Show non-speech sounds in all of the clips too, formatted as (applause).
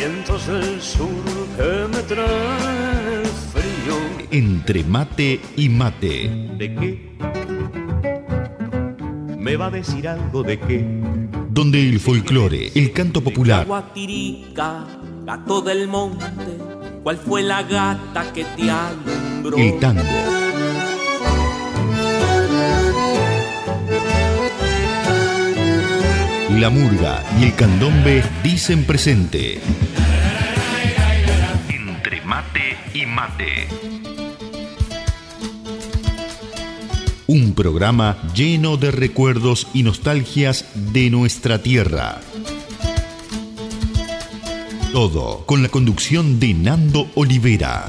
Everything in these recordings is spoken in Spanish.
vientos del sur que me trae frío. Entre mate y mate. ¿De qué? ¿Me va a decir algo de qué? Donde el folclore, el canto popular, Guatirica, gato del monte, ¿cuál fue la gata que te alumbró? el tango, la murga y el candombe dicen presente. Un programa lleno de recuerdos y nostalgias de nuestra tierra. Todo con la conducción de Nando Olivera.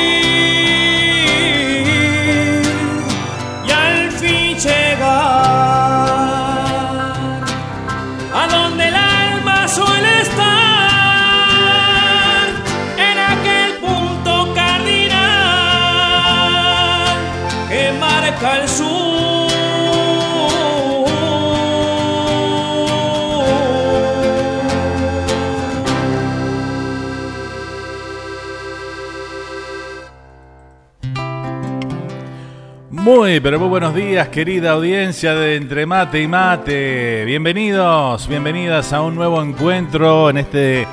Muy, pero muy buenos días, querida audiencia de Entre Mate y Mate. Bienvenidos, bienvenidas a un nuevo encuentro en este,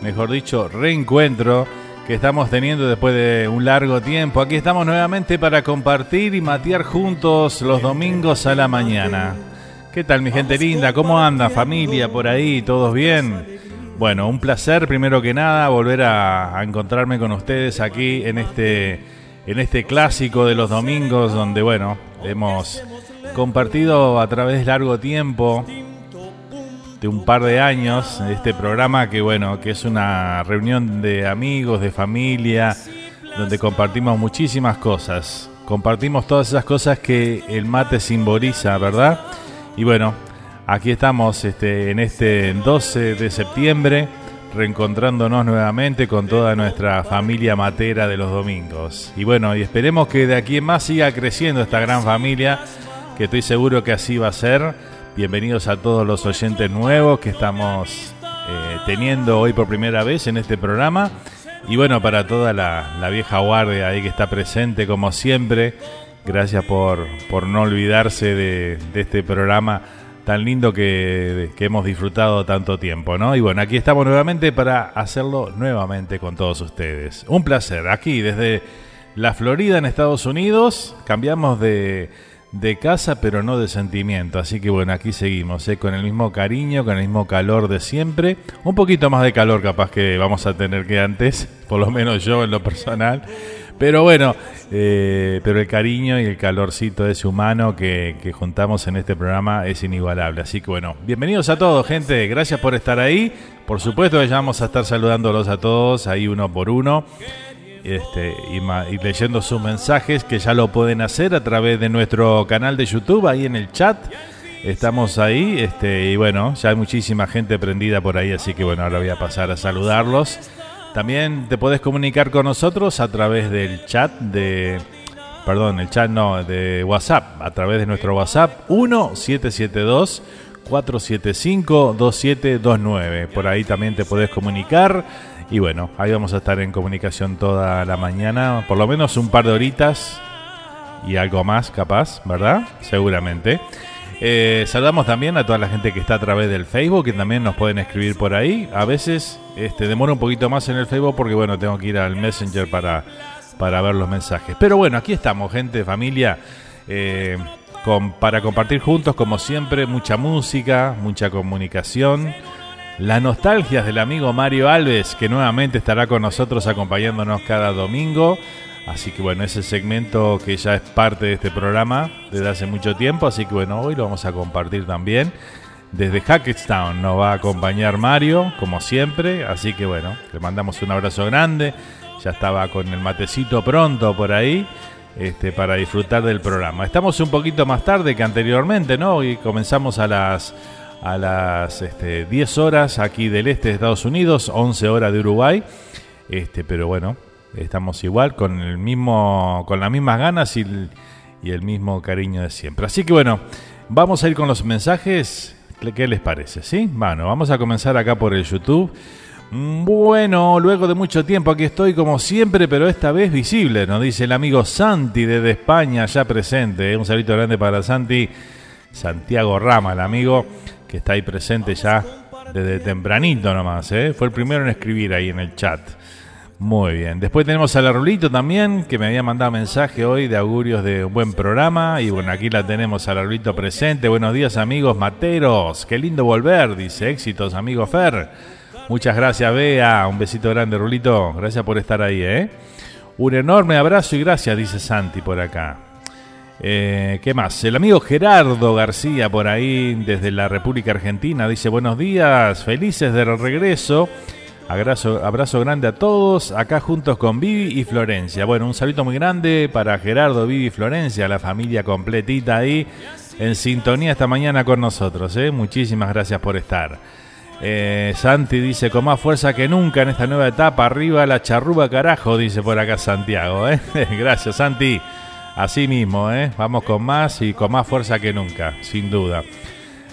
mejor dicho, reencuentro que estamos teniendo después de un largo tiempo. Aquí estamos nuevamente para compartir y matear juntos los domingos a la mañana. ¿Qué tal, mi gente linda? ¿Cómo anda, familia, por ahí? ¿Todos bien? Bueno, un placer, primero que nada, volver a, a encontrarme con ustedes aquí en este en este clásico de los domingos donde, bueno, hemos compartido a través de largo tiempo de un par de años, este programa que bueno, que es una reunión de amigos, de familia, donde compartimos muchísimas cosas. Compartimos todas esas cosas que el mate simboliza, ¿verdad? Y bueno, aquí estamos este, en este 12 de septiembre, reencontrándonos nuevamente con toda nuestra familia matera de los domingos. Y bueno, y esperemos que de aquí en más siga creciendo esta gran familia, que estoy seguro que así va a ser. Bienvenidos a todos los oyentes nuevos que estamos eh, teniendo hoy por primera vez en este programa. Y bueno, para toda la, vieja guardia ahí que está presente, como siempre, gracias por, por no olvidarse de, este programa tan lindo que, hemos disfrutado tanto tiempo, ¿no? Y bueno, aquí estamos nuevamente para hacerlo nuevamente con todos ustedes. Un placer, aquí desde la Florida en Estados Unidos, cambiamos de de casa, pero no de sentimiento. Así que bueno, aquí seguimos, ¿eh? con el mismo cariño, con el mismo calor de siempre. Un poquito más de calor capaz que vamos a tener que antes, (laughs) por lo menos yo en lo personal. Pero bueno, eh, pero el cariño y el calorcito de ese humano que, que, juntamos en este programa es inigualable. Así que bueno, bienvenidos a todos, gente. Gracias por estar ahí. Por supuesto que ya vamos a estar saludándolos a todos, ahí uno por uno este, y, leyendo sus mensajes que ya lo pueden hacer a través de nuestro canal de YouTube, ahí en el chat. Estamos ahí, este, y bueno, ya hay muchísima gente prendida por ahí, así que bueno, ahora voy a pasar a saludarlos. También te puedes comunicar con nosotros a través del chat de, perdón, el chat no, de WhatsApp, a través de nuestro WhatsApp 1772 475 2729. Por ahí también te podés comunicar y bueno, ahí vamos a estar en comunicación toda la mañana, por lo menos un par de horitas y algo más capaz, ¿verdad? Seguramente. Eh, saludamos también a toda la gente que está a través del Facebook, que también nos pueden escribir por ahí. A veces este, demora un poquito más en el Facebook porque bueno, tengo que ir al Messenger para, para ver los mensajes. Pero bueno, aquí estamos, gente, familia. Eh, con, para compartir juntos, como siempre, mucha música, mucha comunicación las nostalgias del amigo Mario Alves, que nuevamente estará con nosotros acompañándonos cada domingo. Así que bueno, ese segmento que ya es parte de este programa desde hace mucho tiempo, así que bueno, hoy lo vamos a compartir también. Desde Hackettstown nos va a acompañar Mario, como siempre, así que bueno, le mandamos un abrazo grande. Ya estaba con el matecito pronto por ahí. Este, para disfrutar del programa. Estamos un poquito más tarde que anteriormente, ¿no? Y comenzamos a las a las este, 10 horas aquí del este de Estados Unidos, 11 horas de Uruguay. Este, pero bueno, estamos igual con el mismo con las mismas ganas y el, mismo cariño de siempre. Así que bueno, vamos a ir con los mensajes. ¿Qué les parece? ¿Sí? Bueno, vamos a comenzar acá por el YouTube. Bueno, luego de mucho tiempo aquí estoy como siempre, pero esta vez visible, nos dice el amigo Santi desde España, ya presente. Un saludo grande para Santi, Santiago Rama, el amigo que está ahí presente ya desde tempranito nomás, ¿eh? fue el primero en escribir ahí en el chat. Muy bien. Después tenemos a Rulito también, que me había mandado mensaje hoy de augurios de un buen programa. Y bueno, aquí la tenemos a Rulito presente. Buenos días, amigos materos. Qué lindo volver, dice éxitos, amigo Fer. Muchas gracias, Bea. Un besito grande, Rulito. Gracias por estar ahí, ¿eh? Un enorme abrazo y gracias, dice Santi por acá. Eh, ¿Qué más? El amigo Gerardo García por ahí desde la República Argentina dice buenos días, felices del regreso. Abrazo, grande a todos, acá juntos con Vivi y Florencia. Bueno, un saludo muy grande para Gerardo, Vivi y Florencia, la familia completita ahí en sintonía esta mañana con nosotros. ¿eh? Muchísimas gracias por estar. Eh, Santi dice, con más fuerza que nunca en esta nueva etapa, arriba la charruba carajo, dice por acá Santiago. ¿eh? (laughs) gracias Santi. Así mismo, ¿eh? vamos con más y con más fuerza que nunca, sin duda.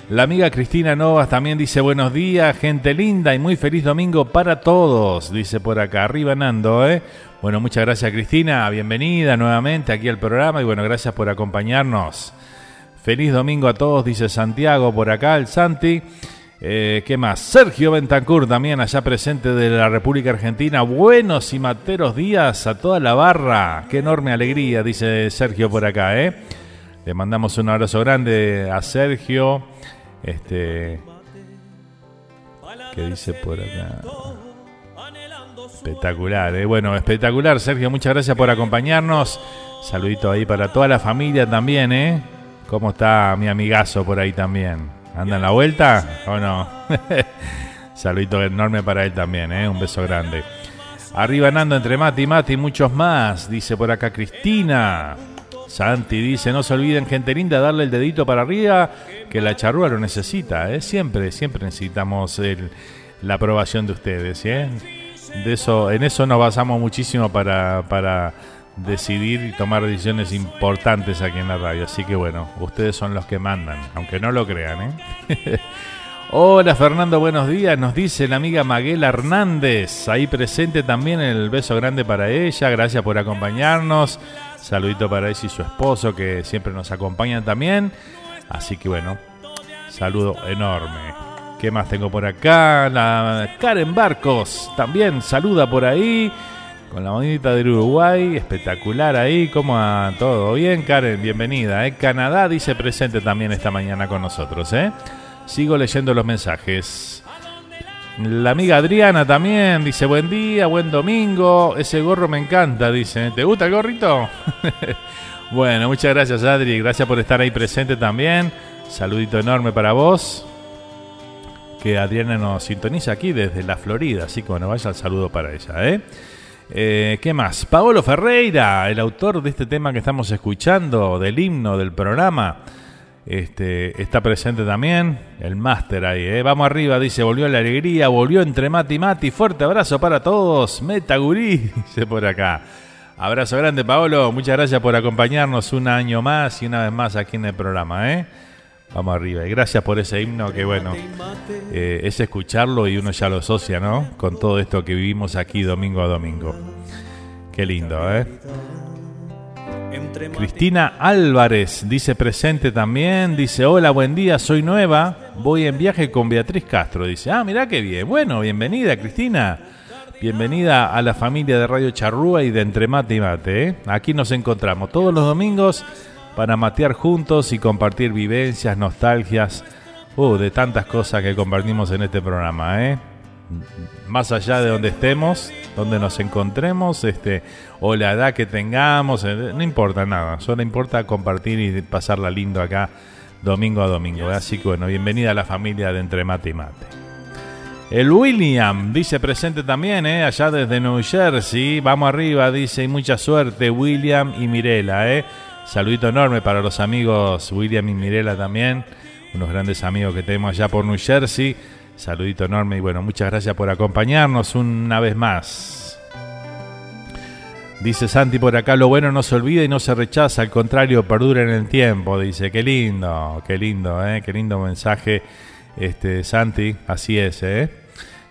La amiga Cristina Novas también dice buenos días, gente linda y muy feliz domingo para todos, dice por acá, arriba Nando, ¿eh? Bueno, muchas gracias Cristina, bienvenida nuevamente aquí al programa y bueno, gracias por acompañarnos. Feliz domingo a todos, dice Santiago por acá, el Santi. Eh, ¿Qué más? Sergio Bentancur también allá presente de la República Argentina. Buenos y materos días a toda la barra. Qué enorme alegría, dice Sergio por acá, ¿eh? Le mandamos un abrazo grande a Sergio. Este. ¿Qué dice por acá? Espectacular, ¿eh? Bueno, espectacular, Sergio. Muchas gracias por acompañarnos. Saludito ahí para toda la familia también, ¿eh? ¿Cómo está mi amigazo por ahí también? ¿Anda en la vuelta o no? (laughs) Saludito enorme para él también, ¿eh? Un beso grande. Arriba Nando entre Mati y Mati muchos más, dice por acá Cristina. Santi dice, no se olviden, gente linda, darle el dedito para arriba, que la charrúa lo necesita, ¿eh? Siempre, siempre necesitamos la aprobación de ustedes, ¿eh? De eso, en eso nos basamos muchísimo para, para decidir y tomar decisiones importantes aquí en la radio. Así que bueno, ustedes son los que mandan, aunque no lo crean, ¿eh? (laughs) Hola Fernando, buenos días. Nos dice la amiga Maguela Hernández, ahí presente también el beso grande para ella. Gracias por acompañarnos. Saludito para ella y su esposo que siempre nos acompañan también. Así que bueno, saludo enorme. ¿Qué más tengo por acá? Karen Barcos también saluda por ahí. Con la monita del Uruguay, espectacular ahí, ¿cómo a todo bien, Karen? Bienvenida. ¿eh? Canadá dice presente también esta mañana con nosotros, ¿eh? Sigo leyendo los mensajes. La amiga Adriana también dice buen día, buen domingo. Ese gorro me encanta, dice. ¿Te gusta el gorrito? (laughs) bueno, muchas gracias Adri. Gracias por estar ahí presente también. Saludito enorme para vos. Que Adriana nos sintoniza aquí desde la Florida. Así que bueno, vaya el saludo para ella. ¿eh? Eh, ¿Qué más? Paolo Ferreira, el autor de este tema que estamos escuchando, del himno del programa. Este, está presente también el máster ahí. ¿eh? Vamos arriba, dice, volvió la alegría, volvió entre Mati y Mati. Fuerte abrazo para todos. Metagurí, (laughs) dice por acá. Abrazo grande, Paolo. Muchas gracias por acompañarnos un año más y una vez más aquí en el programa. ¿eh? Vamos arriba. Y gracias por ese himno que, bueno, eh, es escucharlo y uno ya lo asocia, ¿no? Con todo esto que vivimos aquí domingo a domingo. Qué lindo, ¿eh? Cristina Álvarez dice presente también, dice hola, buen día, soy nueva, voy en viaje con Beatriz Castro, dice, ah, mira qué bien, bueno, bienvenida Cristina, bienvenida a la familia de Radio Charrúa y de Entre Mate y Mate, ¿eh? aquí nos encontramos todos los domingos para matear juntos y compartir vivencias, nostalgias, uh, de tantas cosas que compartimos en este programa, ¿eh? Más allá de donde estemos, donde nos encontremos, este, o la edad que tengamos, eh, no importa nada, solo importa compartir y pasarla lindo acá domingo a domingo. Así que bueno, bienvenida a la familia de Entre Mate y Mate. El William dice presente también, ¿eh? allá desde New Jersey. Vamos arriba, dice, y mucha suerte, William y Mirela. ¿eh? Saludito enorme para los amigos William y Mirela también, unos grandes amigos que tenemos allá por New Jersey. Saludito enorme y bueno, muchas gracias por acompañarnos una vez más. Dice Santi por acá, lo bueno no se olvida y no se rechaza, al contrario, perdura en el tiempo. Dice, qué lindo, qué lindo, ¿eh? qué lindo mensaje, este Santi, así es. ¿eh?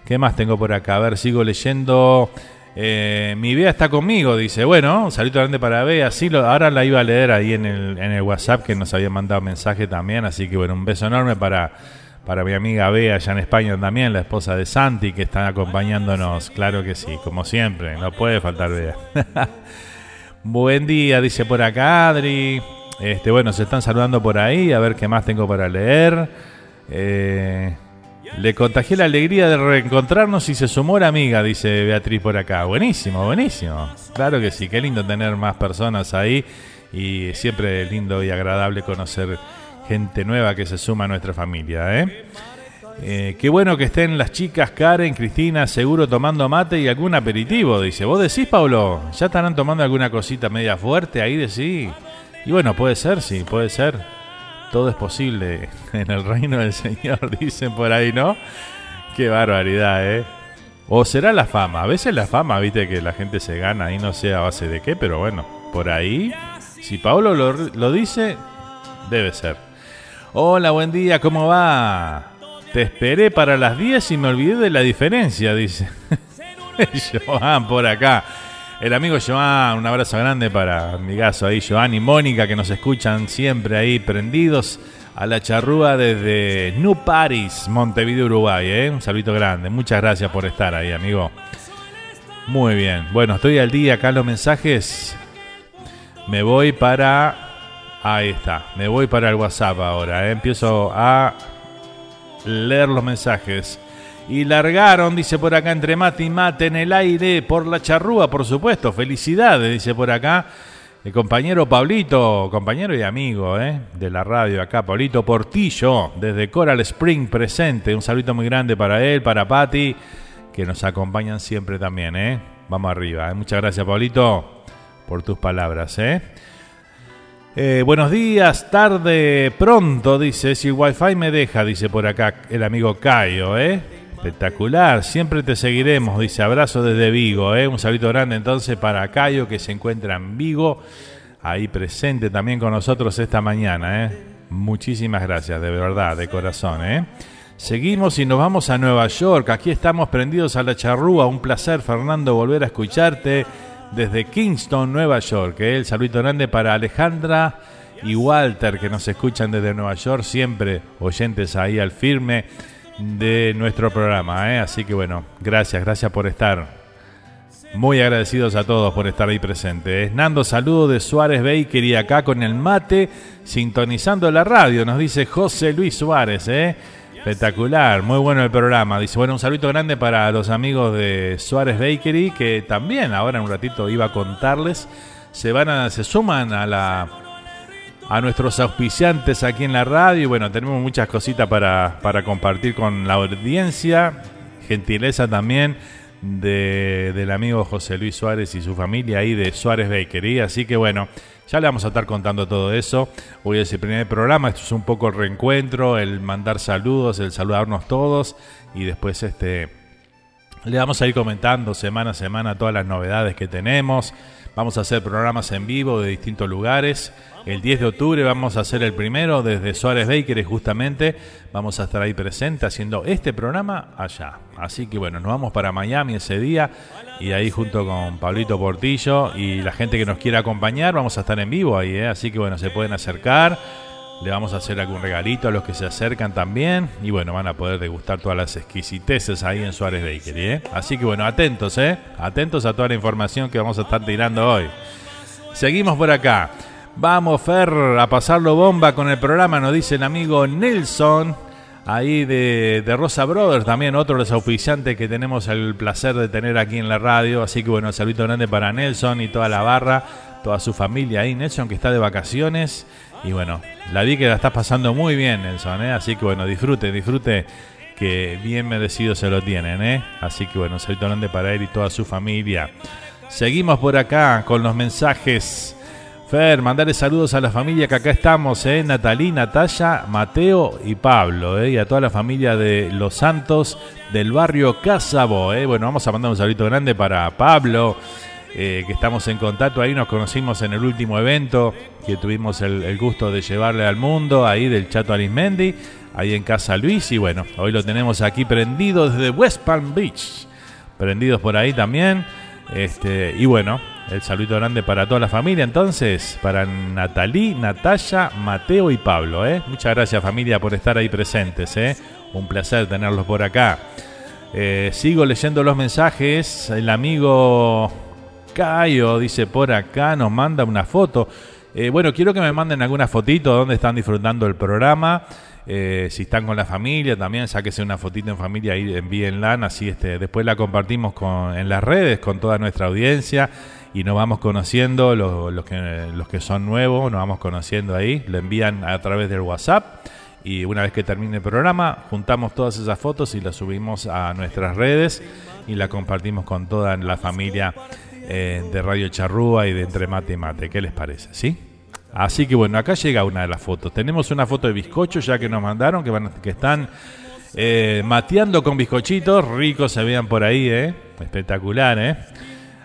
¿Qué más tengo por acá? A ver, sigo leyendo. Eh, mi Bea está conmigo, dice. Bueno, un saludo grande para Bea. Así lo, ahora la iba a leer ahí en el, en el WhatsApp que nos había mandado mensaje también. Así que bueno, un beso enorme para para mi amiga Bea allá en España también, la esposa de Santi, que está acompañándonos. Claro que sí, como siempre, no puede faltar Bea. (laughs) Buen día, dice por acá Adri. Este, bueno, se están saludando por ahí, a ver qué más tengo para leer. Eh, le contagié la alegría de reencontrarnos y se sumó la amiga, dice Beatriz por acá. Buenísimo, buenísimo. Claro que sí, qué lindo tener más personas ahí y siempre lindo y agradable conocer gente nueva que se suma a nuestra familia. ¿eh? ¿eh? qué bueno que estén las chicas Karen, Cristina, seguro tomando mate y algún aperitivo, dice. ¿Vos decís, Pablo? ¿Ya estarán tomando alguna cosita media fuerte ahí, decís? Y bueno, puede ser, sí, puede ser. Todo es posible (laughs) en el reino del Señor, (laughs) dicen por ahí, ¿no? Qué barbaridad, ¿eh? O será la fama. A veces la fama, viste, que la gente se gana y no sé a base de qué, pero bueno, por ahí, si Pablo lo, lo dice, debe ser. Hola, buen día, ¿cómo va? Te esperé para las 10 y me olvidé de la diferencia, dice. (laughs) Joan por acá. El amigo Joan, un abrazo grande para mi caso ahí, Joan y Mónica, que nos escuchan siempre ahí prendidos a la charrúa desde New Paris, Montevideo, Uruguay. ¿eh? Un saludito grande. Muchas gracias por estar ahí, amigo. Muy bien. Bueno, estoy al día acá en los mensajes. Me voy para Ahí está. Me voy para el WhatsApp ahora. ¿eh? Empiezo a leer los mensajes. Y largaron, dice por acá, entre mate y mate en el aire por la charrúa, por supuesto. Felicidades, dice por acá. el compañero Pablito, compañero y amigo ¿eh? de la radio acá, Pablito Portillo, desde Coral Spring presente. Un saludo muy grande para él, para Patti, que nos acompañan siempre también. ¿eh? Vamos arriba. ¿eh? Muchas gracias, Pablito, por tus palabras. ¿eh? Eh, buenos días, tarde, pronto, dice. Si el wifi me deja, dice por acá el amigo Cayo, ¿eh? Espectacular, siempre te seguiremos, dice abrazo desde Vigo, ¿eh? un saludo grande entonces para Cayo que se encuentra en Vigo, ahí presente también con nosotros esta mañana. ¿eh? Muchísimas gracias, de verdad, de corazón. ¿eh? Seguimos y nos vamos a Nueva York, aquí estamos prendidos a la charrúa, un placer Fernando volver a escucharte desde Kingston, Nueva York. ¿eh? El saludo grande para Alejandra y Walter que nos escuchan desde Nueva York, siempre oyentes ahí al firme de nuestro programa. ¿eh? Así que bueno, gracias, gracias por estar. Muy agradecidos a todos por estar ahí presentes. Nando, saludo de Suárez Baker y acá con el mate, sintonizando la radio, nos dice José Luis Suárez. ¿eh? Espectacular, muy bueno el programa. Dice, bueno, un saludo grande para los amigos de Suárez Bakery, que también ahora en un ratito iba a contarles, se van a, se suman a la a nuestros auspiciantes aquí en la radio. Y bueno, tenemos muchas cositas para, para compartir con la audiencia. Gentileza también de, del amigo José Luis Suárez y su familia ahí de Suárez Bakery. Así que bueno, ya le vamos a estar contando todo eso. Hoy es el primer programa, esto es un poco el reencuentro, el mandar saludos, el saludarnos todos y después este le vamos a ir comentando semana a semana todas las novedades que tenemos. Vamos a hacer programas en vivo de distintos lugares. El 10 de octubre vamos a hacer el primero desde Suárez Baker, justamente. Vamos a estar ahí presente haciendo este programa allá. Así que bueno, nos vamos para Miami ese día y ahí junto con Pablito Portillo y la gente que nos quiera acompañar, vamos a estar en vivo ahí. ¿eh? Así que bueno, se pueden acercar. Le vamos a hacer algún regalito a los que se acercan también. Y bueno, van a poder degustar todas las exquisiteces ahí en Suárez Bakery. ¿eh? Así que bueno, atentos, ¿eh? Atentos a toda la información que vamos a estar tirando hoy. Seguimos por acá. Vamos, Fer, a pasarlo bomba con el programa, nos dice el amigo Nelson. Ahí de, de Rosa Brothers, también otro de los auspiciantes que tenemos el placer de tener aquí en la radio. Así que bueno, saludo grande para Nelson y toda la barra, toda su familia ahí. Nelson que está de vacaciones y bueno, la vi que la estás pasando muy bien, Nelson, ¿eh? Así que bueno, disfrute, disfrute, que bien merecido se lo tienen, ¿eh? Así que bueno, saludo grande para él y toda su familia. Seguimos por acá con los mensajes. Fer, mandarle saludos a la familia que acá estamos, ¿eh? Natalí, Natalia, Mateo y Pablo, ¿eh? Y a toda la familia de Los Santos del barrio Casabo, ¿eh? Bueno, vamos a mandar un saludo grande para Pablo, eh, que estamos en contacto ahí, nos conocimos en el último evento que tuvimos el, gusto de llevarle al mundo, ahí del Chato Arismendi, ahí en Casa Luis, y bueno, hoy lo tenemos aquí prendido desde West Palm Beach, prendidos por ahí también, este, y bueno, el saludo grande para toda la familia, entonces, para Natalí, Natalia, Mateo y Pablo, ¿eh? Muchas gracias familia por estar ahí presentes, ¿eh? Un placer tenerlos por acá. Eh, sigo leyendo los mensajes, el amigo Cayo dice por acá, nos manda una foto. Eh, bueno, quiero que me manden alguna fotito donde están disfrutando el programa. Eh, si están con la familia también, sáquese una fotito en familia y envíenla, así este, después la compartimos con, en las redes con toda nuestra audiencia y nos vamos conociendo, los, que, los que son nuevos, nos vamos conociendo ahí, lo envían a través del WhatsApp y una vez que termine el programa, juntamos todas esas fotos y las subimos a nuestras redes y la compartimos con toda la familia eh, de Radio Charrúa y de Entre Mate y Mate. ¿Qué les parece? ¿Sí? Así que bueno, acá llega una de las fotos. Tenemos una foto de bizcocho ya que nos mandaron, que, van, que están eh, mateando con bizcochitos. Ricos se vean por ahí, ¿eh? Espectacular, ¿eh?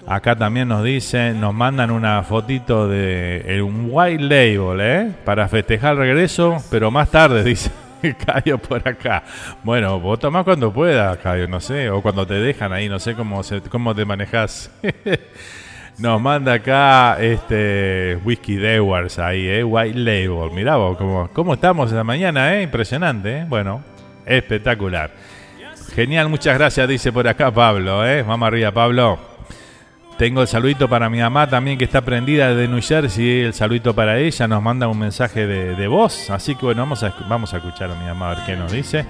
Acá también nos dicen, nos mandan una fotito de un white label, ¿eh? Para festejar el regreso, pero más tarde, (laughs) dice. Cayo por acá. Bueno, vos tomás cuando puedas, Cayo, no sé, o cuando te dejan ahí, no sé cómo, cómo te manejas. (laughs) Nos manda acá este Whisky Dewars ahí, eh, White Label. Mirá vos cómo, cómo estamos esta mañana, eh, impresionante, eh. Bueno, espectacular. Genial, muchas gracias, dice por acá Pablo, eh. Vamos arriba, Pablo. Tengo el saludito para mi mamá también que está prendida de New Jersey. El saludito para ella. Nos manda un mensaje de, voz. Así que bueno, vamos a, vamos a escuchar a mi mamá a ver qué nos dice.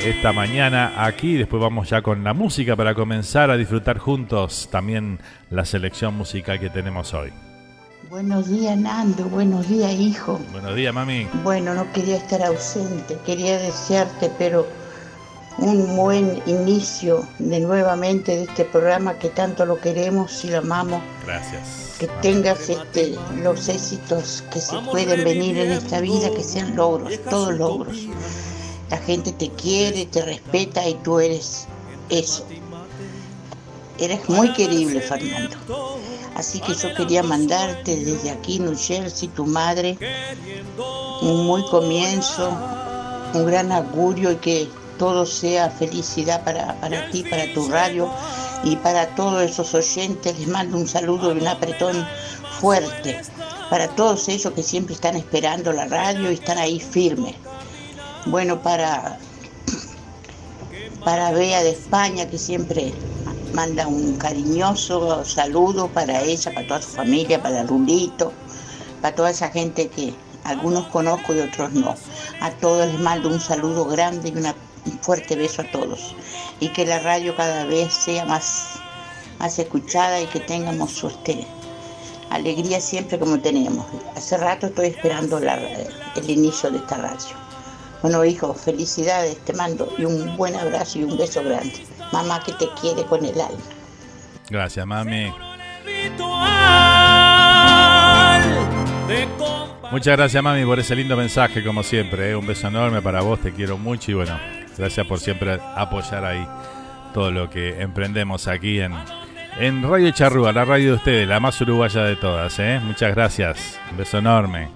Esta mañana aquí. Después vamos ya con la música para comenzar a disfrutar juntos también la selección musical que tenemos hoy. Buenos días, Nando. Buenos días, hijo. Buenos días, mami. Bueno, no quería estar ausente. Quería desearte, pero un buen inicio de nuevamente de este programa que tanto lo queremos y lo amamos. Gracias. Que tengas este, los éxitos que se pueden venir en esta vida, que sean logros, todos logros. La gente te quiere, te respeta y tú eres eso. Eres muy querible, Fernando. Así que yo quería mandarte desde aquí, New Jersey, tu madre, un muy comienzo, un gran augurio y que todo sea felicidad para, para ti, para tu radio y para todos esos oyentes. Les mando un saludo y un apretón fuerte para todos ellos que siempre están esperando la radio y están ahí firmes. Bueno, para, para Bea de España, que siempre manda un cariñoso saludo para ella, para toda su familia, para Rulito, para toda esa gente que algunos conozco y otros no. A todos les mando un saludo grande y una un fuerte beso a todos y que la radio cada vez sea más, más escuchada y que tengamos suerte, alegría siempre como tenemos. Hace rato estoy esperando el inicio de esta radio. Bueno, hijo, felicidades, te mando y un buen abrazo y un beso grande. Mamá que te quiere con el alma. Gracias, mami. Muchas gracias, mami, por ese lindo mensaje, como siempre. ¿eh? Un beso enorme para vos, te quiero mucho y bueno, Gracias por siempre apoyar ahí todo lo que emprendemos aquí en, en Radio Charrúa, la radio de ustedes, la más uruguaya de todas. ¿eh? Muchas gracias. Un beso enorme.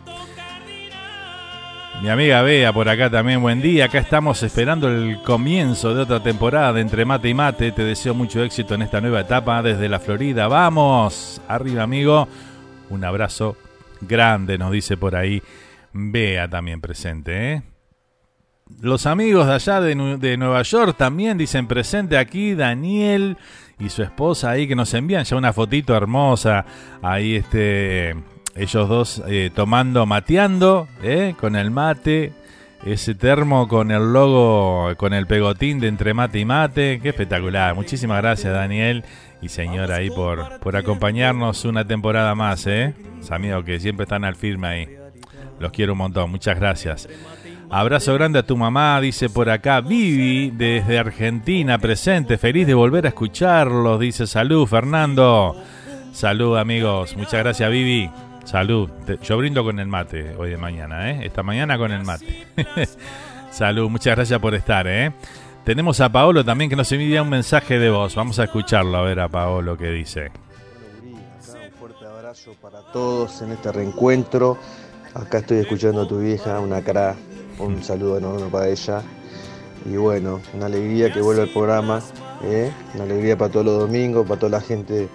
Mi amiga Bea por acá también, buen día. Acá estamos esperando el comienzo de otra temporada de Entre Mate y Mate. Te deseo mucho éxito en esta nueva etapa desde la Florida. Vamos, arriba amigo. Un abrazo grande, nos dice por ahí Bea también presente. ¿eh? Los amigos de allá de, Nueva York también dicen presente aquí Daniel y su esposa ahí que nos envían ya una fotito hermosa. Ahí este, ellos dos eh, tomando, mateando, eh, con el mate. Ese termo con el logo, con el pegotín de entre mate y mate. Qué espectacular. Muchísimas gracias Daniel y señora ahí por, por acompañarnos una temporada más. ¿eh? amigos que siempre están al firme ahí. Los quiero un montón. Muchas gracias. Abrazo grande a tu mamá, dice por acá Vivi, desde Argentina, presente, feliz de volver a escucharlos, dice salud Fernando. Salud amigos, muchas gracias Vivi. Salud. Yo brindo con el mate hoy de mañana, ¿eh? Esta mañana con el mate. (laughs) Salud, muchas gracias por estar, ¿eh? Tenemos a Paolo también que nos envía un mensaje de voz. Vamos a escucharlo, a ver a Paolo qué dice. Un fuerte abrazo para todos en este reencuentro. Acá estoy escuchando a tu vieja, una cara un saludo enorme para ella. Y bueno, una alegría que vuelva el programa, ¿eh? una alegría para todos los domingos, para toda la gente,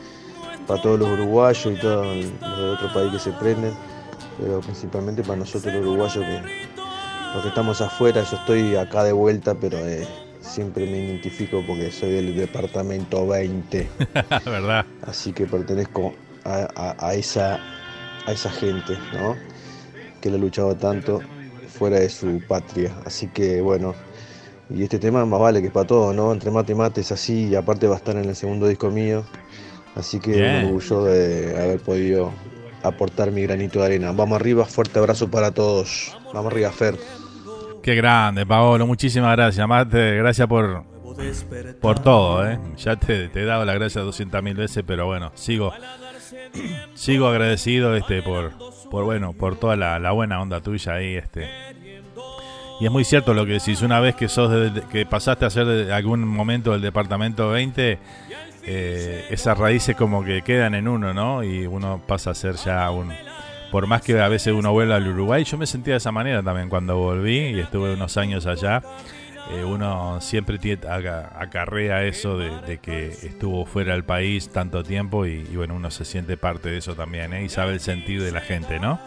para todos los uruguayos y todos los de otro país que se prenden, pero principalmente para nosotros los uruguayos que los que estamos afuera, yo estoy acá de vuelta, pero eh, siempre me identifico porque soy del departamento 20. (laughs) ¿Verdad? Así que pertenezco a, esa, a esa gente, ¿no? Que le ha luchado tanto fuera de su patria. Así que bueno, y este tema más vale que para todo, ¿no? Entre mate y mate es así, y aparte va a estar en el segundo disco mío. Así que me orgullo de haber podido aportar mi granito de arena. Vamos arriba, fuerte abrazo para todos. Vamos arriba, Fer. Qué grande, Paolo, muchísimas gracias. Mate, gracias por, por todo, ¿eh? Ya te, he dado la gracia 200 mil veces, pero bueno, sigo, (clears throat) sigo agradecido este por, por bueno, por toda la, buena onda tuya ahí, este. Y es muy cierto lo que decís, una vez que sos que pasaste a ser de algún momento del departamento 20, eh, esas raíces como que quedan en uno, ¿no? Y uno pasa a ser ya un... Por más que a veces uno vuelva al Uruguay, yo me sentía de esa manera también cuando volví y estuve unos años allá. Eh, uno siempre tiene, acarrea eso de, que estuvo fuera del país tanto tiempo y, bueno, uno se siente parte de eso también ¿eh? y sabe el sentido de la gente, ¿no?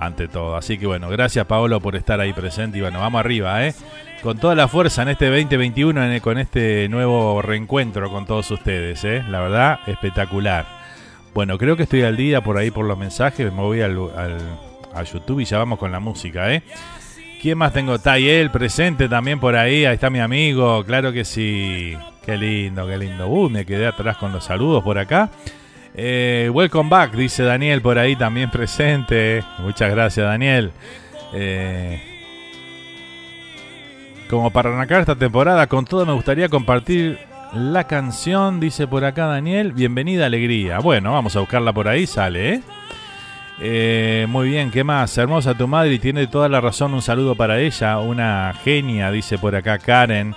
ante todo. Así que bueno, gracias Paolo por estar ahí presente y bueno, vamos arriba, ¿eh? Con toda la fuerza en este 2021, con este nuevo reencuentro con todos ustedes, ¿eh? La verdad, espectacular. Bueno, creo que estoy al día por ahí por los mensajes, me voy al, a YouTube y ya vamos con la música, ¿eh? ¿Quién más tengo? Tayel presente también por ahí. Ahí está mi amigo. Claro que sí. Qué lindo, qué lindo. Uh, me quedé atrás con los saludos por acá. Eh, welcome back, dice Daniel por ahí también presente. Muchas gracias, Daniel. Eh, como para arrancar esta temporada, con todo me gustaría compartir la canción, dice por acá Daniel. Bienvenida Alegría. Bueno, vamos a buscarla por ahí, sale, ¿eh? Eh, muy bien, ¿qué más? Hermosa tu madre y tiene toda la razón. Un saludo para ella, una genia, dice por acá Karen,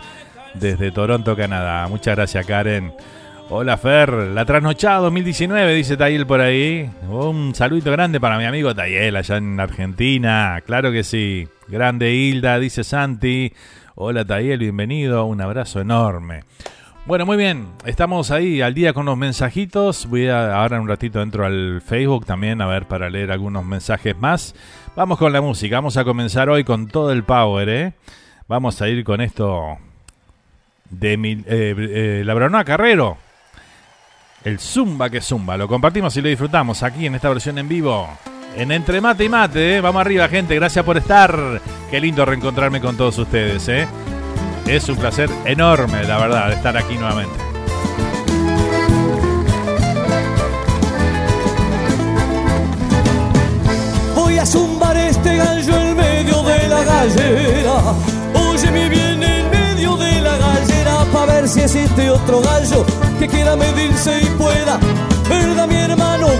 desde Toronto, Canadá. Muchas gracias, Karen. Hola, Fer. La trasnochada 2019, dice Tayel por ahí. Un saludito grande para mi amigo Tayel allá en Argentina. Claro que sí. Grande Hilda, dice Santi. Hola, Tayel, bienvenido. Un abrazo enorme. Bueno, muy bien, estamos ahí al día con los mensajitos. Voy a ahora un ratito entro al Facebook también a ver para leer algunos mensajes más. Vamos con la música, vamos a comenzar hoy con todo el power, ¿eh? Vamos a ir con esto de mi, eh, eh, la Carrero. El Zumba que Zumba, lo compartimos y lo disfrutamos aquí en esta versión en vivo. En Entre Mate y Mate, ¿eh? vamos arriba gente, gracias por estar. Qué lindo reencontrarme con todos ustedes, ¿eh? Es un placer enorme, la verdad, estar aquí nuevamente. Voy a zumbar este gallo en medio de la gallera. Oye mi bien en medio de la gallera para ver si existe otro gallo que quiera medirse y pueda ¿Verdad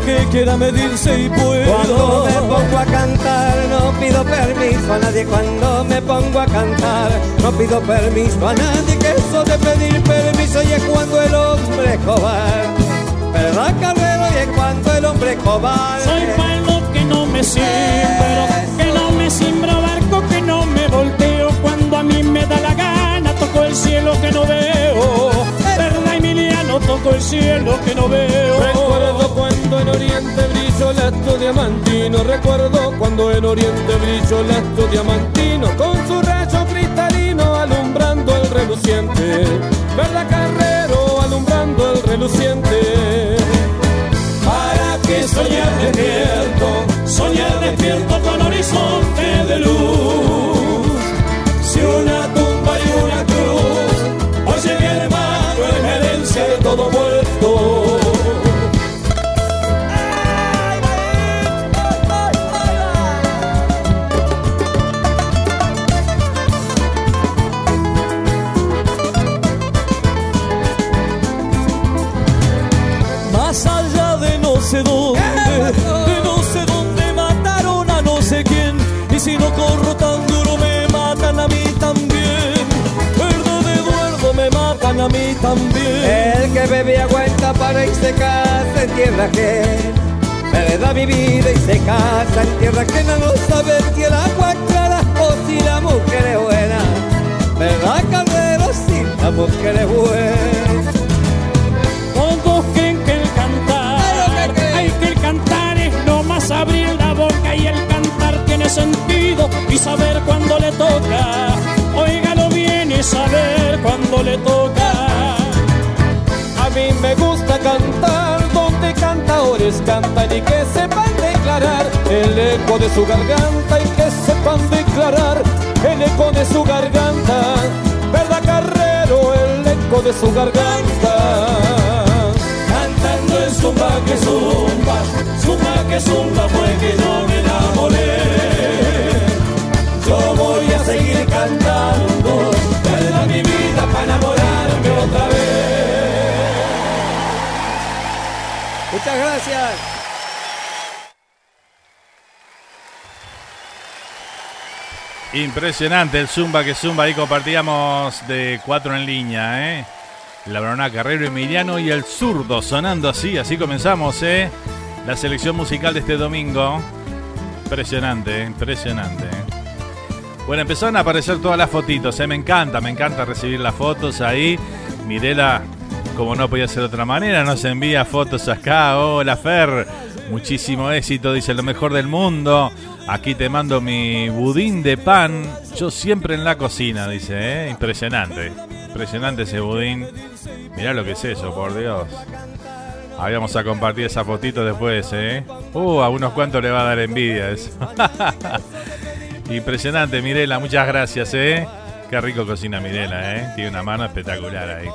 que quiera medirse y puedo? Cuando me pongo a cantar no pido permiso a nadie. Cuando me pongo a cantar no pido permiso a nadie. Que eso de pedir permiso y es cuando el hombre es cobarde. ¿Verdad Carrero? Y es cuando el hombre es cobarde. Soy palo que no me siembro Que no me siembro barco que no me volteo. Cuando a mí me da la gana toco el cielo que no veo. No toco el cielo que no veo. En Oriente brilló el astro diamantino. Recuerdo cuando en Oriente brilló el astro diamantino. Con su rayo cristalino alumbrando el reluciente. Verla carrero alumbrando el reluciente. Para que soñar despierto, soñar despierto con horizonte de luz. Que bebe aguanta para irse casa en tierra ajena. Me da mi vida y se casa en tierra ajena. No sabe si el agua es clara o si la mujer es buena. ¿Verdad, Caldero? Si la mujer es buena. Todos creen que el cantar, hay que el cantar es no más abrir la boca y el cantar tiene sentido y saber cuándo le toca. Óigalo bien y saber cuándo le toca. Mí me gusta cantar donde cantadores cantan y que sepan declarar el eco de su garganta y que sepan declarar el eco de su garganta. ¿Verdad, Carrero? El eco de su garganta. Cantando el zumba que zumba, zumba que zumba fue que yo me enamoré. Yo voy a seguir cantando, perda mi vida para enamorarme otra vez. Muchas gracias. Impresionante el Zumba que Zumba. Ahí compartíamos de cuatro en línea, ¿eh? La Brona Carrero Emiliano y el zurdo sonando así. Así comenzamos, ¿eh? La selección musical de este domingo. Impresionante, ¿eh? impresionante. ¿eh? Bueno, empezaron a aparecer todas las fotitos, ¿eh? Me encanta, me encanta recibir las fotos ahí. Mirela, como no podía ser de otra manera, nos envía fotos acá. Hola, Fer. Muchísimo éxito, dice lo mejor del mundo. Aquí te mando mi budín de pan. Yo siempre en la cocina, dice, ¿eh? Impresionante. Impresionante ese budín. Mirá lo que es eso, por Dios. Ahí vamos a compartir esa fotito después, ¿eh? Uh, a unos cuantos le va a dar envidia eso. (laughs) Impresionante, Mirela, muchas gracias, ¿eh? Qué rico cocina Mirela, ¿eh? Tiene una mano espectacular ahí.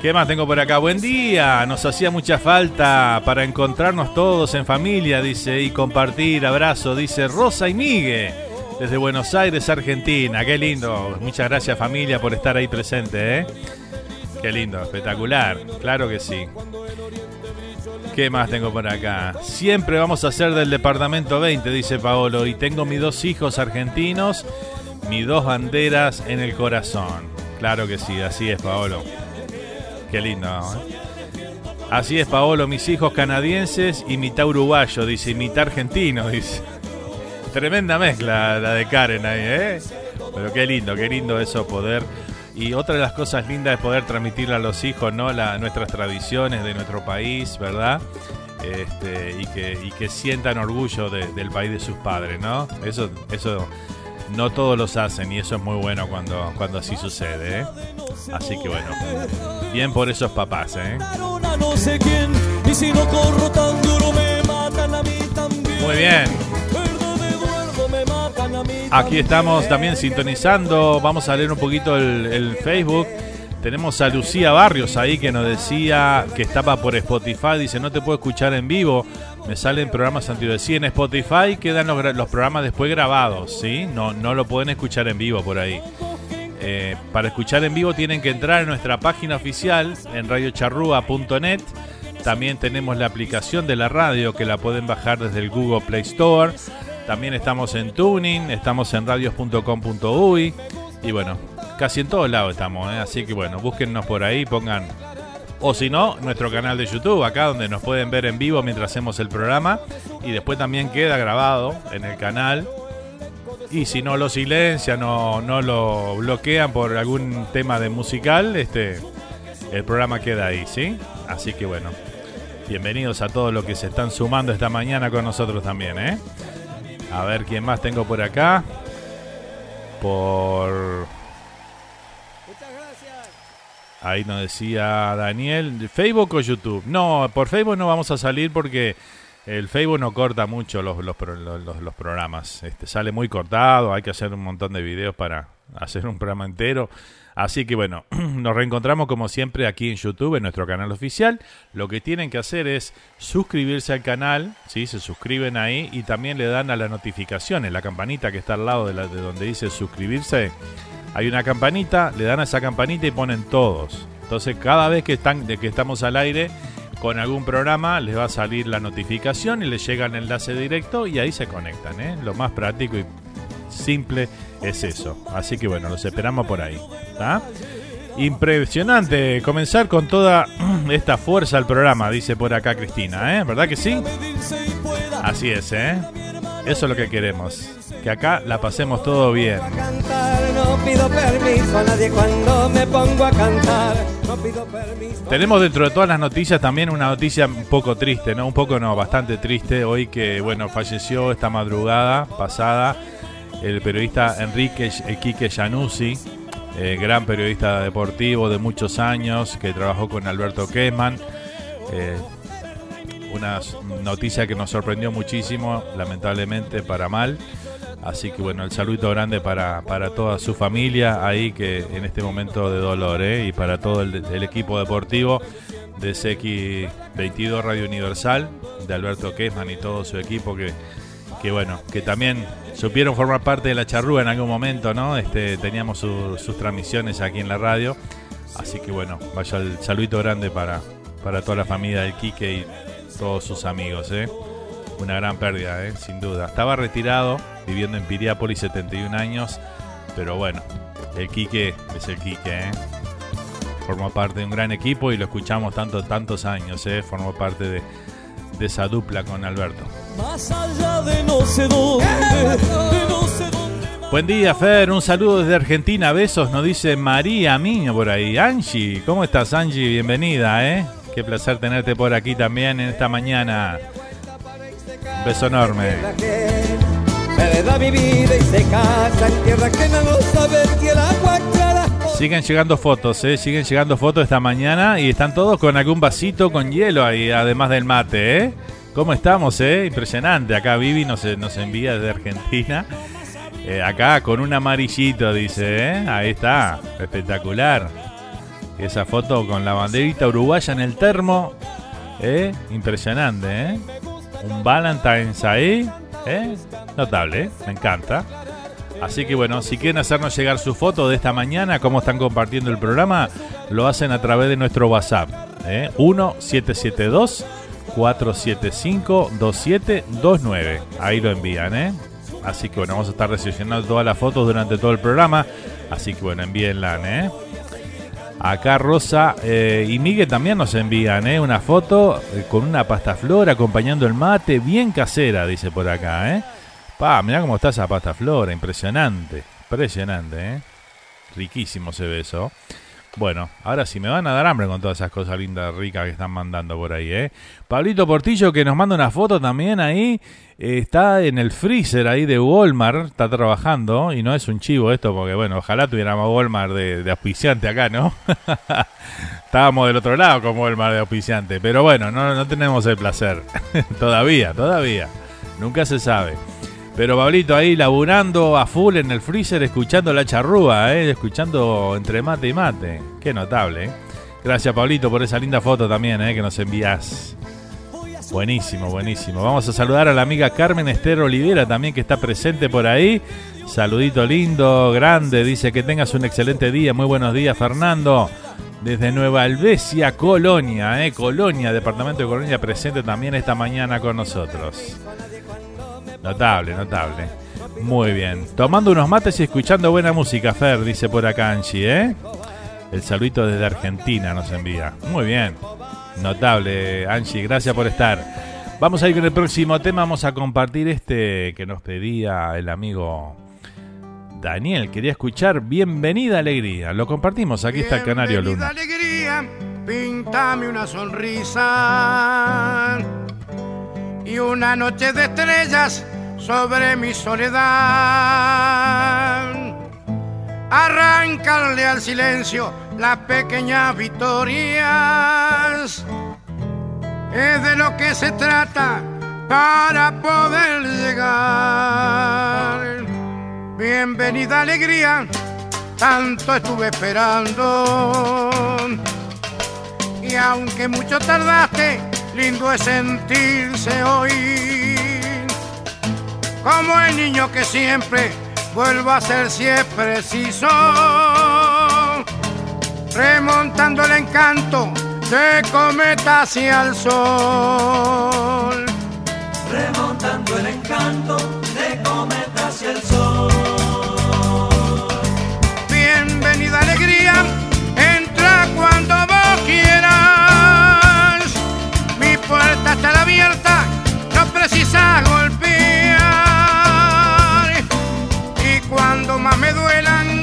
¿Qué más tengo por acá? Buen día, nos hacía mucha falta para encontrarnos todos en familia, dice, y compartir, abrazo, dice Rosa y Migue, desde Buenos Aires, Argentina. Qué lindo, muchas gracias familia por estar ahí presente, ¿eh? Qué lindo, espectacular, claro que sí. ¿Qué más tengo por acá? Siempre vamos a ser del departamento 20, dice Paolo, y tengo mis dos hijos argentinos, mis dos banderas en el corazón. Claro que sí, así es, Paolo. Qué lindo. ¿eh? Así es, Paolo, mis hijos canadienses y mitad uruguayo, dice, y mitad argentino, dice. Tremenda mezcla la de Karen ahí, ¿eh? Pero qué lindo, qué lindo eso poder. Y otra de las cosas lindas es poder transmitirle a los hijos, ¿no? La, nuestras tradiciones de nuestro país, ¿verdad? Este, y, que, y que sientan orgullo del país de sus padres, ¿no? Eso, eso no todos los hacen y eso es muy bueno cuando, cuando así sucede, ¿eh? Así que bueno, bien por esos papás, ¿eh? Muy bien. Aquí estamos también sintonizando. Vamos a leer un poquito el, Facebook. Tenemos a Lucía Barrios ahí que nos decía que estaba por Spotify. Dice, no te puedo escuchar en vivo. Me salen programas antes en Spotify quedan los, programas después grabados, ¿sí? No, no lo pueden escuchar en vivo por ahí. Eh, para escuchar en vivo tienen que entrar en nuestra página oficial en radiocharrúa.net. También tenemos la aplicación de la radio que la pueden bajar desde el Google Play Store. También estamos en Tuning, estamos en radios.com.uy y bueno, casi en todos lados estamos, ¿eh? así que bueno, búsquennos por ahí, pongan o si no, nuestro canal de YouTube, acá donde nos pueden ver en vivo mientras hacemos el programa. Y después también queda grabado en el canal. Y si no lo silencian o no lo bloquean por algún tema de musical, este, el programa queda ahí, ¿sí? Así que bueno, bienvenidos a todos los que se están sumando esta mañana con nosotros también, ¿eh? A ver quién más tengo por acá. Por Ahí nos decía Daniel, ¿Facebook o YouTube? No, por Facebook no vamos a salir porque el Facebook no corta mucho los, los, programas. Este, sale muy cortado, hay que hacer un montón de videos para hacer un programa entero. Así que bueno, (clears throat) nos reencontramos como siempre aquí en YouTube, en nuestro canal oficial. Lo que tienen que hacer es suscribirse al canal, ¿sí? se suscriben ahí y también le dan a las notificaciones, la campanita que está al lado de, la, de donde dice suscribirse hay una campanita, le dan a esa campanita y ponen todos. Entonces cada vez que, están, de que estamos al aire con algún programa les va a salir la notificación y les llega el enlace directo y ahí se conectan. ¿eh? Lo más práctico y simple es eso. Así que bueno, los esperamos por ahí. Impresionante comenzar con toda (clears throat) esta fuerza al programa, dice por acá Cristina, ¿eh? ¿Verdad que sí? Así es, ¿eh? Eso es lo que queremos que acá la pasemos todo bien. Tenemos dentro de todas las noticias también una noticia un poco triste, ¿no? Un poco no, bastante triste. Hoy que, bueno, falleció esta madrugada pasada el periodista Enrique Quique Januzzi, eh, gran periodista deportivo de muchos años que trabajó con Alberto Kessman. Eh, una noticia que nos sorprendió muchísimo, lamentablemente para mal. Así que bueno, el saludo grande para, para toda su familia ahí que en este momento de dolor ¿eh? y para todo el, equipo deportivo de CX22 Radio Universal, de Alberto Kessman y todo su equipo que, que bueno, que también supieron formar parte de la charrúa en algún momento, ¿no? Este, teníamos sus transmisiones aquí en la radio. Así que bueno, vaya el saludito grande para, para toda la familia del Quique y todos sus amigos, ¿eh? Una gran pérdida, ¿eh? sin duda. Estaba retirado, viviendo en Piriápolis, 71 años. Pero bueno, el Quique es el Quique, ¿eh? Formó parte de un gran equipo y lo escuchamos tantos, tantos años, ¿eh? Formó parte de, esa dupla con Alberto. Buen día, Fer. Un saludo desde Argentina. Besos, nos dice María Miño por ahí. Angie, ¿cómo estás, Angie? Bienvenida, ¿eh? Qué placer tenerte por aquí también en esta mañana. Beso enorme. Me da mi vida y se casa en tierra que no sabe que el agua clara. Siguen llegando fotos, ¿eh? Siguen llegando fotos esta mañana y están todos con algún vasito con hielo ahí, además del mate, ¿eh? ¿Cómo estamos, eh? Impresionante. Acá Vivi nos, nos envía desde Argentina. Eh, acá con un amarillito, dice, ¿eh? Ahí está. Espectacular. Esa foto con la banderita uruguaya en el termo. ¿eh? Impresionante, ¿eh? Un Valentine's ahí. ¿Eh? Notable, ¿eh? Me encanta. Así que bueno, si quieren hacernos llegar su foto de esta mañana, cómo están compartiendo el programa, lo hacen a través de nuestro WhatsApp. ¿eh? 1772 475 2729. Ahí lo envían, ¿eh? Así que bueno, vamos a estar recibiendo todas las fotos durante todo el programa. Así que bueno, envíenla, ¿eh? Acá Rosa eh, y Miguel también nos envían ¿eh? una foto eh, con una pasta flor acompañando el mate, bien casera, dice por acá. Pa, mirá cómo está esa pasta flora, impresionante, impresionante. ¿eh? Riquísimo se ve eso. Bueno, ahora sí me van a dar hambre con todas esas cosas lindas, ricas que están mandando por ahí, ¿eh? Pablito Portillo que nos manda una foto también ahí. eh, está en el freezer ahí de Walmart, está trabajando. Y no es un chivo esto, porque bueno, ojalá tuviéramos Walmart de, de auspiciante acá, ¿no? (laughs) Estábamos del otro lado con Walmart de auspiciante. Pero bueno, no, no tenemos el placer. (laughs) todavía, todavía. Nunca se sabe. Pero Pablito ahí laburando a full en el freezer, escuchando la charrúa, ¿eh? escuchando entre mate y mate. Qué notable. ¿eh? Gracias Pablito por esa linda foto también ¿eh? que nos envías. Buenísimo, buenísimo. Vamos a saludar a la amiga Carmen Esther Olivera también que está presente por ahí. Saludito lindo, grande. Dice que tengas un excelente día. Muy buenos días Fernando. Desde Nueva Albesia, Colonia, ¿eh? Colonia, departamento de Colonia, presente también esta mañana con nosotros. Notable, notable. Muy bien. Tomando unos mates y escuchando buena música, Fer, dice por acá Angie, ¿eh? El saludito desde Argentina nos envía. Muy bien. Notable, Angie, gracias por estar. Vamos a ir con el próximo tema. Vamos a compartir este que nos pedía el amigo Daniel. Quería escuchar Bienvenida Alegría. Lo compartimos. Aquí está el Canario Luna. alegría, píntame una sonrisa y una noche de estrellas sobre mi soledad. Arrancarle al silencio las pequeñas victorias. Es de lo que se trata para poder llegar. Bienvenida alegría, tanto estuve esperando. Y aunque mucho tardaste, lindo es sentirse hoy. Como el niño que siempre vuelvo a ser si es preciso. Remontando el encanto de cometa hacia el sol. Remontando el encanto de cometa hacia el sol. Bienvenida alegría, entra cuando vos quieras. Está abierta, no precisa golpear. Y cuando más me duelan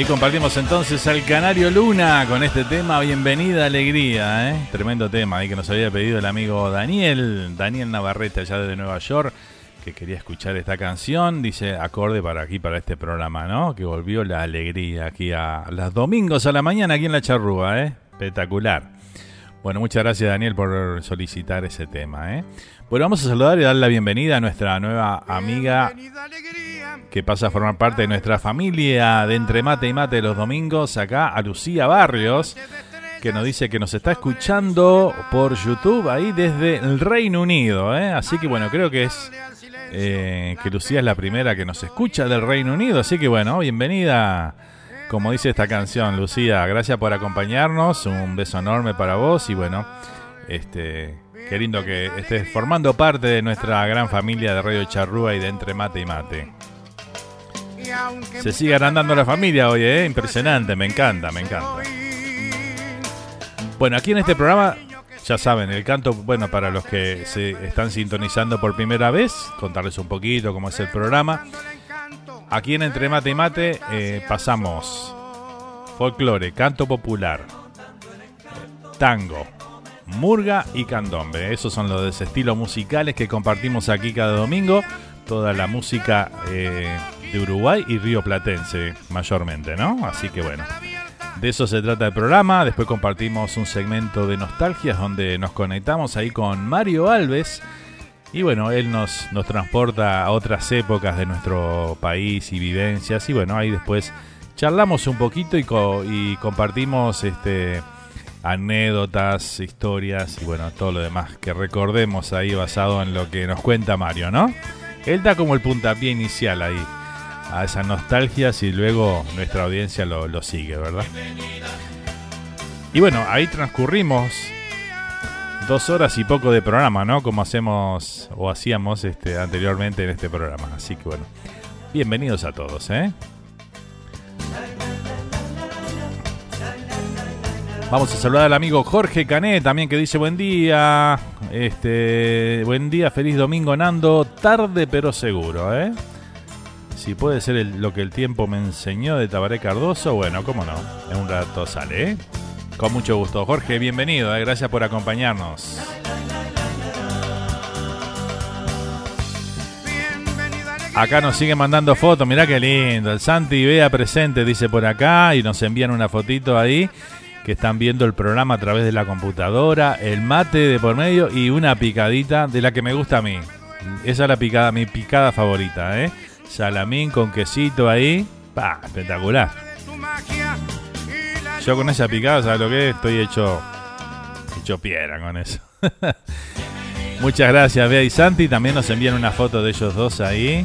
Ahí compartimos entonces al Canario Luna con este tema Bienvenida Alegría, ¿eh? tremendo tema ahí que nos había pedido el amigo Daniel, Daniel Navarrete allá desde Nueva York, que quería escuchar esta canción, dice acorde para aquí, para este programa, ¿no? Que volvió la alegría aquí a los domingos a la mañana aquí en la charrúa, ¿eh? espectacular. Bueno, muchas gracias Daniel por solicitar ese tema, ¿eh? Bueno, vamos a saludar y dar la bienvenida a nuestra nueva amiga que pasa a formar parte de nuestra familia de Entre Mate y Mate los domingos, acá a Lucía Barrios, que nos dice que nos está escuchando por YouTube ahí desde el Reino Unido. ¿eh? Así que bueno, creo que es eh, que Lucía es la primera que nos escucha del Reino Unido. Así que bueno, bienvenida, como dice esta canción, Lucía. Gracias por acompañarnos. Un beso enorme para vos y bueno, este... Qué lindo que estés formando parte de nuestra gran familia de Radio Charrúa y de Entre Mate y Mate. Se sigue agrandando la familia hoy, ¿eh? Impresionante, me encanta, me encanta. Bueno, aquí en este programa, ya saben, el canto, bueno, para los que se están sintonizando por primera vez, contarles un poquito cómo es el programa. Aquí en Entre Mate y Mate eh, pasamos folclore, canto popular, tango, murga y candombe. Esos son los estilos musicales que compartimos aquí cada domingo. Toda la música eh, de Uruguay y Río Platense, mayormente, ¿no? Así que bueno, de eso se trata el programa. Después compartimos un segmento de nostalgias donde nos conectamos ahí con Mario Alves. Y bueno, él nos, nos transporta a otras épocas de nuestro país y vivencias. Y bueno, ahí después charlamos un poquito y, co y compartimos este anécdotas, historias y bueno, todo lo demás que recordemos ahí basado en lo que nos cuenta Mario, ¿no? Él da como el puntapié inicial ahí a esas nostalgias y luego nuestra audiencia lo, lo sigue, ¿verdad? Y bueno, ahí transcurrimos dos horas y poco de programa, ¿no? Como hacemos o hacíamos este, anteriormente en este programa. Así que bueno, bienvenidos a todos, ¿eh? Vamos a saludar al amigo Jorge Canet también que dice buen día. Este, buen día, feliz domingo Nando, tarde pero seguro, ¿eh? Si puede ser lo que el tiempo me enseñó de Tabaré Cardoso, bueno, cómo no. En un rato sale, ¿eh? Con mucho gusto. Jorge, bienvenido, ¿eh? gracias por acompañarnos. Acá nos siguen mandando fotos, mirá qué lindo. El Santi y Bea presente, dice por acá, y nos envían una fotito ahí, que están viendo el programa a través de la computadora, el mate de por medio y una picadita de la que me gusta a mí. Esa es la picada, mi picada favorita, ¿eh? Salamín con quesito ahí, pa, espectacular. Yo con esa picada, ¿sabes lo que es? Estoy hecho, hecho piedra con eso. (laughs) Muchas gracias, Bea y Santi. También nos envían una foto de ellos dos ahí.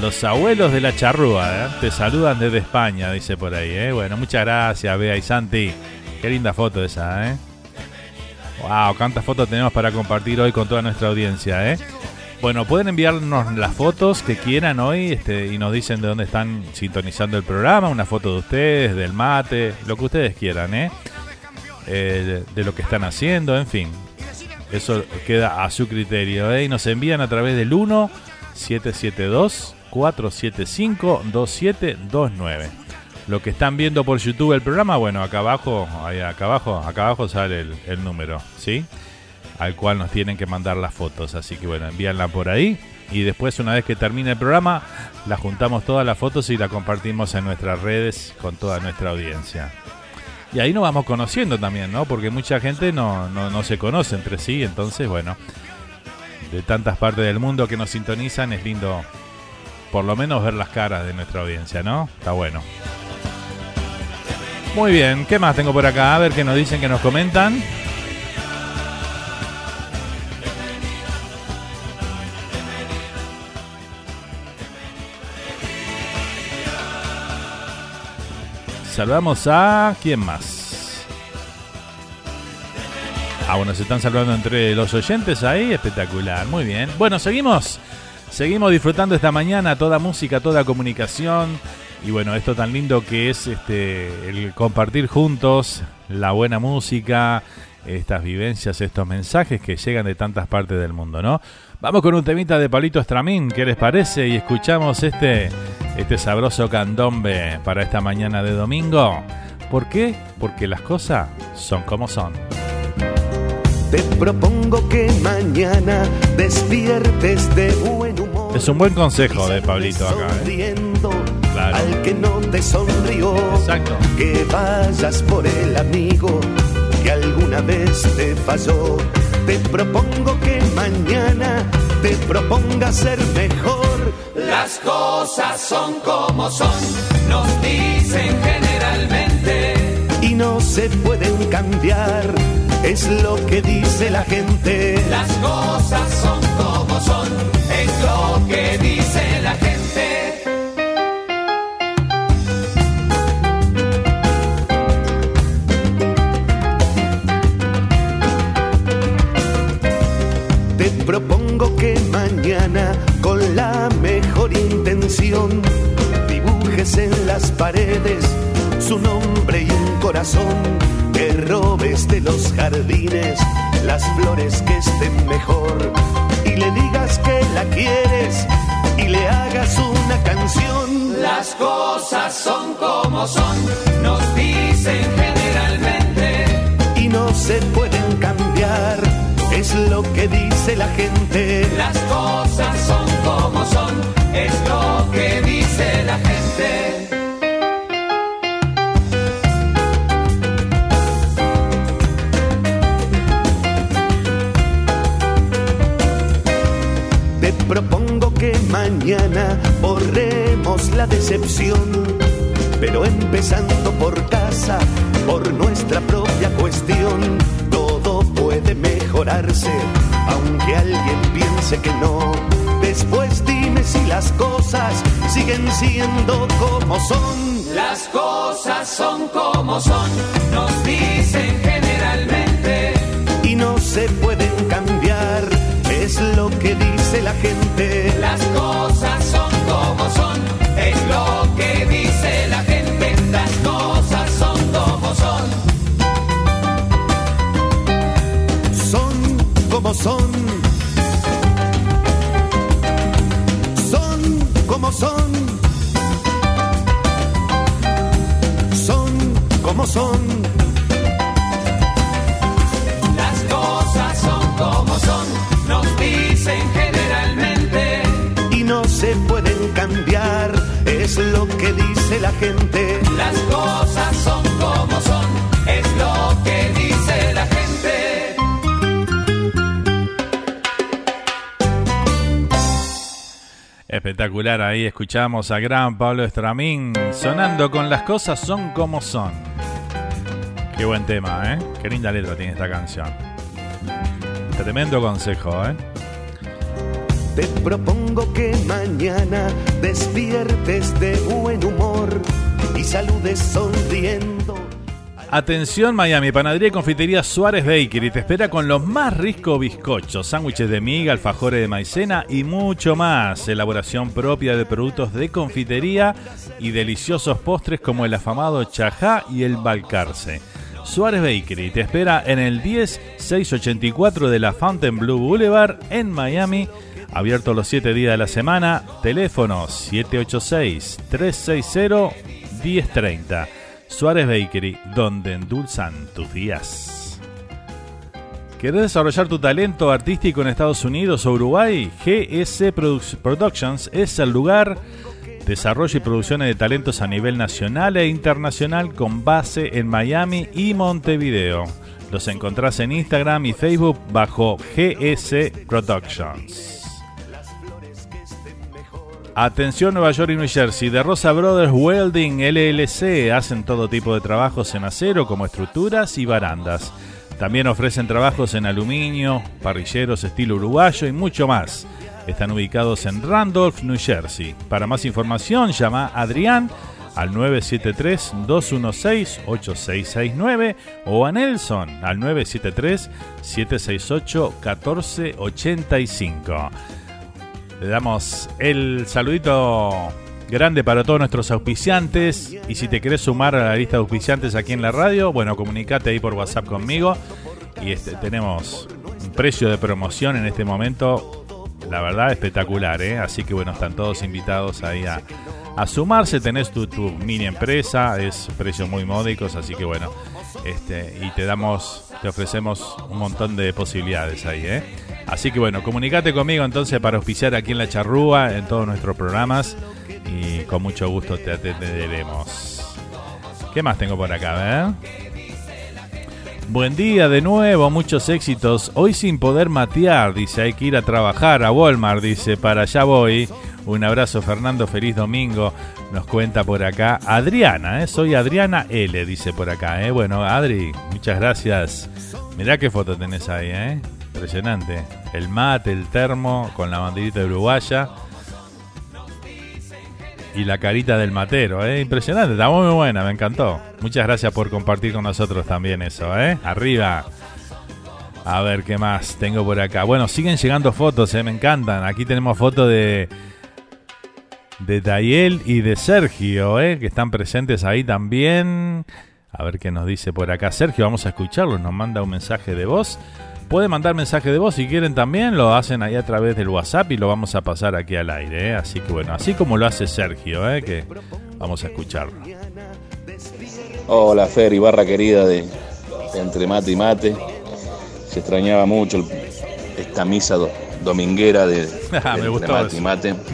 Los abuelos de la charrúa, ¿eh? te saludan desde España, dice por ahí. ¿eh? Bueno, muchas gracias, Bea y Santi. Qué linda foto esa, ¿eh? Wow, cuántas fotos tenemos para compartir hoy con toda nuestra audiencia, ¿eh? Bueno, pueden enviarnos las fotos que quieran hoy este, y nos dicen de dónde están sintonizando el programa, una foto de ustedes, del mate, lo que ustedes quieran, ¿eh? eh de, lo que están haciendo, en fin. Eso queda a su criterio, ¿eh? Y nos envían a través del 1 772 475 2729. Lo que están viendo por YouTube el programa, bueno, acá abajo, acá abajo, acá abajo sale el número, ¿sí? Al cual nos tienen que mandar las fotos. Así que bueno, envíanla por ahí y después una vez que termine el programa, la juntamos todas las fotos y la compartimos en nuestras redes con toda nuestra audiencia. Y ahí nos vamos conociendo también, ¿no? Porque mucha gente no, no, se conoce entre sí, entonces bueno, de tantas partes del mundo que nos sintonizan es lindo por lo menos ver las caras de nuestra audiencia, ¿no? Está bueno. Muy bien, ¿qué más tengo por acá? A ver qué nos dicen, que nos comentan. Saludamos a. ¿Quién más? Ah, bueno, se están saludando entre los oyentes ahí. Espectacular, muy bien. Bueno, seguimos. Seguimos disfrutando esta mañana toda música, toda comunicación. Y bueno, esto tan lindo que es este el compartir juntos la buena música, estas vivencias, estos mensajes que llegan de tantas partes del mundo, ¿no? Vamos con un temita de Palito Estramín, ¿qué les parece? Y escuchamos este, este sabroso candombe para esta mañana de domingo. ¿Por qué? Porque las cosas son como son. Te propongo que mañana despiertes de buen humor. Es un buen consejo de Pablito acá. ¿eh? Claro. Al que no te sonrió, Exacto. que vayas por el amigo que alguna vez te falló te propongo que mañana te proponga ser mejor. Las cosas son como son, nos dicen generalmente. Y no se pueden cambiar, es lo que dice la gente. Las cosas son como son, es lo que dice la gente. Dibujes en las paredes su nombre y un corazón que robes de los jardines las flores que estén mejor y le digas que la quieres y le hagas una canción. Las cosas son como son, nos dicen generalmente y no se pueden cambiar es lo que dice la gente. Las cosas son como son, es lo que dice la gente. Te propongo que mañana borremos la decepción, pero empezando por casa, por nuestra propia cuestión puede mejorarse, aunque alguien piense que no. Después dime si las cosas siguen siendo como son. Las cosas son como son, nos dicen generalmente. Y no se pueden cambiar, es lo que dice la gente. Las cosas son como son, es lo que dice la gente. Las cosas son como son. como son. Son. Son como son. Las cosas son como son, nos dicen generalmente. Y no se pueden cambiar, es lo que dice la gente. Las cosas son Espectacular, ahí escuchamos a gran Pablo Estramín sonando con las cosas son como son. Qué buen tema, ¿eh? Qué linda letra tiene esta canción. Tremendo consejo, ¿eh? Te propongo que mañana despiertes de buen humor y saludes sonriendo Atención Miami, panadería y confitería Suárez Bakery te espera con los más ricos bizcochos, sándwiches de miga, alfajores de maicena y mucho más. Elaboración propia de productos de confitería y deliciosos postres como el afamado chajá y el balcarce. Suárez Bakery te espera en el 10684 de la Fontainebleau Boulevard en Miami. Abierto los 7 días de la semana. Teléfono 786-360-1030. Suárez Bakery, donde endulzan tus días. ¿Querés desarrollar tu talento artístico en Estados Unidos o Uruguay? GS Productions es el lugar. Desarrollo y producciones de talentos a nivel nacional e internacional con base en Miami y Montevideo. Los encontrás en Instagram y Facebook bajo GS Productions. Atención Nueva York y New Jersey, de Rosa Brothers Welding LLC hacen todo tipo de trabajos en acero como estructuras y barandas. También ofrecen trabajos en aluminio, parrilleros estilo uruguayo y mucho más. Están ubicados en Randolph, New Jersey. Para más información llama a Adrián al 973-216-8669 o a Nelson al 973-768-1485. Le damos el saludito grande para todos nuestros auspiciantes. Y si te querés sumar a la lista de auspiciantes aquí en la radio, bueno, comunicate ahí por WhatsApp conmigo. Y este, tenemos un precio de promoción en este momento, la verdad, espectacular. ¿eh? Así que bueno, están todos invitados ahí a, a sumarse. Tenés tu, tu, mini empresa, es precios muy módicos, así que bueno. Este, y te damos, te ofrecemos un montón de posibilidades ahí, ¿eh? Así que bueno, comunicate conmigo entonces para auspiciar aquí en La Charrúa, en todos nuestros programas. Y con mucho gusto te atenderemos. ¿Qué más tengo por acá? Buen día de nuevo, muchos éxitos. Hoy sin poder matear, dice, hay que ir a trabajar a Walmart, dice, para allá voy. Un abrazo Fernando, feliz domingo. Nos cuenta por acá Adriana, ¿eh? soy Adriana L, dice por acá. ¿eh? Bueno, Adri, muchas gracias. Mirá qué foto tenés ahí, ¿eh? Impresionante. El mate, el termo, con la banderita uruguaya. Y la carita del matero, ¿eh? Impresionante, está muy buena, me encantó. Muchas gracias por compartir con nosotros también eso, ¿eh? Arriba. A ver qué más tengo por acá. Bueno, siguen llegando fotos, ¿eh? me encantan. Aquí tenemos fotos de de Dayel y de Sergio, ¿eh? que están presentes ahí también. A ver qué nos dice por acá Sergio, vamos a escucharlo, nos manda un mensaje de voz. Pueden mandar mensaje de voz si quieren también, lo hacen ahí a través del WhatsApp y lo vamos a pasar aquí al aire. ¿eh? Así que bueno, así como lo hace Sergio, ¿eh? que vamos a escucharlo. Hola Fer y barra querida de, de Entre Mate y Mate. Se extrañaba mucho el, esta misa do, dominguera de, de (laughs) Ah, Me Entre Mate eso. y Mate. (laughs)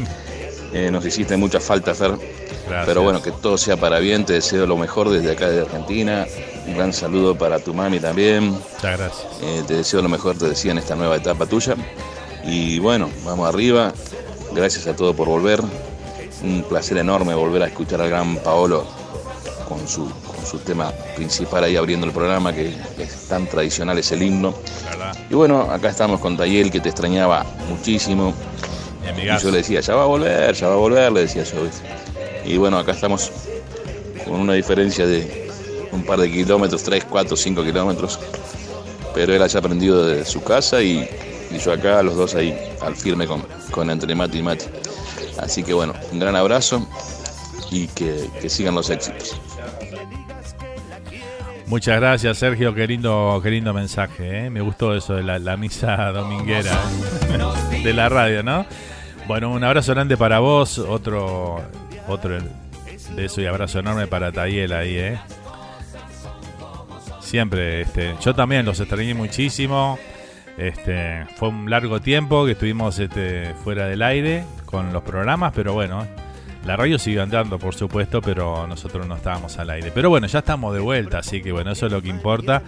Eh, nos hiciste mucha falta, Fer. Gracias. Pero bueno, que todo sea para bien. Te deseo lo mejor desde acá de Argentina. Un gran saludo para tu mami también. Muchas gracias. Eh, te deseo lo mejor, te decía, en esta nueva etapa tuya. Y bueno, vamos arriba. Gracias a todos por volver. Un placer enorme volver a escuchar al gran Paolo con su, con su tema principal ahí abriendo el programa, que, que es tan tradicional, es el himno. Y bueno, acá estamos con Tayel, que te extrañaba muchísimo. Y yo le decía, ya va a volver, ya va a volver, le decía yo. Y bueno, acá estamos con una diferencia de un par de kilómetros, 3, 4, 5 kilómetros. Pero él haya aprendido de su casa y, y yo acá, los dos ahí al firme con, con entre mate y mate. Así que bueno, un gran abrazo y que, que sigan los éxitos. Muchas gracias, Sergio. Qué lindo, qué lindo mensaje. ¿eh? Me gustó eso de la, la misa dominguera ¿eh? de la radio, ¿no? Bueno, un abrazo grande para vos. Otro, otro de eso y abrazo enorme para Tayel ahí, ¿eh? Siempre, este, yo también los extrañé muchísimo. Este, fue un largo tiempo que estuvimos este, fuera del aire con los programas, pero bueno, la radio siguió andando, por supuesto, pero nosotros no estábamos al aire. Pero bueno, ya estamos de vuelta, así que bueno, eso es lo que importa.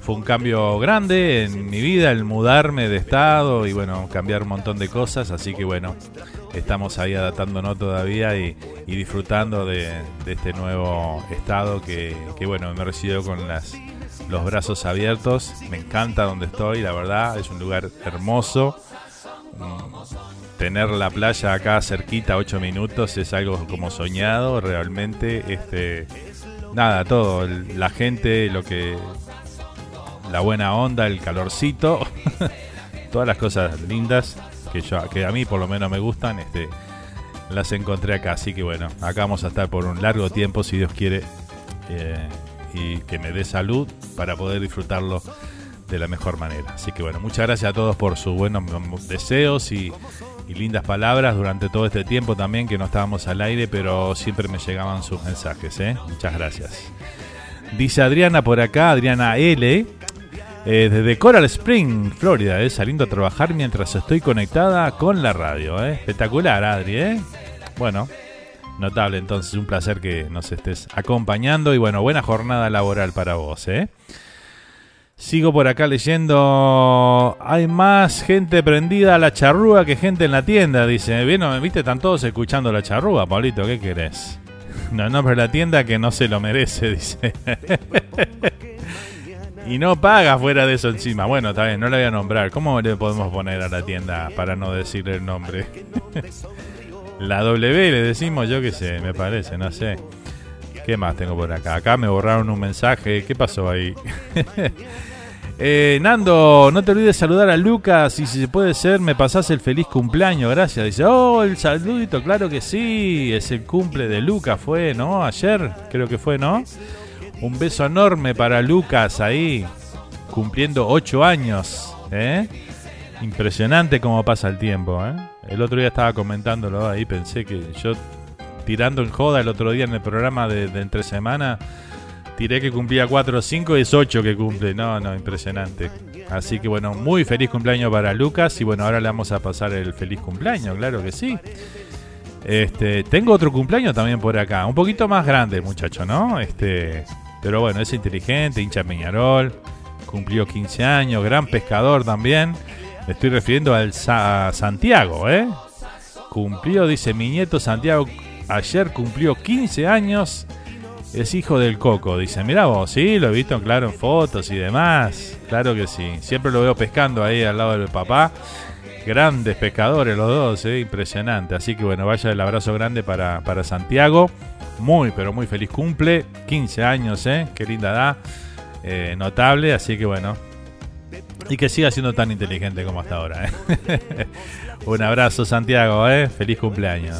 Fue un cambio grande en mi vida, el mudarme de estado y bueno, cambiar un montón de cosas, así que bueno, estamos ahí adaptándonos todavía y, disfrutando de, de este nuevo estado que, que bueno, me recibió con las los brazos abiertos. Me encanta donde estoy, la verdad, es un lugar hermoso. Mm, Tener la playa acá cerquita, 8 minutos, es algo como soñado. Realmente, este nada, todo, la gente, lo que la buena onda, el calorcito, (laughs) todas las cosas lindas que yo que a mí por lo menos me gustan, este las encontré acá, así que bueno, acá vamos a estar por un largo tiempo si Dios quiere eh, y que me dé salud para poder disfrutarlo de la mejor manera. Así que bueno, muchas gracias a todos por sus buenos deseos y, y lindas palabras durante todo este tiempo también que no estábamos al aire, pero siempre me llegaban sus mensajes. ¿eh? Muchas gracias. Dice Adriana por acá, Adriana L. eh, desde Coral Spring, Florida, eh, saliendo a trabajar mientras estoy conectada con la radio. eh. Espectacular, Adri. ¿eh? Bueno, notable entonces, un placer que nos estés acompañando y bueno, buena jornada laboral para vos. ¿eh? Sigo por acá leyendo. Hay más gente prendida a la charrúa que gente en la tienda, dice. ¿Viste? Están todos escuchando la charrúa, Pablito. ¿Qué querés? No nombre la tienda que no se lo merece, (laughs) dice. y no paga fuera de eso encima. Bueno, está bien, no la voy a nombrar. ¿Cómo le podemos poner a la tienda para no decir el nombre? (laughs) la W le decimos, yo qué sé, me parece, no sé. ¿Qué más tengo por acá? Acá me borraron un mensaje. ¿Qué pasó ahí? (laughs) Eh, Nando, no te olvides saludar a Lucas y si se puede ser, me pasás el feliz cumpleaños, gracias. Dice, oh, el saludito, claro que sí, es el cumple de Lucas, fue, ¿no? Ayer, creo que fue, ¿no? Un beso enorme para Lucas ahí, cumpliendo ocho años, ¿eh? Impresionante cómo pasa el tiempo, ¿eh? El otro día estaba comentándolo ahí, pensé que yo tirando en joda el otro día en el programa de, de entre semana, tiré que cumplía 4 o 5 y es 8 que cumple. No, no, impresionante. Así que bueno, muy feliz cumpleaños para Lucas y bueno, ahora le vamos a pasar el feliz cumpleaños, claro que sí. Este, tengo otro cumpleaños también por acá, un poquito más grande, muchacho, ¿no? Este, pero bueno, es inteligente, hincha Peñarol, cumplió 15 años, gran pescador también. Estoy refiriendo al Santiago, ¿eh? Cumplió, dice mi nieto Santiago, ayer cumplió 15 años. Es hijo del Coco, dice. Mira vos, sí, lo he visto claro en fotos y demás. Claro que sí. Siempre lo veo pescando ahí al lado del papá. Grandes pescadores los dos, ¿eh? impresionante. Así que bueno, vaya el abrazo grande para, para Santiago. Muy, pero muy feliz cumple. 15 años, ¿eh? Qué linda edad. Eh, notable, así que bueno. Y que siga siendo tan inteligente como hasta ahora. ¿eh? (laughs) Un abrazo, Santiago, ¿eh? Feliz cumpleaños.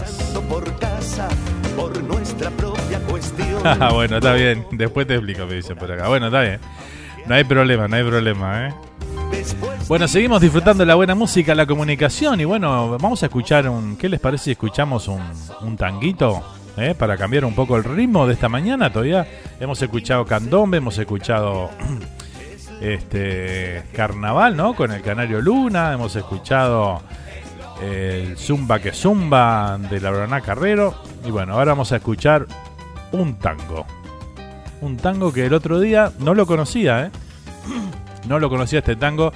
Ah, (laughs) bueno, está bien. Después te explico, me dicen por acá. Bueno, está bien. No hay problema, no hay problema, ¿eh? Bueno, seguimos disfrutando de la buena música, la comunicación y bueno, vamos a escuchar un... ¿Qué les parece si escuchamos un, un tanguito? ¿eh? Para cambiar un poco el ritmo de esta mañana. Todavía hemos escuchado candombe, hemos escuchado (clears throat) este carnaval, ¿no? Con el Canario Luna, hemos escuchado el Zumba que Zumba de Lauraná Carrero. Y bueno, ahora vamos a escuchar un tango. Un tango que el otro día no lo conocía, ¿eh? (clears throat) No lo conocía este tango.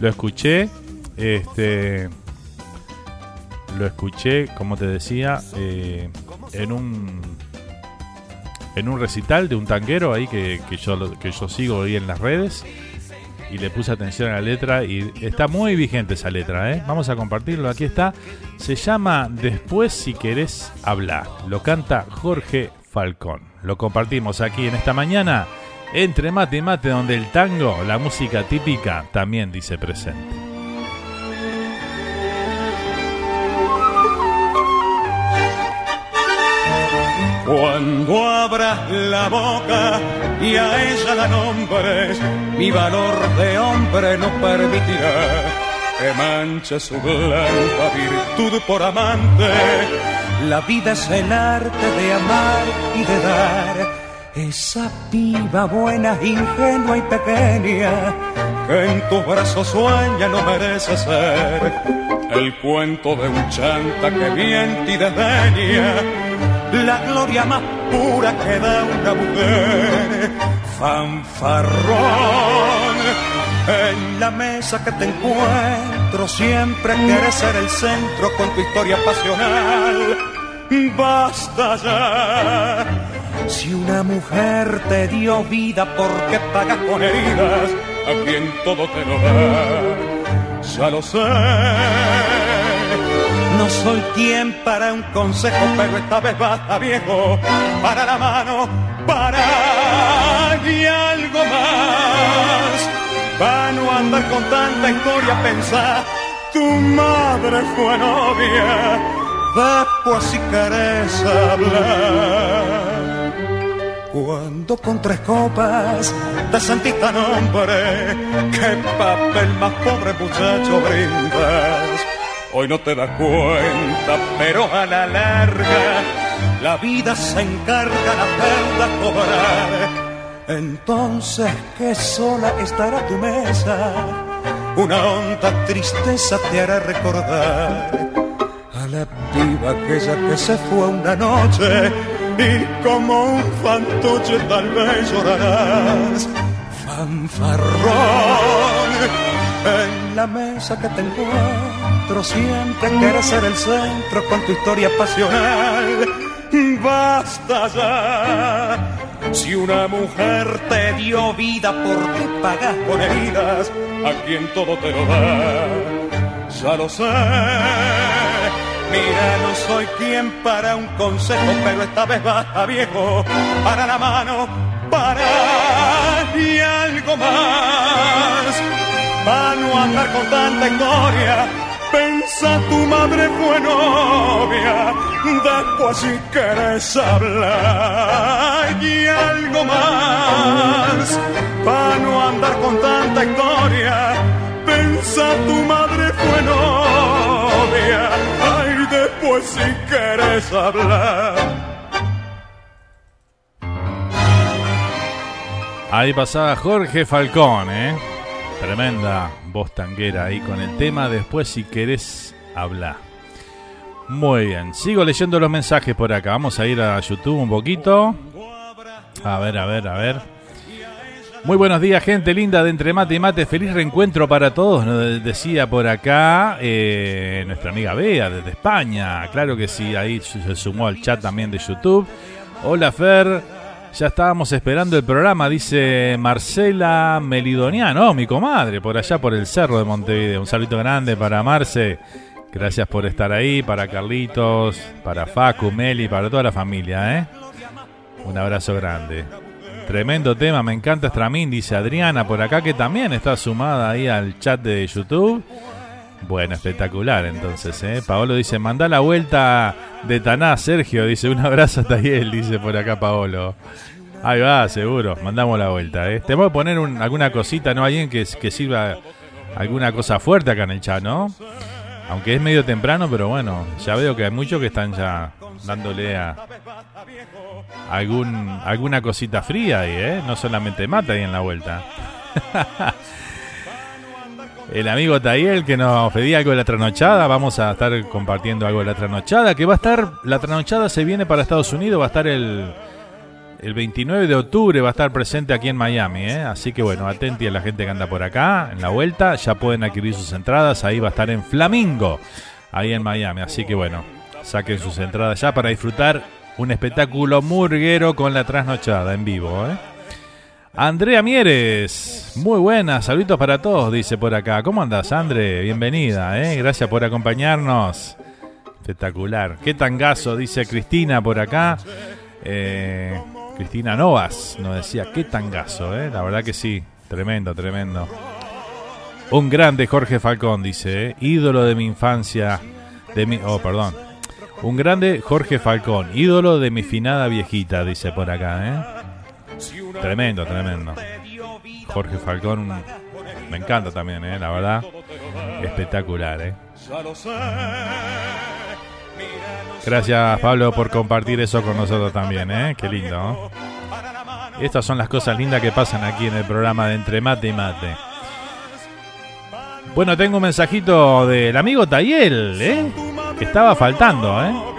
Lo escuché. Este. Lo escuché, como te decía, eh, en un. En un recital de un tanguero ahí que, que yo, que yo sigo ahí en las redes. Y le puse atención a la letra y está muy vigente esa letra, ¿eh? Vamos a compartirlo, aquí está. Se llama Después si querés hablar. Lo canta Jorge Falcón. Lo compartimos aquí en esta mañana entre mate y mate donde el tango, la música típica, también dice presente. Cuando abras la boca y a ella la nombres, mi valor de hombre no permitirá que manche su blanca virtud por amante. La vida es el arte de amar y de dar. Esa piba buena, ingenua y pequeña, que en tus brazos sueña no merece ser el cuento de un chanta que miente y desdeña la gloria más pura que da una mujer. Fanfarrón, en la mesa que te encuentro siempre quieres ser el centro con tu historia pasional. Basta ya. Si una mujer te dio vida, ¿por qué pagas con heridas a quien todo te lo da? Ya lo sé. No soy quien para un consejo, pero esta vez basta viejo. Para la mano, para y algo más. Para no andar con tanta historia, pensar. Tu madre fue novia, después si querés hablar. Cuando con tres copas de santista nombre, qué papel más pobre muchacho brindas. Hoy no te das cuenta, pero a la larga la vida se encarga de hacerla cobrar. Entonces que sola estará tu mesa, una honda tristeza te hará recordar a la piba aquella que se fue una noche y como un fantoche tal vez llorarás. Fanfarrón en la mesa que te encuentro siempre quieres ser el centro con tu historia pasional. Basta ya. Si una mujer te dio vida, ¿por qué pagas con heridas a quien todo te lo da? Ya lo sé. Mira, no soy quien para un consejo, pero esta vez basta viejo. Para la mano, para y algo más. Para no andar con tanta historia, pensa tu madre fue novia. Después si quieres hablar y algo más. Para no andar con tanta historia, pensa tu madre fue novia. Ay, después si quieres hablar. Ahí pasaba Jorge Falcón, ¿eh? Tremenda voz tanguera ahí con el tema. Después, si querés hablar. Muy bien, sigo leyendo los mensajes por acá. Vamos a ir a YouTube un poquito. A ver, a ver, a ver. Muy buenos días, gente linda de Entre Mate y Mate. Feliz reencuentro para todos, nos decía por acá eh, nuestra amiga Bea desde España. Claro que sí, ahí se sumó al chat también de YouTube. Hola, Fer. Ya estábamos esperando el programa, dice Marcela Melidoniano, mi comadre, por allá por el cerro de Montevideo. Un saludo grande para Marce. Gracias por estar ahí, para Carlitos, para Facu, Meli, para toda la familia, ¿eh? Un abrazo grande. Tremendo tema, me encanta Stramín, dice Adriana por acá, que también está sumada ahí al chat de YouTube. Bueno, espectacular entonces, ¿eh? Paolo dice, manda la vuelta de Taná, Sergio, dice, un abrazo hasta él, dice por acá Paolo. Ahí va, seguro, mandamos la vuelta, ¿eh? Te voy a poner alguna cosita, ¿no? Alguien que, que sirva alguna cosa fuerte acá en el chat, ¿no? Aunque es medio temprano, pero bueno, ya veo que hay muchos que están ya dándole a algún, alguna cosita fría ahí, ¿eh? No solamente mata ahí en la vuelta. (laughs) el amigo Tayel que nos pedía algo de la trasnochada. Vamos a estar compartiendo algo de la trasnochada. Que va a estar, la trasnochada se viene para Estados Unidos, va a estar el, el 29 de octubre, va a estar presente aquí en Miami. ¿eh? Así que bueno, atenti a la gente que anda por acá, en la vuelta. Ya pueden adquirir sus entradas. Ahí va a estar en Flamingo, ahí en Miami. Así que bueno, saquen sus entradas ya para disfrutar un espectáculo murguero con la trasnochada en vivo. ¿eh? Andrea Mieres, muy buenas, saludos para todos, dice por acá. ¿Cómo andas, Andre? Bienvenida, ¿eh? gracias por acompañarnos. Espectacular. Qué tangazo, dice Cristina por acá. Eh, Cristina Novas nos decía, qué tangazo, ¿eh? la verdad que sí, tremendo, tremendo. Un grande Jorge Falcón, dice, ¿eh? ídolo de mi infancia, de mi... Oh, perdón. Un grande Jorge Falcón, ídolo de mi finada viejita, dice por acá, ¿eh? Tremendo, tremendo. Jorge Falcón me encanta también, ¿eh? la verdad. Espectacular. ¿eh? Gracias Pablo por compartir eso con nosotros también. ¿eh? Qué lindo. Estas son las cosas lindas que pasan aquí en el programa de Entre Mate y Mate. Bueno, tengo un mensajito del amigo Tayel, ¿eh? que estaba faltando. ¿eh?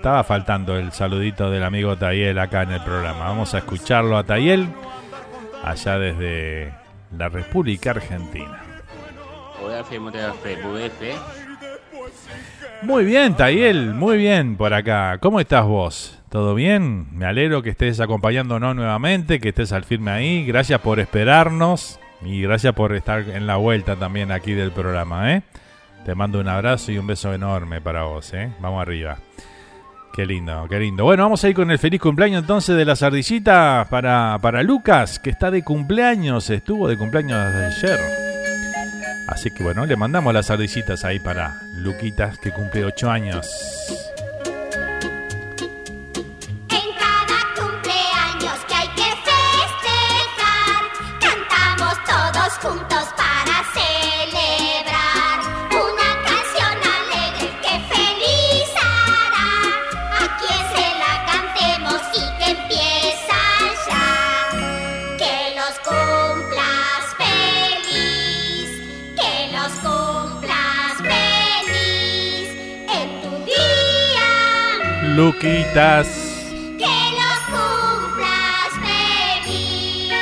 Estaba faltando el saludito del amigo Tayel acá en el programa. Vamos a escucharlo a Tayel allá desde la República Argentina. Muy bien, Tayel, muy bien por acá. ¿Cómo estás vos? ¿Todo bien? Me alegro que estés acompañándonos nuevamente, que estés al firme ahí. Gracias por esperarnos y gracias por estar en la vuelta también aquí del programa, ¿eh? Te mando un abrazo y un beso enorme para vos, ¿eh? Vamos arriba. Qué lindo, qué lindo. Bueno, vamos a ir con el feliz cumpleaños entonces de las ardillitas para, para Lucas, que está de cumpleaños, estuvo de cumpleaños ayer. Así que bueno, le mandamos las ardillitas ahí para Luquitas, que cumple 8 años. Luquitas. Que los cumplas feliz.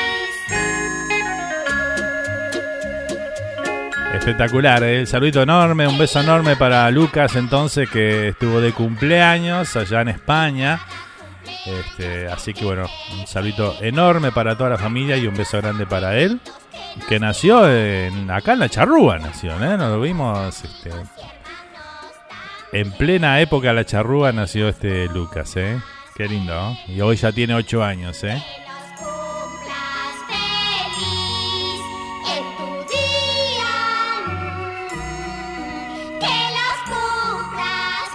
Espectacular, ¿eh? el saludito enorme, un beso enorme para Lucas entonces que estuvo de cumpleaños allá en España. Este, así que bueno, un saludito enorme para toda la familia y un beso grande para él. Que nació en, acá en la Charrúa, nació, ¿eh? Nos lo vimos este, en plena época de la Charrúa nació este Lucas, ¿eh? Qué lindo, ¿no? Y hoy ya tiene 8 años, ¿eh? En tu día. Que los cumplas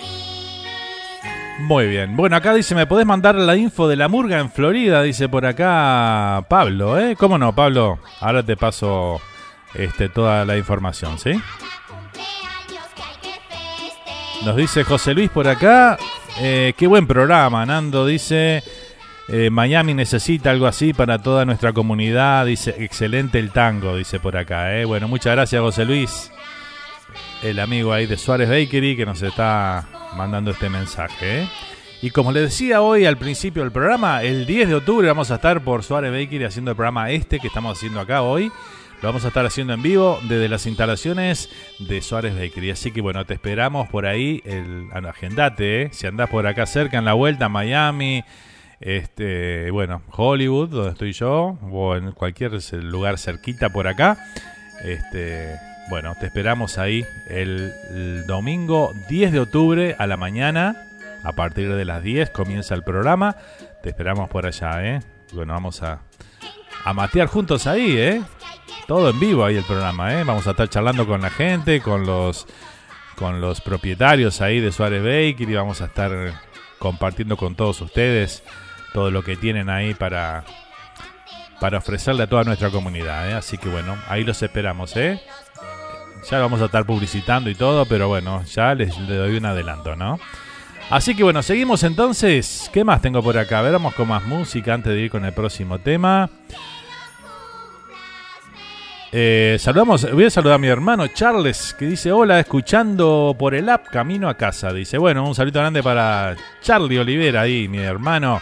feliz. Muy bien. Bueno, acá dice, ¿me podés mandar la info de la murga en Florida? Dice por acá Pablo, ¿eh? ¿Cómo no, Pablo? Ahora te paso este, toda la información, ¿sí? Nos dice José Luis por acá. eh, qué buen programa, Nando. Dice, eh, Miami necesita algo así para toda nuestra comunidad. Dice, excelente el tango, dice por acá. ¿eh? Bueno, muchas gracias, José Luis. El amigo ahí de Suárez Bakery que nos está mandando este mensaje. Y como les decía hoy al principio del programa, el 10 de octubre vamos a estar por Suárez Bakery haciendo el programa este que estamos haciendo acá hoy. Lo vamos a estar haciendo en vivo desde las instalaciones de Suárez Bakery. Así que bueno, te esperamos por ahí. El, ah, agendate, ¿eh? si andás por acá cerca en la vuelta, Miami, este, bueno, Hollywood, donde estoy yo, o en cualquier lugar cerquita por acá. Este, bueno, te esperamos ahí el, domingo 10 de octubre a la mañana. A partir de las 10 comienza el programa. Te esperamos por allá, ¿eh? Bueno, vamos a, a matear juntos ahí, ¿eh? Todo en vivo ahí el programa, ¿eh? Vamos a estar charlando con la gente, con los con los propietarios ahí de Suárez Bakery. Vamos a estar compartiendo con todos ustedes todo lo que tienen ahí para para ofrecerle a toda nuestra comunidad, ¿eh? Así que bueno, ahí los esperamos, ¿eh? Ya vamos a estar publicitando y todo, pero bueno, ya les, les doy un adelanto, ¿no? Así que bueno, seguimos entonces. ¿Qué más tengo por acá? A vamos con más música antes de ir con el próximo tema. Eh, saludamos, voy a saludar a mi hermano Charles, que dice, hola, escuchando por el app Camino a Casa. Dice, bueno, un saludo grande para Charlie Olivera ahí, mi hermano.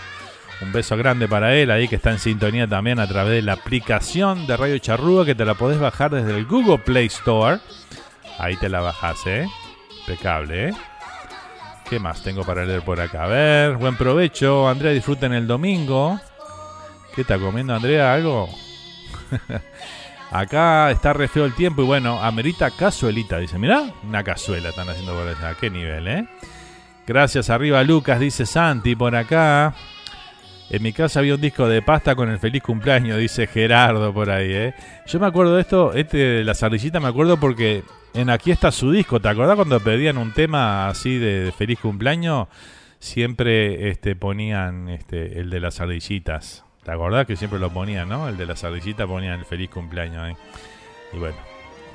Un beso grande para él ahí, que está en sintonía también a través de la aplicación de Radio Charrúa, que te la podés bajar desde el Google Play Store. Ahí te la bajás, ¿eh? Impecable, ¿eh? ¿Qué más tengo para leer por acá? A ver, buen provecho. Andrea, disfruten el domingo. ¿Qué está comiendo Andrea? ¿Algo? (laughs) Acá está re feo el tiempo y bueno, amerita cazuelita. Dice, mirá, una cazuela están haciendo por allá. Qué nivel, ¿eh? Gracias arriba Lucas, dice Santi por acá. En mi casa había un disco de pasta con el feliz cumpleaños, dice Gerardo por ahí, ¿eh? Yo me acuerdo de esto, este de la sardillita me acuerdo porque en aquí está su disco. ¿Te acordás cuando pedían un tema así de, feliz cumpleaños? Siempre este, ponían este, el de las ardillitas. ¿Te acordás que siempre lo ponían, no? El de las ardillitas ponían el feliz cumpleaños, ¿eh? Y bueno,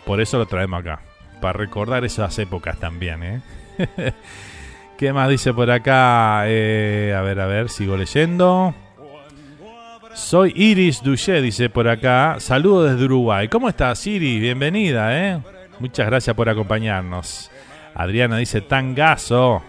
por eso lo traemos acá. Para recordar esas épocas también, ¿eh? (laughs) ¿Qué más dice por acá? Eh, a ver, a ver, sigo leyendo. Soy Iris Duché, dice por acá. Saludos desde Uruguay. ¿Cómo estás, Iris? Bienvenida, ¿eh? Muchas gracias por acompañarnos. Adriana dice tangazo.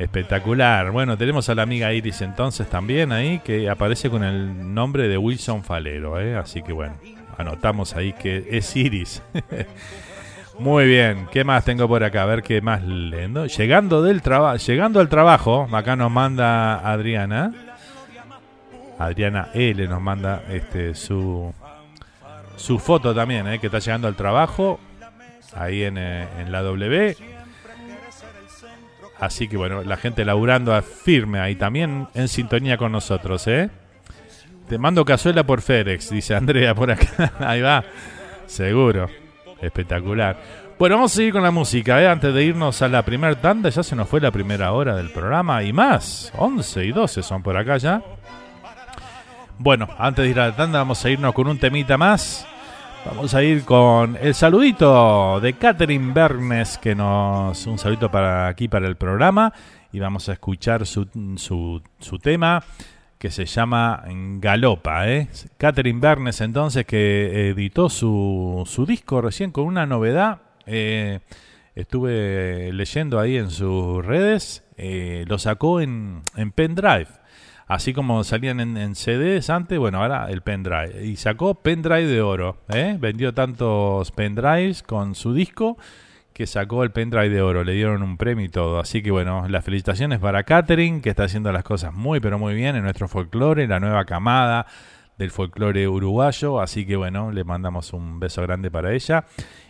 Espectacular. Bueno, tenemos a la amiga Iris entonces también ahí, que aparece con el nombre de Wilson Falero, ¿eh? Así que bueno, anotamos ahí que es Iris. (laughs) Muy bien, ¿qué más tengo por acá? A ver qué más leyendo. Llegando del trabajo, llegando al trabajo, acá nos manda Adriana. Adriana L nos manda este su su foto también, ¿eh? que está llegando al trabajo. ahí en, eh, en la W. Así que bueno, la gente laburando firme ahí también en sintonía con nosotros, ¿eh? Te mando cazuela por Férex, dice Andrea por acá. (laughs) ahí va, seguro. Espectacular. Bueno, vamos a seguir con la música, ¿eh? Antes de irnos a la primera tanda, ya se nos fue la primera hora del programa y más. 11 y 12 son por acá ya. Bueno, antes de ir a la tanda, vamos a irnos con un temita más. Vamos a ir con el saludito de Catherine Bernes, que nos. Un saludito para aquí para el programa. Y vamos a escuchar su, su, tema que se llama Galopa. ¿eh? Catherine Bernes, entonces, que editó su, su disco recién con una novedad. Eh, estuve leyendo ahí en sus redes. eh, lo sacó en, en pendrive. Así como salían en, en CDs antes, bueno, ahora el pendrive. Y sacó pendrive de oro. ¿eh? Vendió tantos pendrives con su disco que sacó el pendrive de oro. Le dieron un premio y todo. Así que bueno, las felicitaciones para Catherine, que está haciendo las cosas muy, pero muy bien en nuestro folclore, la nueva camada del folclore uruguayo. Así que bueno, le mandamos un beso grande para ella.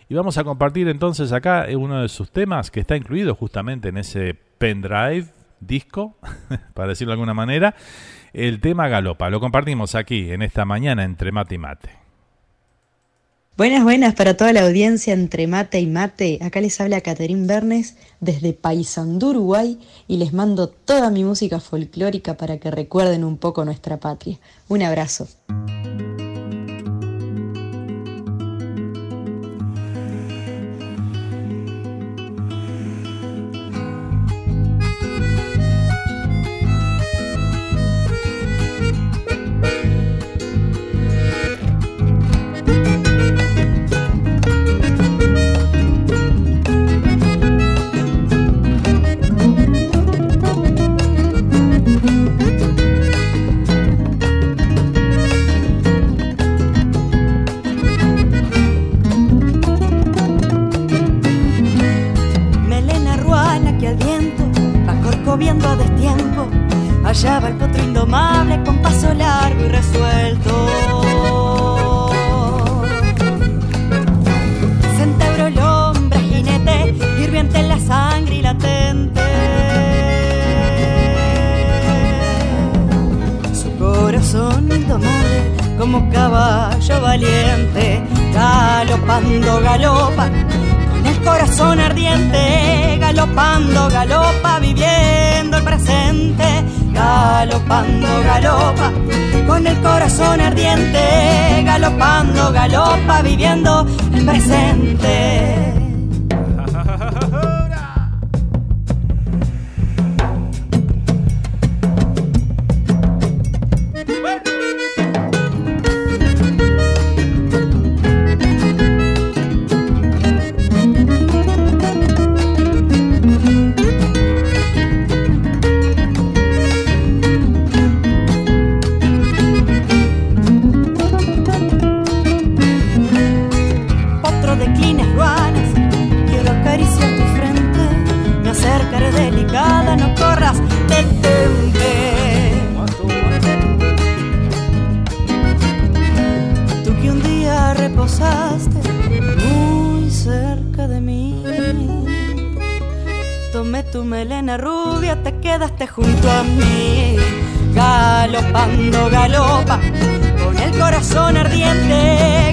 Y vamos a compartir entonces acá uno de sus temas que está incluido justamente en ese pendrive disco, (laughs) para decirlo de alguna manera, el tema Galopa. Lo compartimos aquí en esta mañana entre mate y mate. Buenas, buenas para toda la audiencia entre mate y mate. Acá les habla Caterín Bernes desde Paysandú, Uruguay, y les mando toda mi música folclórica para que recuerden un poco nuestra patria. Un abrazo. Allá va el potro indomable con paso largo y resuelto. Centebro el hombre jinete, hirviente en la sangre y latente. Su corazón indomable como caballo valiente, galopando galopa el corazón ardiente, galopando, galopa, viviendo el presente, galopando, galopa, con el corazón ardiente, galopando, galopa, viviendo el presente.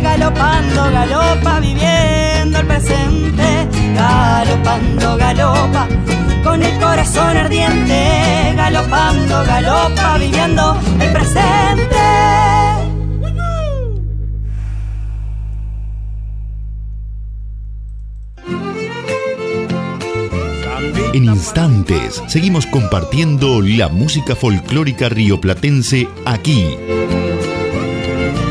Galopando, galopa, viviendo el presente, galopando, galopa, con el corazón ardiente, galopando, galopa, viviendo el presente. En instantes seguimos compartiendo la música folclórica rioplatense aquí.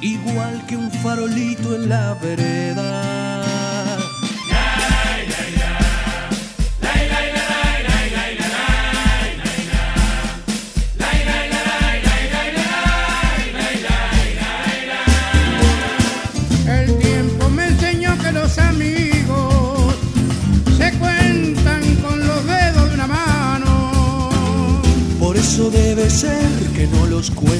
igual que un farolito en la vereda. El tiempo me enseñó que los amigos se cuentan con los dedos de una mano. Por eso debe ser que no los pensar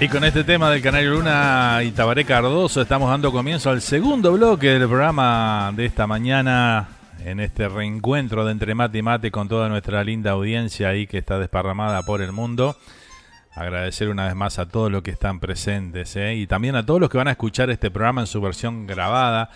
Y con este tema del Canario Luna y Tabaré Cardoso estamos dando comienzo al segundo bloque del programa de esta mañana en este reencuentro de Entre Mate y Mate con toda nuestra linda audiencia ahí que está desparramada por el mundo. Agradecer una vez más a todos los que están presentes ¿eh? y también a todos los que van a escuchar este programa en su versión grabada,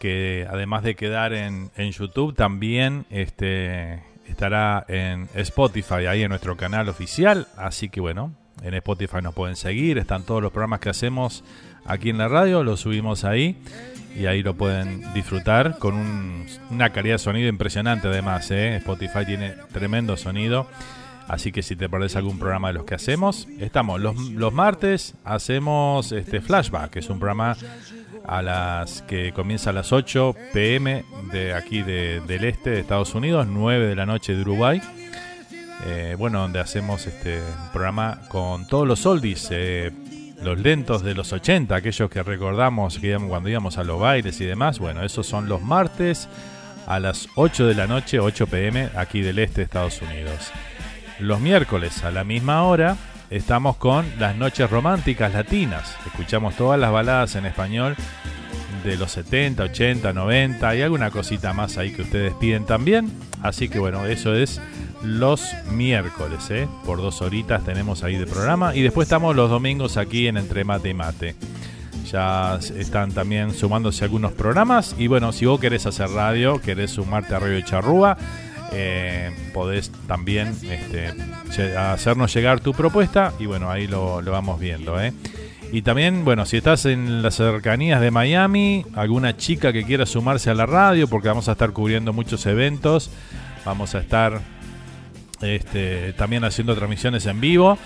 que además de quedar en, en YouTube, también este, estará en Spotify, ahí en nuestro canal oficial. Así que bueno, En Spotify nos pueden seguir, están todos los programas que hacemos aquí en la radio, los subimos ahí y ahí lo pueden disfrutar con un- una calidad de sonido impresionante además. ¿eh? Spotify tiene tremendo sonido. Así que si te perdés algún programa de los que hacemos, estamos los, los martes, hacemos este Flashback, que es un programa a las que comienza a las 8 pm de aquí de- del este de Estados Unidos, 9 de la noche de Uruguay. Eh, bueno, donde hacemos este programa con todos los oldies, eh, los lentos de los 80, aquellos que recordamos que cuando íbamos a los bailes y demás. Bueno, esos son los martes a las 8 de la noche, 8 pm, aquí del este de Estados Unidos. Los miércoles a la misma hora estamos con las noches románticas latinas. Escuchamos todas las baladas en español de los 70, 80, 90 y alguna cosita más ahí que ustedes piden también. Así que bueno, eso es los miércoles, ¿eh? Por dos horitas tenemos ahí de programa. Y después estamos los domingos aquí en Entre Mate y Mate. Ya están también sumándose algunos programas. Y bueno, si vos querés hacer radio, querés sumarte a Radio Charrúa, eh, podés también este, hacernos llegar tu propuesta. Y bueno, ahí lo, lo vamos viendo, ¿eh? Y también, bueno, si estás en las cercanías de Miami, alguna chica que quiera sumarse a la radio, porque vamos a estar cubriendo muchos eventos, vamos a estar este, también haciendo transmisiones en vivo.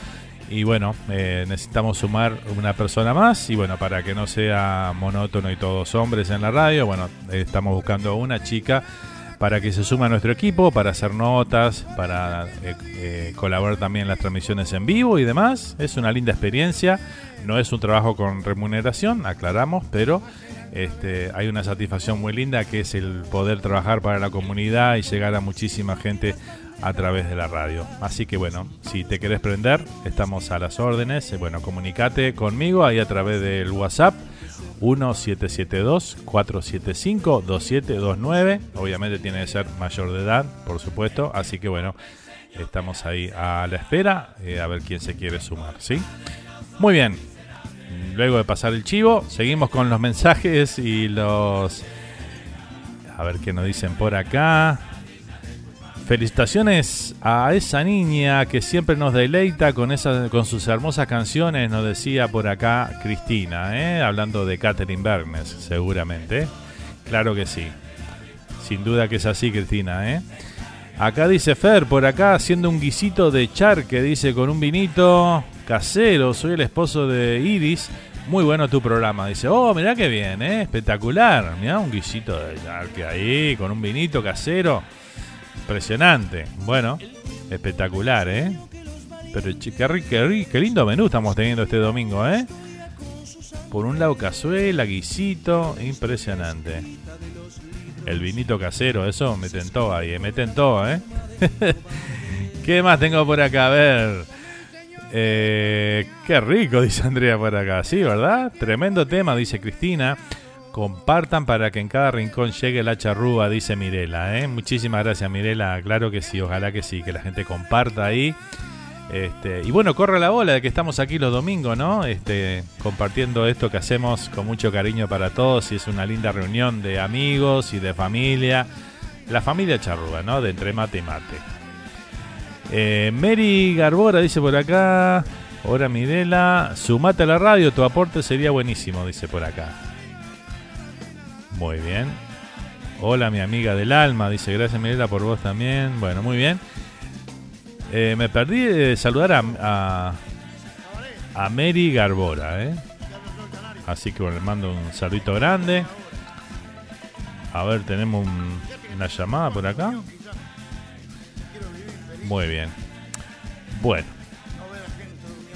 Y bueno, eh, necesitamos sumar una persona más. Y bueno, para que no sea monótono y todos hombres en la radio, bueno, estamos buscando una chica para que se sume a nuestro equipo, para hacer notas, para eh, eh, colaborar también en las transmisiones en vivo y demás. Es una linda experiencia. No es un trabajo con remuneración, aclaramos, pero este, hay una satisfacción muy linda que es el poder trabajar para la comunidad y llegar a muchísima gente a través de la radio. Así que bueno, si te querés prender, estamos a las órdenes. Eh, Bueno, comunicate conmigo ahí a través del WhatsApp 1772-475-2729. Obviamente tiene que ser mayor de edad, por supuesto. Así que bueno, estamos ahí a la espera eh, a ver quién se quiere sumar, ¿sí? Muy bien. Luego de pasar el chivo, seguimos con los mensajes y los... A ver qué nos dicen por acá. Felicitaciones a esa niña que siempre nos deleita con, esa, con sus hermosas canciones, nos decía por acá Cristina, ¿eh? hablando de Catherine Bernes, seguramente. Claro que sí. Sin duda que es así, Cristina. ¿eh? Acá dice Fer, por acá haciendo un guisito de charque, dice con un vinito casero. Soy el esposo de Iris. Muy bueno tu programa. Dice, oh, mirá qué bien, ¿eh? espectacular. Mirá un guisito de charque ahí, con un vinito casero. Impresionante. Bueno, espectacular, ¿eh? Pero qué, qué qué lindo menú estamos teniendo este domingo, ¿eh? Por un lado cazuela, guisito, impresionante. El vinito casero, eso me tentó ahí, eh, me tentó, ¿eh? (laughs) ¿Qué más tengo por acá? A ver. Eh, qué rico, (laughs) dice Andrea por acá. Sí, ¿verdad? Tremendo tema, dice Cristina. Compartan para que en cada rincón llegue la charrúa, dice Mirela. ¿eh? Muchísimas gracias, Mirela. Claro que sí, ojalá que sí, que la gente comparta ahí. Este, y bueno, corre la bola de que estamos aquí los domingos, ¿no? Este, compartiendo esto que hacemos con mucho cariño para todos y es una linda reunión de amigos y de familia. La familia charrúa, ¿no? De entre mate y mate. Eh, Mary Garbora dice por acá. Ahora Mirela, sumate a la radio, tu aporte sería buenísimo, dice por acá. Muy bien. Hola mi amiga del alma, dice gracias Mirela por vos también. Bueno, muy bien. Eh, me perdí de saludar a, a, Mary Garbora, ¿eh? Así que bueno, le mando un saludito grande. A ver, tenemos un- una llamada por acá. Muy bien. Bueno.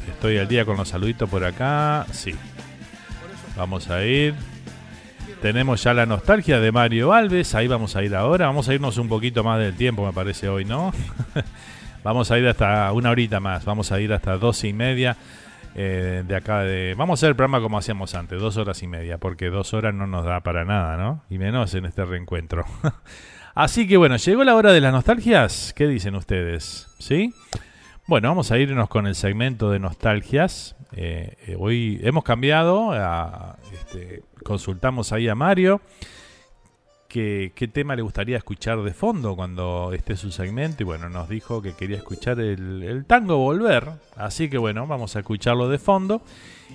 Estoy al día con los saluditos por acá. Sí. Vamos a ir. Tenemos ya la nostalgia de Mario Alves. Ahí vamos a ir ahora. Vamos a irnos un poquito más del tiempo, me parece hoy, ¿no? (laughs) vamos a ir hasta una horita más. Vamos a ir hasta doce y media. eh, de acá de. Vamos a hacer el programa como hacíamos antes, dos horas y media, porque dos horas no nos da para nada, ¿no? Y menos en este reencuentro. (laughs) Así que bueno, llegó la hora de las nostalgias. ¿Qué dicen ustedes? ¿Sí? Bueno, vamos a irnos con el segmento de nostalgias. Eh, eh, hoy hemos cambiado, a- este, consultamos ahí a Mario qué, qué tema le gustaría escuchar de fondo cuando esté su segmento. Y bueno, nos dijo que quería escuchar el, el tango Volver. Así que bueno, vamos a escucharlo de fondo.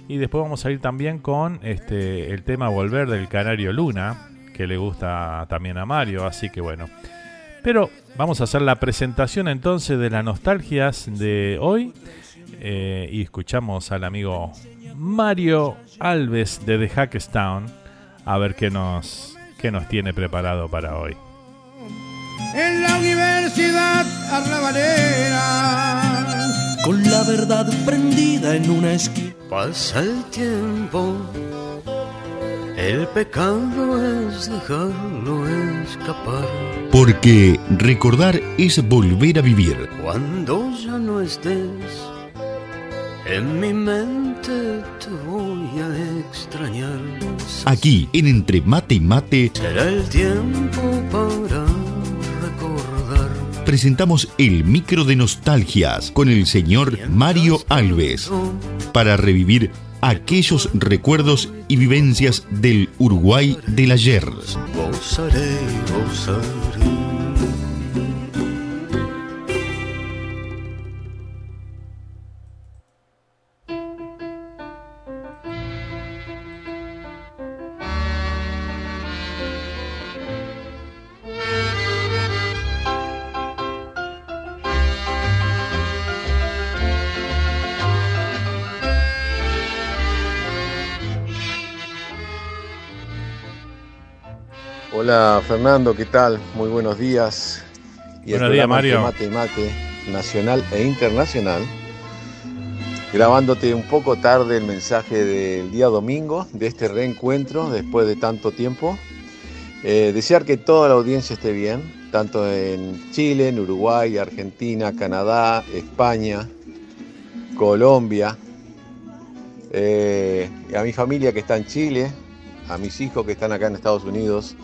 Y después vamos a ir también con este el tema Volver del Canario Luna, que le gusta también a Mario. Así que bueno. Pero vamos a hacer la presentación entonces de las nostalgias de hoy. eh, y escuchamos al amigo Mario Alves de The Hackestown a ver qué nos, qué nos tiene preparado para hoy. En la universidad arrabalera. Con la verdad prendida en una esquina. Pasa el tiempo, el pecado es dejarlo escapar. Porque recordar es volver a vivir. Cuando ya no estés, en mi mente te voy a extrañar. Aquí en Entre Mate y Mate Será el tiempo para recordar. presentamos el micro de nostalgias con el señor Mario Alves para revivir aquellos recuerdos y vivencias del Uruguay del ayer. Gozaré, gozaré. Hola Fernando, ¿qué tal? Muy buenos días. Y Buenos días, Mario. Mate y Mate, nacional e internacional. Grabándote un poco tarde el mensaje del día domingo, de este reencuentro después de tanto tiempo. Eh, desear que toda la audiencia esté bien, tanto en Chile, en Uruguay, Argentina, Canadá, España, Colombia. Eh, y a mi familia que está en Chile, a mis hijos que están acá en Estados Unidos.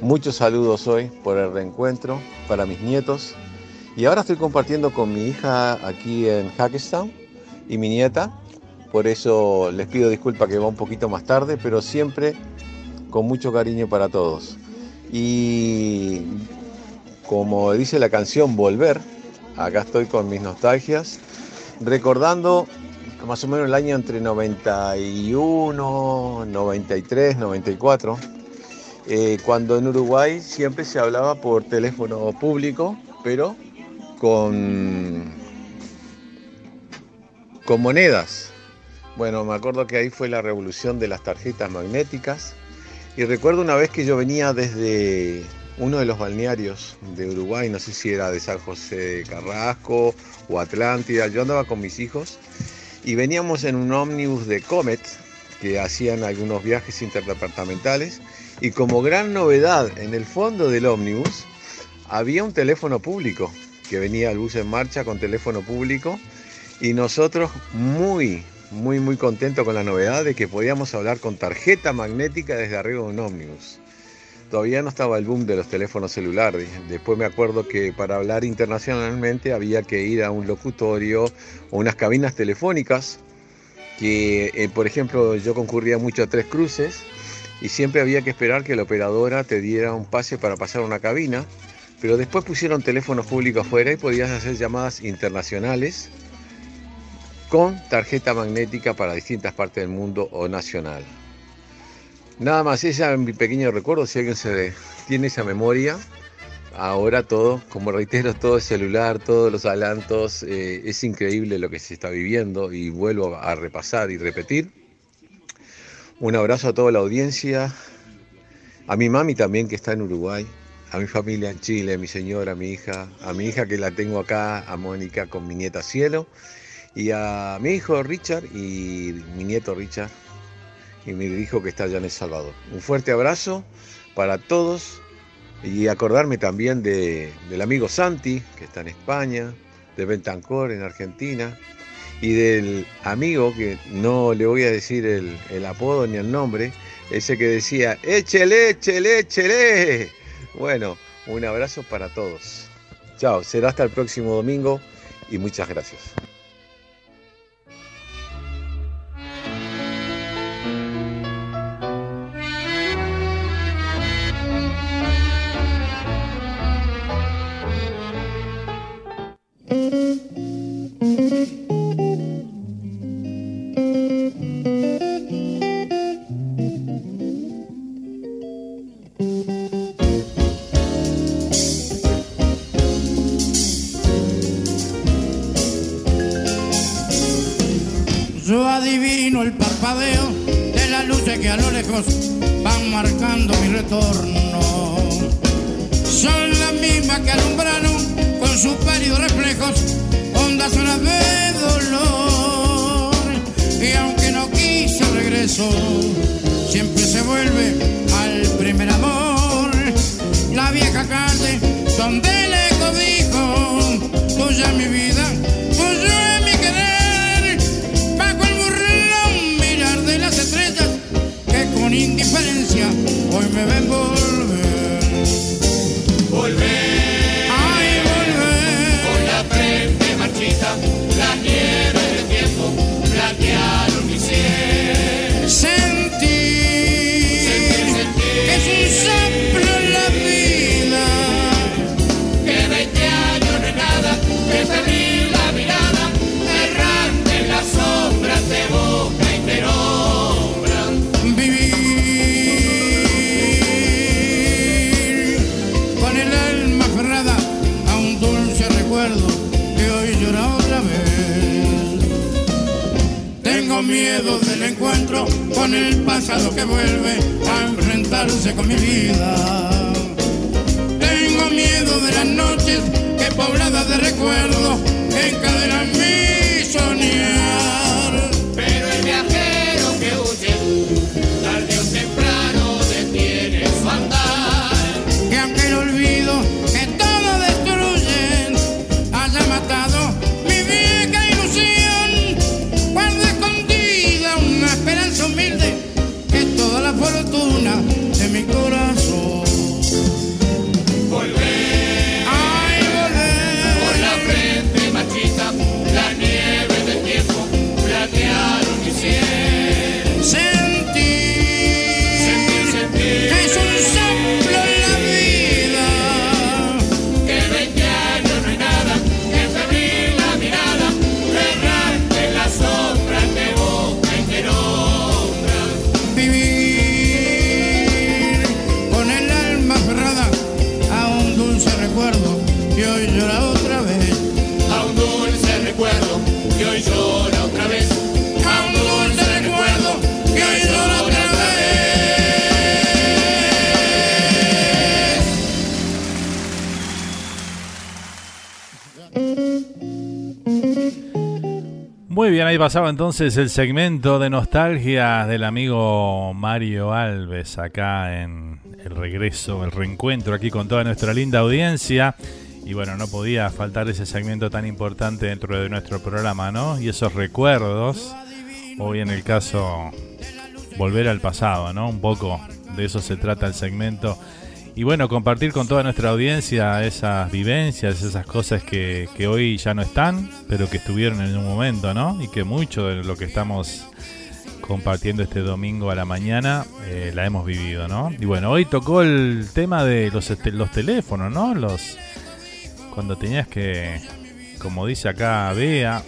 Muchos saludos hoy por el reencuentro para mis nietos. Y ahora estoy compartiendo con mi hija aquí en Hackestown y mi nieta. Por eso les pido disculpas que va un poquito más tarde, pero siempre con mucho cariño para todos. Y como dice la canción Volver, acá estoy con mis nostalgias, recordando más o menos el año entre 91, 93, 94, eh, cuando en Uruguay siempre se hablaba por teléfono público, pero con, con monedas. Bueno, me acuerdo que ahí fue la revolución de las tarjetas magnéticas. Y recuerdo una vez que yo venía desde uno de los balnearios de Uruguay, no sé si era de San José de Carrasco o Atlántida, yo andaba con mis hijos y veníamos en un ómnibus de Comet que hacían algunos viajes interdepartamentales y como gran novedad en el fondo del ómnibus había un teléfono público que venía el bus en marcha con teléfono público y nosotros muy muy muy contentos con la novedad de que podíamos hablar con tarjeta magnética desde arriba de un ómnibus. Todavía no estaba el boom de los teléfonos celulares. Después me acuerdo que para hablar internacionalmente había que ir a un locutorio o unas cabinas telefónicas que, eh, por ejemplo, yo concurría mucho a Tres Cruces y siempre había que esperar que la operadora te diera un pase para pasar a una cabina, pero después pusieron teléfonos públicos afuera y podías hacer llamadas internacionales con tarjeta magnética para distintas partes del mundo o nacional. Nada más, ese es mi pequeño recuerdo, si alguien tiene esa memoria, ahora todo, como reitero, todo es celular, todos los adelantos, eh, es increíble lo que se está viviendo y vuelvo a repasar y repetir. Un abrazo a toda la audiencia, a mi mami también que está en Uruguay, a mi familia en Chile, a mi señora, a mi hija, a mi hija que la tengo acá, a Mónica con mi nieta Cielo, y a mi hijo Richard y mi nieto Richard y mi hijo que está allá en El Salvador. Un fuerte abrazo para todos y acordarme también de, del amigo Santi, que está en España, de Bentancor en Argentina, y del amigo que no le voy a decir el, apodo ni el nombre, ese que decía, échele, échele, échele. Bueno, un abrazo para todos. Chao, será hasta el próximo domingo y muchas gracias. Siempre se vuelve al primer amor. La vieja calle donde le codijo, tuya mi vida, con el pasado que vuelve a enfrentarse con mi vida. Tengo miedo de las noches que pobladas de recuerdos mi pasaba entonces el segmento de nostalgia del amigo Mario Alves acá en el regreso, el reencuentro aquí con toda nuestra linda audiencia. Y bueno, no podía faltar ese segmento tan importante dentro de nuestro programa, ¿no? Y esos recuerdos, hoy en el caso, volver al pasado, ¿no? Un poco de eso se trata el segmento. Y bueno, compartir con toda nuestra audiencia esas vivencias, esas cosas que, que hoy ya no están, pero que estuvieron en un momento, ¿no? Y que mucho de lo que estamos compartiendo este domingo a la mañana eh, la hemos vivido, ¿no? Y bueno, hoy tocó el tema de los, este, los teléfonos, ¿no? Los cuando tenías que, como dice acá Bea,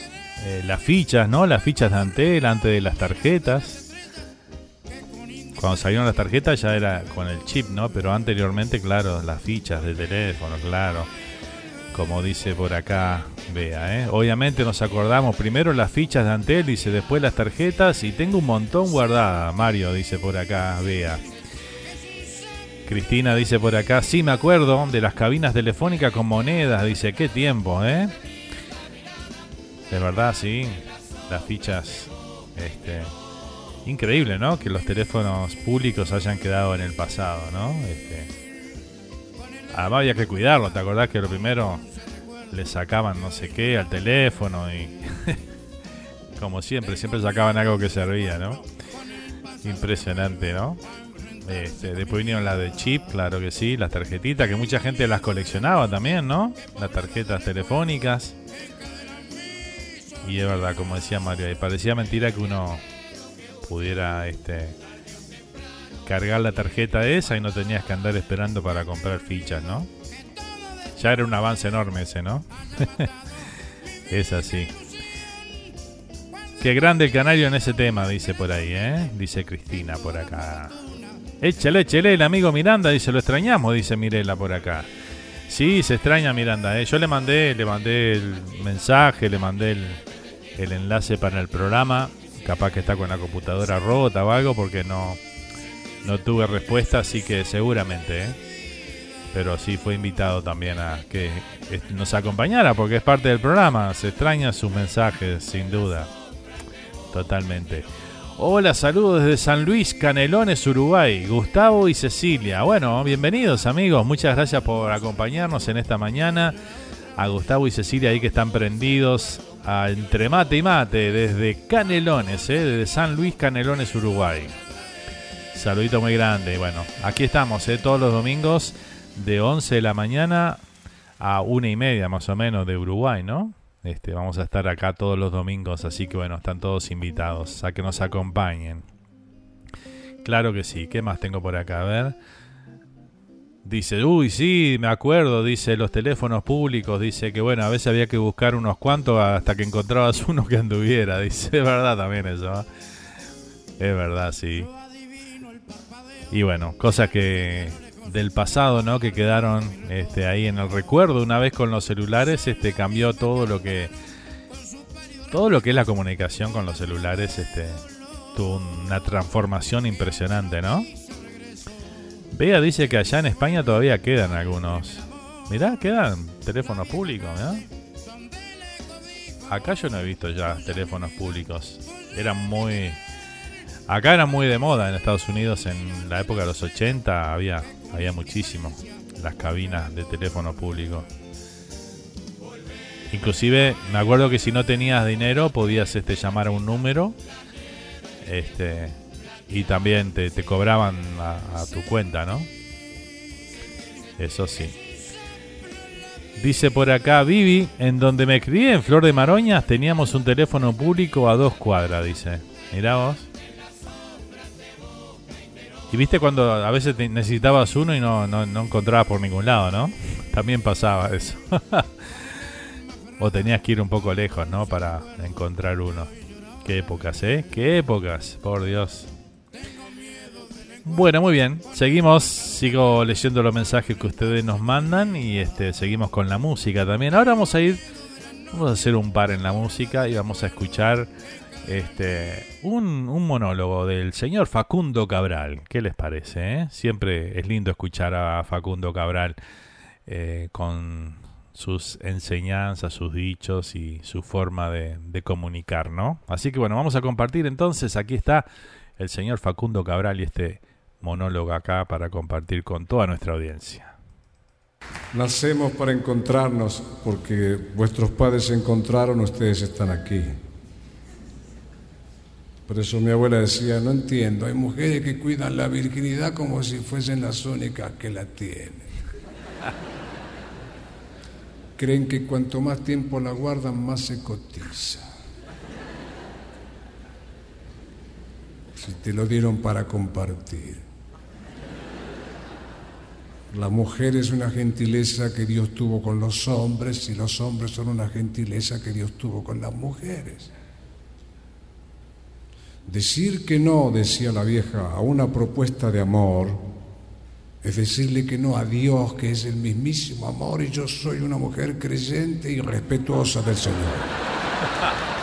eh, las fichas, ¿no? Las fichas de Antel antes de las tarjetas. Cuando salieron las tarjetas ya era con el chip, ¿no? Pero anteriormente, claro, las fichas de teléfono, claro. Como dice por acá Bea, ¿eh? Obviamente nos acordamos primero las fichas de Antel, dice después las tarjetas y tengo un montón guardada, Mario, dice por acá Bea. Cristina dice por acá, sí me acuerdo de las cabinas telefónicas con monedas, dice, qué tiempo, ¿eh? De verdad, sí, las fichas, este, increíble, ¿no? Que los teléfonos públicos hayan quedado en el pasado, ¿no? Este, además había que cuidarlo, ¿te acordás que lo primero le sacaban no sé qué al teléfono y (laughs) como siempre, siempre sacaban algo que servía, ¿no? Impresionante, ¿no? Este, después vinieron las de chip, claro que sí, las tarjetitas, que mucha gente las coleccionaba también, ¿no? Las tarjetas telefónicas. Y es verdad, como decía Mario, y parecía mentira que uno pudiera este cargar la tarjeta esa y no tenías que andar esperando para comprar fichas, ¿no? Ya era un avance enorme ese, ¿no? (laughs) es así. Qué grande el canario en ese tema, dice por ahí, ¿eh? Dice Cristina por acá. Échale, échale, el amigo Miranda dice, lo extrañamos, dice Mirela por acá. Sí, se extraña Miranda, ¿eh? Yo le mandé, le mandé el mensaje, le mandé el, el enlace para el programa, capaz que está con la computadora rota o algo porque no, no tuve respuesta, así que seguramente, ¿eh? Pero sí fue invitado también a que nos acompañara porque es parte del programa. Se extraña sus mensajes, sin duda. Totalmente. Hola, saludos desde San Luis, Canelones, Uruguay. Gustavo y Cecilia. Bueno, bienvenidos amigos. Muchas gracias por acompañarnos en esta mañana. A Gustavo y Cecilia ahí que están prendidos entre mate y mate desde Canelones, ¿eh? desde San Luis, Canelones, Uruguay. Saludito muy grande. Bueno, aquí estamos ¿eh? todos los domingos de 11 de la mañana a una y media más o menos de Uruguay, ¿no? Este, vamos a estar acá todos los domingos, así que bueno, están todos invitados a que nos acompañen. Claro que sí, ¿qué más tengo por acá? A ver. Dice, uy, sí, me acuerdo, dice los teléfonos públicos, dice que bueno, a veces había que buscar unos cuantos hasta que encontrabas (laughs) uno que anduviera, dice, es verdad también eso. ¿eh? Es verdad, sí. Y bueno, cosas que del pasado, ¿no? Que quedaron este, ahí en el recuerdo. Una vez con los celulares, este, cambió todo lo que todo lo que es la comunicación con los celulares, este, tuvo una transformación impresionante, ¿no? Bea dice que allá en España todavía quedan algunos. Mirá, quedan teléfonos públicos, ¿no? Acá yo no he visto ya teléfonos públicos. Eran muy Acá era muy de moda en Estados Unidos en la época de los 80, había, había muchísimo las cabinas de teléfono público. Inclusive me acuerdo que si no tenías dinero podías este, llamar a un número este, y también te, te cobraban a, tu cuenta, ¿no? Eso sí. Dice por acá Vivi, en donde me crié, en Flor de Maroñas, teníamos un teléfono público a dos cuadras, dice. Mirá vos. Y viste cuando a veces te necesitabas uno y no, no, no encontrabas por ningún lado, ¿no? (laughs) También pasaba eso. (laughs) o tenías que ir un poco lejos, ¿no? Para encontrar uno. Qué épocas, ¿eh? Qué épocas, por Dios. Bueno, muy bien. Seguimos, sigo leyendo los mensajes que ustedes nos mandan y este seguimos con la música también. Ahora vamos a ir, vamos a hacer un par en la música y vamos a escuchar este, un, un, monólogo del señor Facundo Cabral. ¿Qué les parece? Eh? Siempre es lindo escuchar a Facundo Cabral eh, con sus enseñanzas, sus dichos y su forma de, de, comunicar, ¿no? Así que bueno, vamos a compartir entonces. Aquí está el señor Facundo Cabral y este monólogo acá para compartir con toda nuestra audiencia. Nacemos para encontrarnos porque vuestros padres se encontraron, ustedes están aquí. Por eso mi abuela decía, no entiendo, hay mujeres que cuidan la virginidad como si fuesen las únicas que la tienen. (laughs) Creen que cuanto más tiempo la guardan, más se cotiza. Si te lo dieron para compartir. La mujer es una gentileza que Dios tuvo con los hombres y los hombres son una gentileza que Dios tuvo con las mujeres. Decir que no, decía la vieja, a una propuesta de amor es decirle que no a Dios, que es el mismísimo amor, y yo soy una mujer creyente y respetuosa del Señor.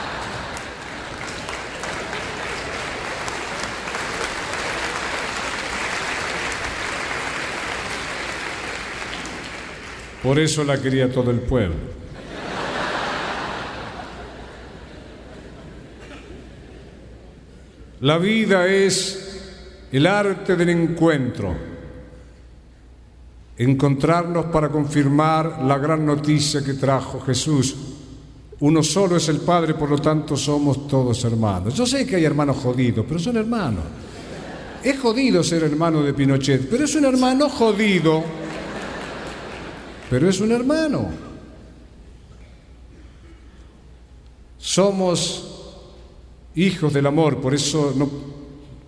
Por eso la quería todo el pueblo. La vida es el arte del encuentro, encontrarnos para confirmar la gran noticia que trajo Jesús. Uno solo es el Padre, por lo tanto somos todos hermanos. Yo sé que hay hermanos jodidos, pero son hermanos. Es jodido ser hermano de Pinochet, pero es un hermano jodido. Pero es un hermano. Somos hijos del amor, por eso no,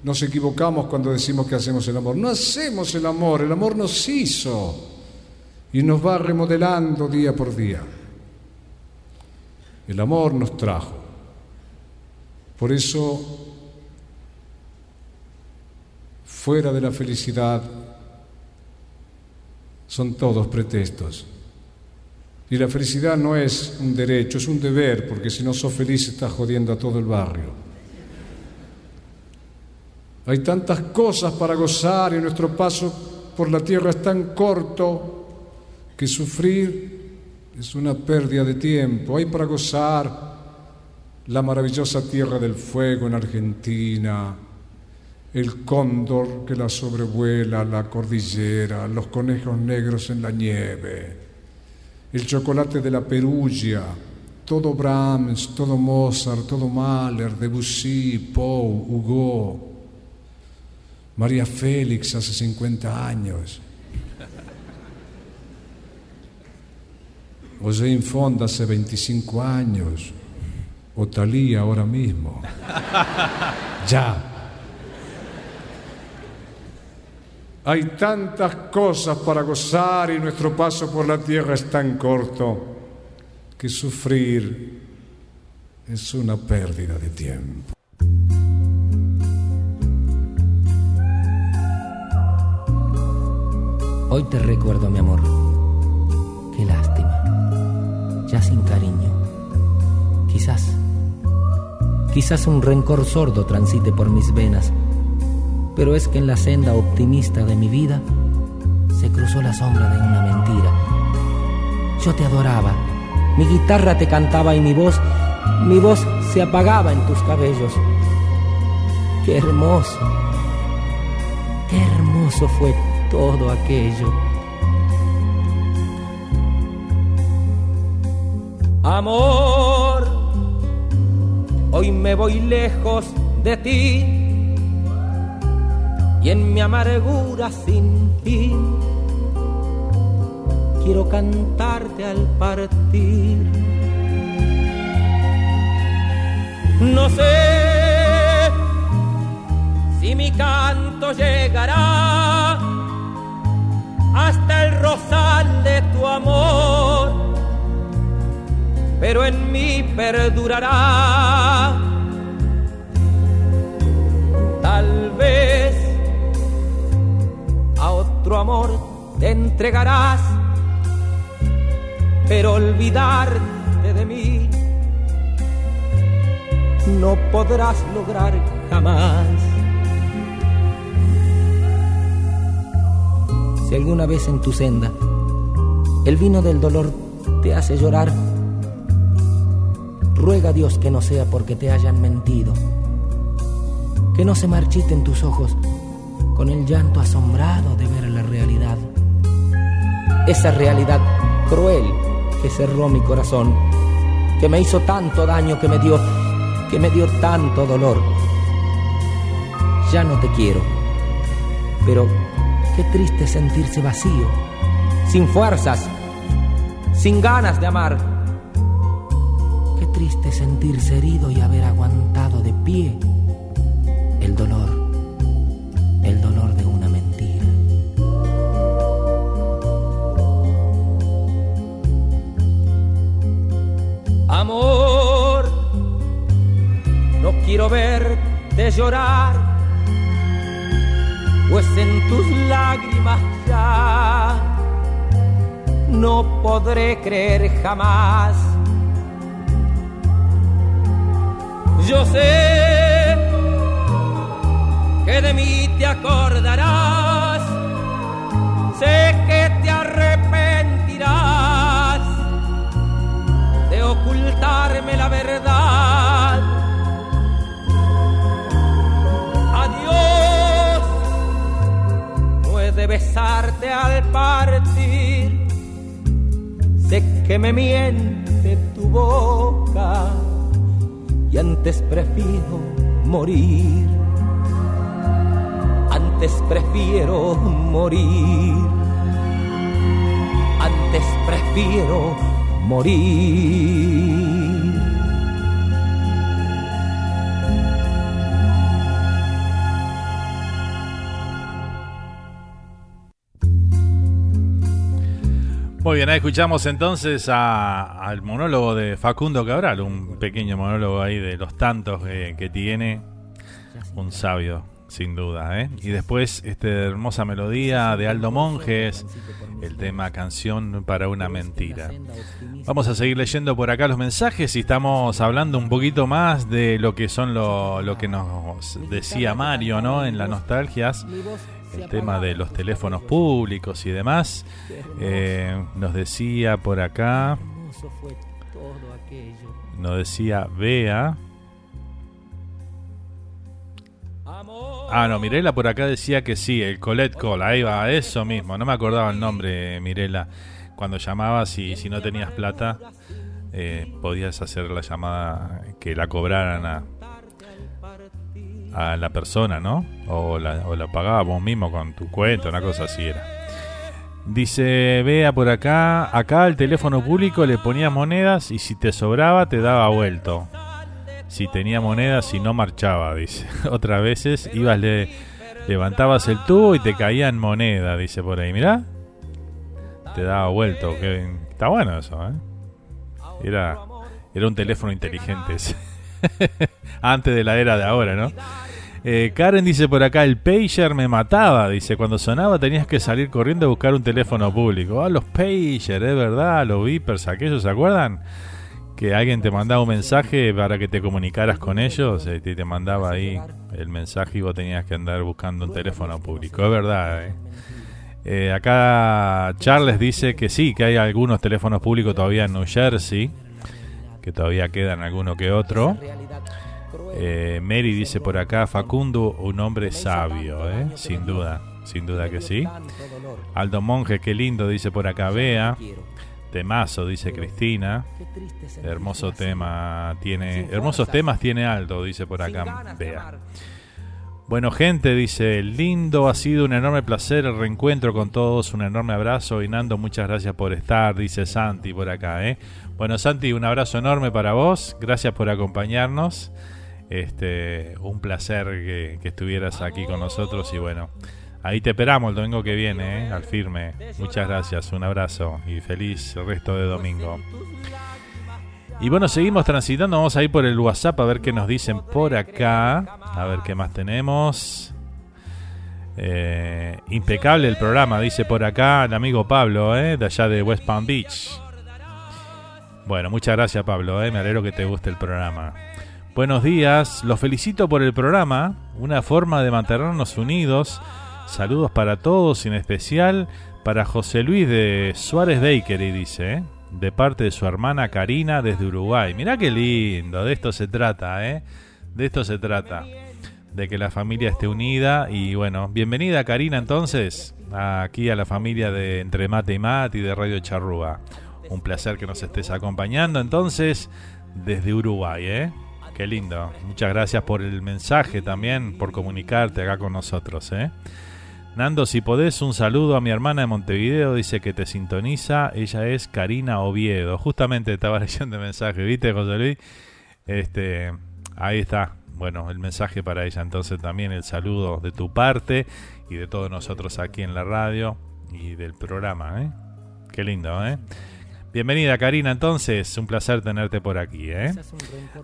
nos equivocamos cuando decimos que hacemos el amor. No hacemos el amor, el amor nos hizo y nos va remodelando día por día. El amor nos trajo. Por eso, fuera de la felicidad, son todos pretextos. Y la felicidad no es un derecho, es un deber, porque si no sos feliz estás jodiendo a todo el barrio. Hay tantas cosas para gozar y nuestro paso por la tierra es tan corto que sufrir es una pérdida de tiempo. Hay para gozar la maravillosa tierra del fuego en Argentina, el cóndor que la sobrevuela, la cordillera, los conejos negros en la nieve, el chocolate de la Perugia, todo Brahms, todo Mozart, todo Mahler, Debussy, Poe, Hugo, María Félix hace 50 años. (laughs) Jane Fonda hace 25 años. O Talía ahora mismo. (laughs) Ya. Hay tantas cosas para gozar y nuestro paso por la tierra es tan corto que sufrir es una pérdida de tiempo. Hoy te recuerdo, mi amor. Qué lástima. Ya sin cariño. Quizás. Quizás un rencor sordo transite por mis venas. Pero es que en la senda optimista de mi vida se cruzó la sombra de una mentira. Yo te adoraba. Mi guitarra te cantaba y mi voz, mi voz se apagaba en tus cabellos. Qué hermoso. Qué hermoso fue todo aquello. Amor, hoy me voy lejos de ti y en mi amargura sin fin quiero cantarte al partir. No sé si mi canto llegará hasta el rosal de tu amor, pero en mí perdurará. Tal vez otro amor te entregarás, pero olvidarte de mí no podrás lograr jamás. Si alguna vez en tu senda el vino del dolor te hace llorar, ruega a Dios que no sea porque te hayan mentido, que no se marchiten tus ojos con el llanto asombrado de ver la realidad, esa realidad cruel que cerró mi corazón, que me hizo tanto daño, que me dio, que me dio tanto dolor. Ya no te quiero, pero Qué triste sentirse vacío, sin fuerzas, sin ganas de amar. Qué triste sentirse herido y haber aguantado de pie Amor, no quiero verte llorar pues en tus lágrimas ya no podré creer jamás. Yo sé que de mí te acordarás, sé que te arrepentirás ocultarme la verdad. Adiós no he de besarte al partir. Sé que me miente tu boca y antes prefiero morir. Antes prefiero morir. Antes prefiero morir. Muy bien, ahí escuchamos entonces al monólogo de Facundo Cabral, un pequeño monólogo ahí de los tantos eh, que tiene, un sabio sin duda, ¿eh? Y después esta hermosa melodía de Aldo Monjes, el tema Canción para una mentira. Vamos a seguir leyendo por acá los mensajes y estamos hablando un poquito más de lo que son lo, que nos decía Mario, ¿no? En las nostalgias, el tema de los teléfonos públicos y demás. Eh, nos decía por acá, nos decía Bea. Ah, no, Mirela por acá decía que sí, el Colette Call, ahí va, eso mismo, no me acordaba el nombre, Mirela. Cuando llamabas y si no tenías plata, eh, podías hacer la llamada que la cobraran a, a la persona, ¿no? O la, o la pagabas vos mismo con tu cuenta, una cosa así era. Dice, vea por acá, acá al teléfono público le ponías monedas y si te sobraba te daba vuelto. Si tenía monedas y no marchaba, dice. (laughs) Otras veces ibas, le levantabas el tubo y te caían moneda, dice por ahí. Mirá, te daba vuelto. Que, está bueno eso, ¿eh? Era, era un teléfono inteligente. (laughs) Antes de la era de ahora, ¿no? Eh, Karen dice por acá, el pager me mataba. Dice, cuando sonaba tenías que salir corriendo a buscar un teléfono público. Ah, los pager, es verdad, los beepers, aquellos, ¿se acuerdan? Que alguien te mandaba un mensaje para que te comunicaras con ellos y te, mandaba ahí el mensaje y vos tenías que andar buscando un teléfono público. Es verdad, ¿eh? Eh, acá Charles dice que sí, que hay algunos teléfonos públicos todavía en New Jersey, que todavía quedan alguno que otro. Eh, Mary dice por acá, Facundo, un hombre sabio, ¿eh? sin duda, sin duda que sí. Aldo Monje, qué lindo, dice por acá, Bea. Temazo, dice Cristina. Hermoso tema tiene, hermosos temas tiene Aldo, dice por acá, Bea. Bueno, gente, dice, lindo, ha sido un enorme placer el reencuentro con todos, un enorme abrazo y Nando, muchas gracias por estar, dice Santi por acá, ¿eh? Bueno, Santi, un abrazo enorme para vos, gracias por acompañarnos, este, un placer que, que estuvieras aquí con nosotros y bueno, ahí te esperamos el domingo que viene, ¿eh? al firme, muchas gracias, un abrazo y feliz resto de domingo. Y bueno, seguimos transitando. Vamos a ir por el WhatsApp a ver qué nos dicen por acá. A ver qué más tenemos. Eh, impecable el programa, dice por acá el amigo Pablo, eh, de allá de West Palm Beach. Bueno, muchas gracias Pablo, eh, me alegro que te guste el programa. Buenos días, los felicito por el programa, una forma de mantenernos unidos. Saludos para todos, en especial para José Luis de Suárez Bakery, dice. ¿eh? de parte de su hermana Karina desde Uruguay. Mirá qué lindo, de esto se trata, ¿eh? De esto se trata, de que la familia esté unida y bueno, bienvenida Karina entonces aquí a la familia de Entre Mate y Mate y de Radio Charrúa. Un placer que nos estés acompañando entonces desde Uruguay, ¿eh? Qué lindo. Muchas gracias por el mensaje también, por comunicarte acá con nosotros, ¿eh? Nando, si podés, un saludo a mi hermana de Montevideo, dice que te sintoniza. Ella es Karina Oviedo. Justamente estaba (laughs) leyendo el mensaje, ¿viste, José Luis? Este, ahí está. Bueno, el mensaje para ella. Entonces también el saludo de tu parte y de todos nosotros aquí en la radio y del programa, ¿eh? Qué lindo, ¿eh? Bienvenida Karina, entonces, un placer tenerte por aquí, ¿eh?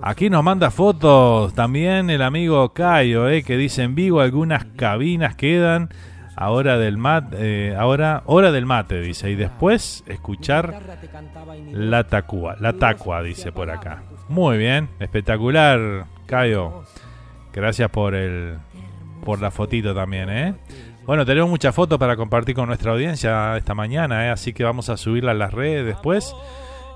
Aquí nos manda fotos también el amigo Cayo, ¿eh? Que dice en vivo algunas cabinas quedan ahora del mate, eh, ahora hora del mate dice y después escuchar la tacua, la tacua dice por acá. Muy bien, espectacular, Cayo. Gracias por el por la fotito también, ¿eh? Bueno, tenemos muchas fotos para compartir con nuestra audiencia esta mañana, ¿eh? así que vamos a subirla a las redes después.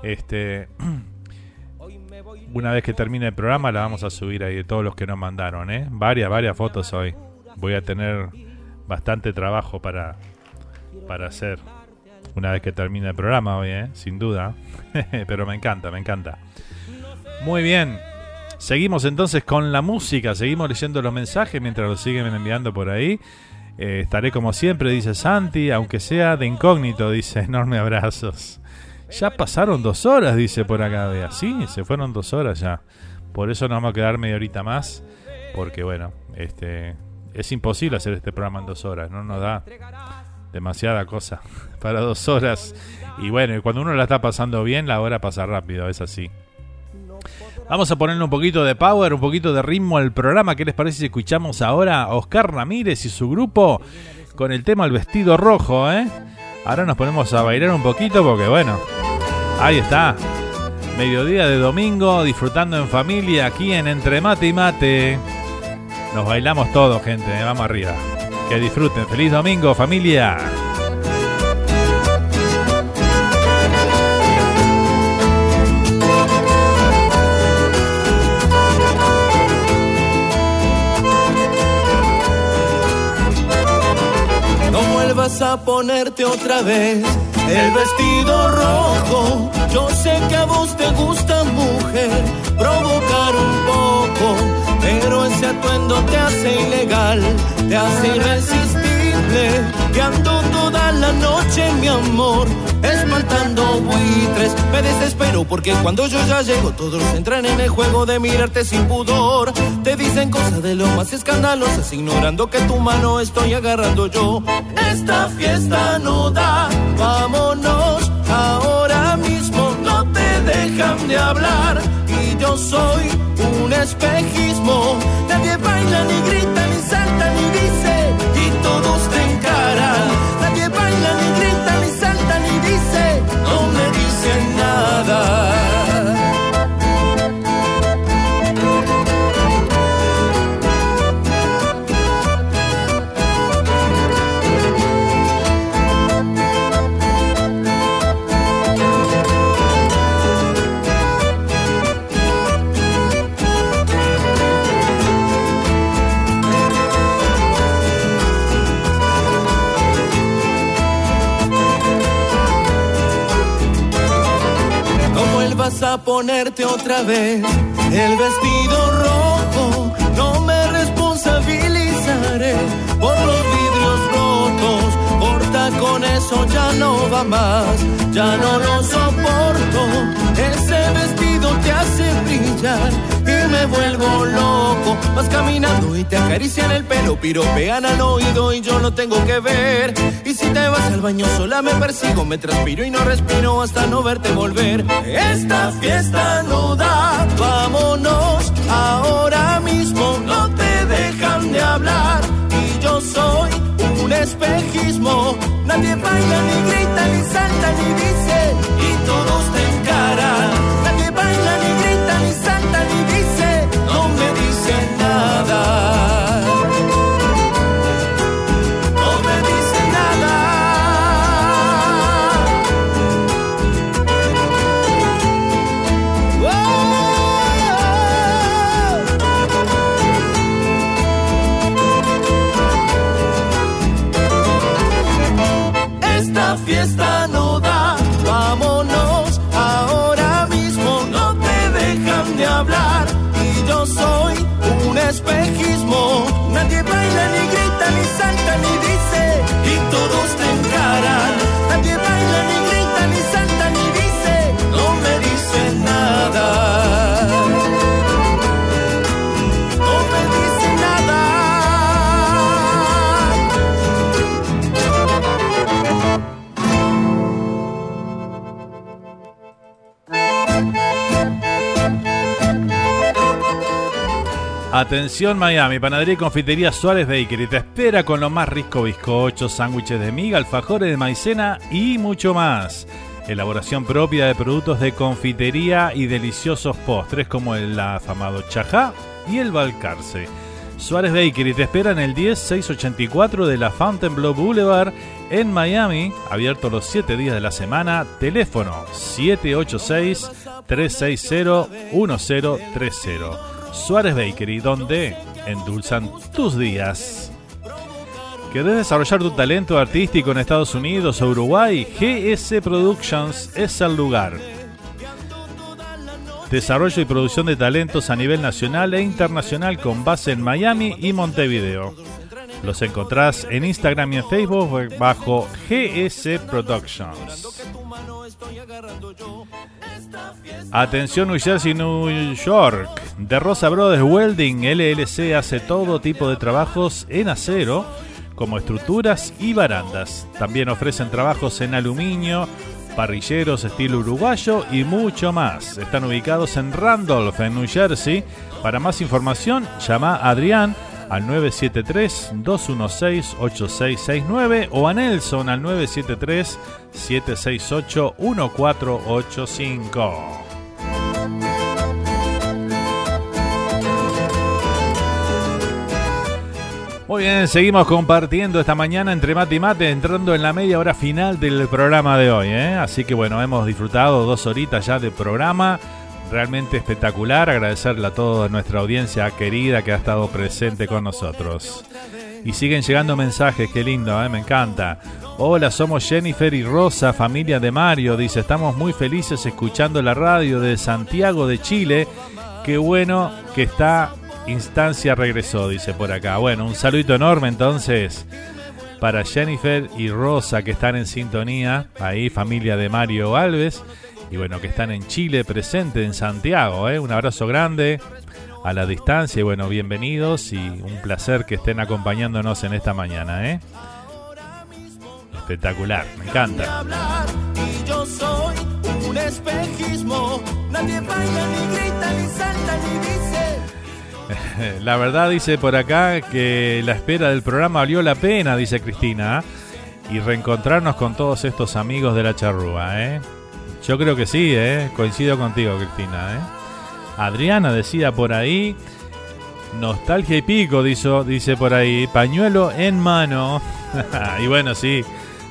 Este, (clears throat) una vez que termine el programa la vamos a subir ahí de todos los que nos mandaron, ¿eh? Varias, varias fotos hoy. Voy a tener bastante trabajo para, para hacer una vez que termine el programa hoy, ¿eh? sin duda. (laughs) Pero me encanta, me encanta. Muy bien. Seguimos entonces con la música, seguimos leyendo los mensajes mientras los siguen enviando por ahí. Eh, estaré como siempre, dice Santi, aunque sea de incógnito, dice, (laughs) enorme abrazos. Ya pasaron dos horas, dice por acá, vea. Sí, se fueron dos horas ya. Por eso nos vamos a quedar media horita más, porque bueno, este es imposible hacer este programa en dos horas, no nos da demasiada cosa (laughs) para dos horas. Y bueno, cuando uno la está pasando bien, la hora pasa rápido, es así. Vamos a ponerle un poquito de power, un poquito de ritmo al programa. ¿Qué les parece si escuchamos ahora a Oscar Ramírez y su grupo con el tema El vestido rojo, eh? Ahora nos ponemos a bailar un poquito porque bueno, ahí está. Mediodía de domingo, disfrutando en familia aquí en Entre Mate y Mate. Nos bailamos todos, gente, eh, vamos arriba. Que disfruten. Feliz domingo, familia. No vuelvas a ponerte otra vez el vestido rojo. Yo sé que a vos te gusta, mujer, provocar un poco. Pero ese atuendo te hace ilegal, te hace irresistible. Que ando toda la noche, mi amor, espantando buitres. Me desespero porque cuando yo ya llego, todos entran en el juego de mirarte sin pudor. Te dicen cosas de lo más escandalosas, ignorando que tu mano estoy agarrando yo. Esta fiesta no da, vámonos ahora mismo. No te dejan de hablar y yo soy espejismo. Nadie baila, ni grita, ni salta, ni dice, y todos te encaran. Nadie baila, ni grita, ni salta, ni dice, no me dicen nada. Vuelvas a ponerte otra vez el vestido rojo. No me responsabilizaré por los vidrios rotos. Corta con eso, ya no va más. Ya no lo soporto. Ese vestido te hace brillar me vuelvo loco. Vas caminando y te acarician el pelo, piropean al oído y yo no tengo que ver. Y si te vas al baño sola me persigo, me transpiro y no respiro hasta no verte volver. Esta fiesta no da, vámonos ahora mismo. No te dejan de hablar y yo soy un espejismo. Nadie baila, ni grita, ni salta, ni dice y todos te encaran. Atención Miami, panadería y confitería Suárez Bakery te espera con lo más rico bizcochos, sándwiches de miga, alfajores de maicena y mucho más. Elaboración propia de productos de confitería y deliciosos postres como el afamado chajá y el balcarce. Suárez Bakery te espera en el 10684 de la Fontainebleau Boulevard en Miami, abierto los 7 días de la semana, teléfono 786-360-1030. Suárez Bakery, donde endulzan tus días. ¿Querés desarrollar tu talento artístico en Estados Unidos o Uruguay? GS Productions es el lugar. Desarrollo y producción de talentos a nivel nacional e internacional con base en Miami y Montevideo. Los encontrás en Instagram y en Facebook bajo GS Productions. Atención New Jersey, New York. De Rosa Brothers Welding LLC hace todo tipo de trabajos en acero, como estructuras y barandas. También ofrecen trabajos en aluminio, parrilleros estilo uruguayo y mucho más. Están ubicados en Randolph, en New Jersey. Para más información, llama a Adrián al 973-216-8669 o a Nelson al 973-768-1485. Muy bien, seguimos compartiendo esta mañana entre mate y mate, entrando en la media hora final del programa de hoy. ¿eh? Así que bueno, hemos disfrutado dos horitas ya de programa, realmente espectacular. Agradecerle a toda nuestra audiencia querida que ha estado presente con nosotros. Y siguen llegando mensajes, qué lindo, ¿eh? me encanta. Hola, somos Jennifer y Rosa, familia de Mario. Dice, estamos muy felices escuchando la radio de Santiago de Chile. Qué bueno que está Instancia regresó, dice por acá. Bueno, un saludito enorme entonces para Jennifer y Rosa que están en sintonía, ahí familia de Mario Alves, y bueno, que están en Chile, presente en Santiago. ¿eh? Un abrazo grande a la distancia y bueno, bienvenidos y un placer que estén acompañándonos en esta mañana. ¿eh? Espectacular, me encanta. Y yo soy un espejismo. Nadie baila, ni grita, ni salta, ni dice. (laughs) La verdad dice por acá que la espera del programa valió la pena, dice Cristina, y reencontrarnos con todos estos amigos de la charrúa, ¿eh? Yo creo que sí, ¿eh? Coincido contigo, Cristina, ¿eh? Adriana decía por ahí, nostalgia y pico, dice, dice por ahí, pañuelo en mano. (laughs) y bueno, sí,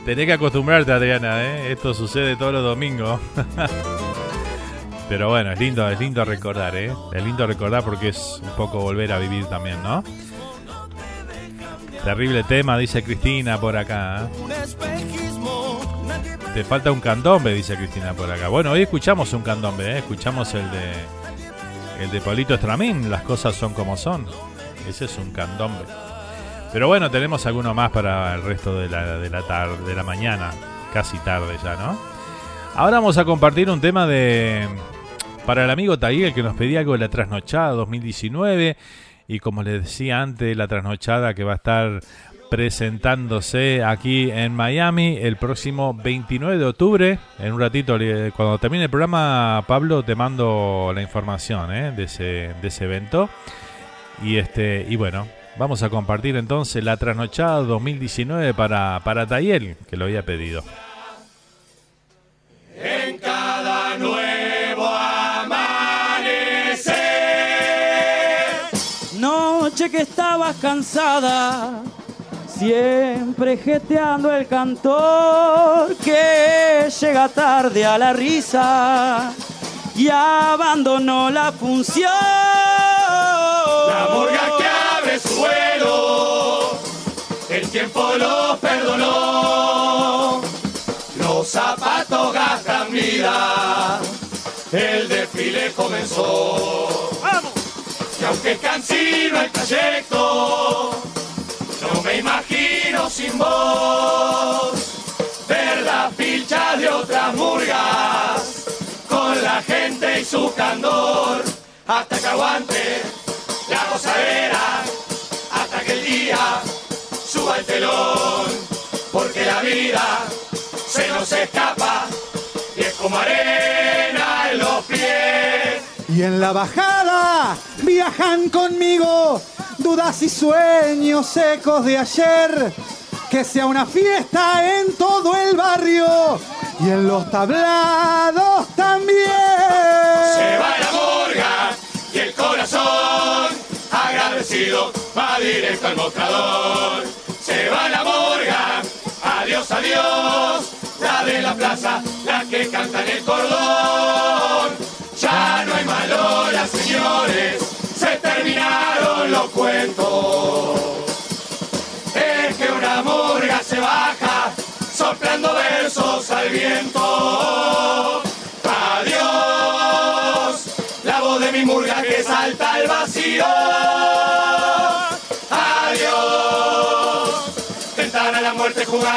tenés que acostumbrarte, Adriana, ¿eh? Esto sucede todos los domingos. (laughs) Pero bueno, es lindo, es lindo recordar, ¿eh? Es lindo recordar porque es un poco volver a vivir también, ¿no? Terrible tema, dice Cristina por acá. ¿eh? Te falta un candombe, dice Cristina por acá. Bueno, hoy escuchamos un candombe, ¿eh? Escuchamos el de el de Pablito Estramín, Las cosas son como son. Ese es un candombe. Pero bueno, tenemos alguno más para el resto de la, de la tarde, de la mañana. Casi tarde ya, ¿no? Ahora vamos a compartir un tema de para el amigo Taguil que nos pedía algo de la trasnochada 2019 y como les decía antes, la trasnochada que va a estar presentándose aquí en Miami el próximo 29 de octubre. En un ratito, cuando termine el programa, Pablo, te mando la información ¿eh? de, ese, de ese evento. Y, este, y bueno, vamos a compartir entonces la trasnochada 2019 para, para Tayel, que lo había pedido. En cada nuevo amanecer. Noche que estabas cansada, siempre jeteando el cantor que llega tarde a la risa y abandonó la función. La morga que tiempo lo perdonó. Los zapatos gastan vida, el desfile comenzó. Y aunque cansino el trayecto, no me imagino sin vos ver la pilcha de otras murgas con la gente y su candor hasta que aguante porque la vida se nos escapa y es como arena en los pies Y en la bajada viajan conmigo dudas y sueños secos de ayer. Que sea una fiesta en todo el barrio y en los tablados también. se va la morga y el corazón agradecido va directo al mostrador adiós la de la plaza la que canta en el cordón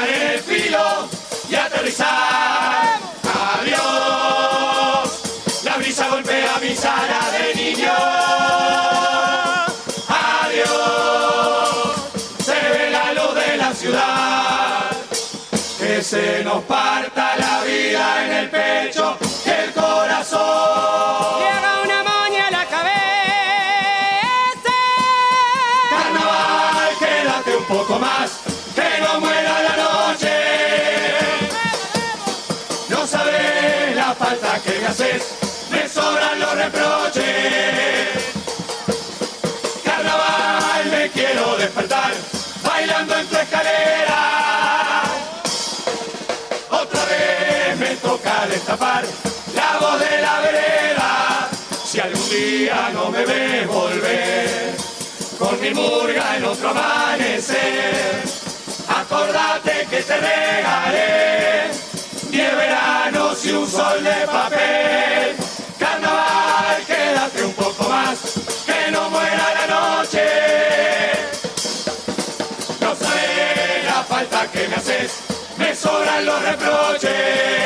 el filo y aterrizar. Adiós, la brisa golpea mi sala de niño. Adiós, se ve la luz de la ciudad que se nos parta la vida en el pecho ves volver, con mi murga en otro amanecer. Acordate que te regalé diez veranos y un sol de papel. Carnaval, quédate un poco más, que no muera la noche. No sabes la falta que me haces, me sobran los reproches.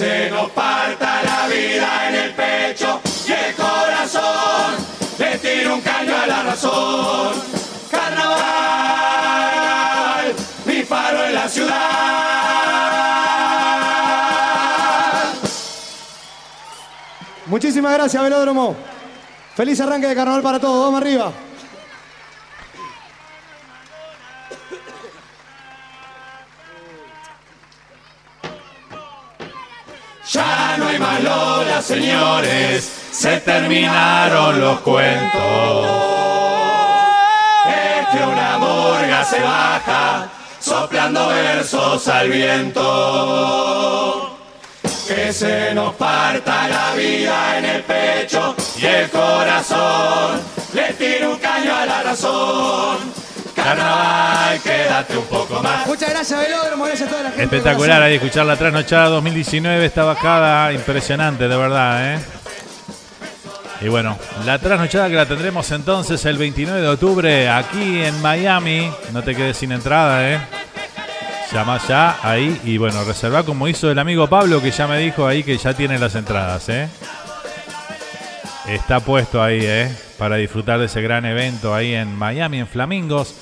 Se nos parta la vida en el pecho y el corazón. Le tiro un caño a la razón. Carnaval, mi faro en la ciudad. Muchísimas gracias, Velódromo. Feliz arranque de carnaval para todos. Vamos arriba. Señores, se terminaron los cuentos. Es que una murga se baja, soplando versos al viento. Que se nos parta la vida en el pecho y el corazón. Le tiro un caño a la razón. Carnaval, quédate un poco más. Muchas gracias, Velódromo. Gracias a toda la gente. Espectacular ahí escuchar la trasnochada 2019, esta bajada impresionante, de verdad, ¿eh? Y bueno, la trasnochada que la tendremos entonces el 29 de octubre aquí en Miami. No te quedes sin entrada, ¿eh? Llama ya ahí y bueno, reserva como hizo el amigo Pablo que ya me dijo ahí que ya tiene las entradas, ¿eh? Está puesto ahí, ¿eh? Para disfrutar de ese gran evento ahí en Miami, en Flamingos.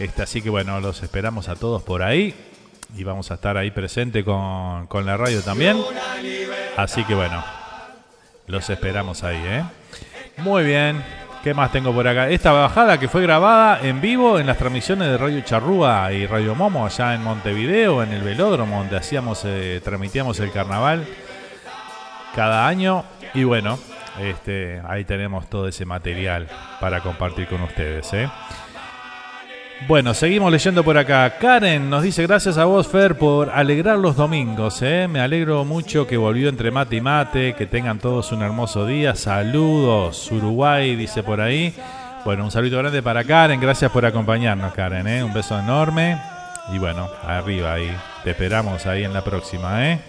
Este, así que bueno, los esperamos a todos por ahí. Y vamos a estar ahí presente con, con la radio también. Así que bueno, los esperamos ahí, ¿eh? Muy bien. ¿Qué más tengo por acá? Esta bajada que fue grabada en vivo en las transmisiones de Radio Charrúa y Radio Momo allá en Montevideo, en el velódromo donde hacíamos, eh, transmitíamos el carnaval cada año. Y bueno, este, ahí tenemos todo ese material para compartir con ustedes. ¿eh? Bueno, seguimos leyendo por acá. Karen nos dice gracias a vos, Fer, por alegrar los domingos. ¿eh? Me alegro mucho que volvió entre mate y mate. Que tengan todos un hermoso día. Saludos, Uruguay, dice por ahí. Bueno, un saludo grande para Karen. Gracias por acompañarnos, Karen. ¿eh? Un beso enorme. Y bueno, arriba ahí. Te esperamos ahí en la próxima. ¿eh?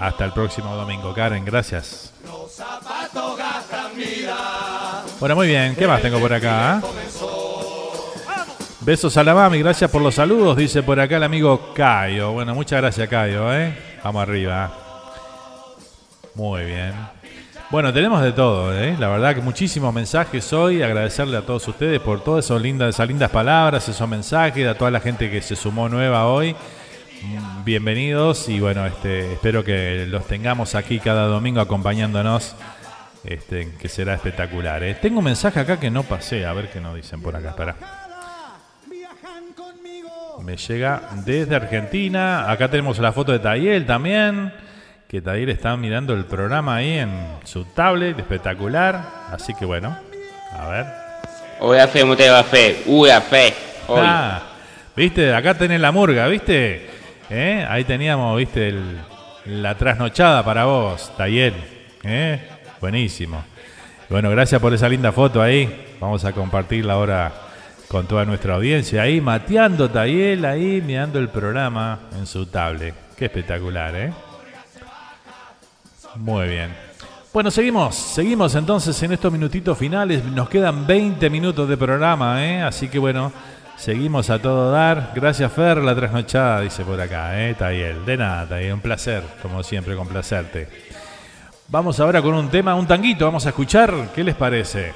Hasta el próximo domingo, Karen. Gracias. Bueno, muy bien. ¿Qué más tengo por acá? Besos a la mami, gracias por los saludos, dice por acá el amigo Cayo. Bueno, muchas gracias Cayo, ¿eh? Vamos arriba. Muy bien. Bueno, tenemos de todo, ¿eh? La verdad que muchísimos mensajes hoy. Agradecerle a todos ustedes por todas esas lindas, esas lindas palabras, esos mensajes, a toda la gente que se sumó nueva hoy. Mm, Bienvenidos y bueno, este, espero que los tengamos aquí cada domingo acompañándonos, este, que será espectacular. ¿eh? Tengo un mensaje acá que no pasé, a ver qué nos dicen por acá, espera. Me llega desde Argentina. Acá tenemos la foto de Tayel también. Que Tayel está mirando el programa ahí en su tablet. Espectacular. Así que bueno. A ver. Uy, fe, mute va fe. Uy, fe. Hoy. Ah, viste, acá tenés la murga, viste. ¿Eh? Ahí teníamos, viste, el- la trasnochada para vos, Tayel. ¿Eh? Buenísimo. Bueno, gracias por esa linda foto ahí. Vamos a compartirla ahora con toda nuestra audiencia. Ahí mateando Tayel, ahí mirando el programa en su tablet. Qué espectacular, ¿eh? Muy bien. Bueno, seguimos, seguimos entonces en estos minutitos finales. Nos quedan 20 minutos de programa, ¿eh? Así que bueno, Seguimos a todo dar. Gracias, Fer, la trasnochada, dice por acá, ¿eh? Tayel. De nada, Tayel. Un placer, como siempre, complacerte. Vamos ahora con un tema, un tanguito. Vamos a escuchar. ¿Qué les parece?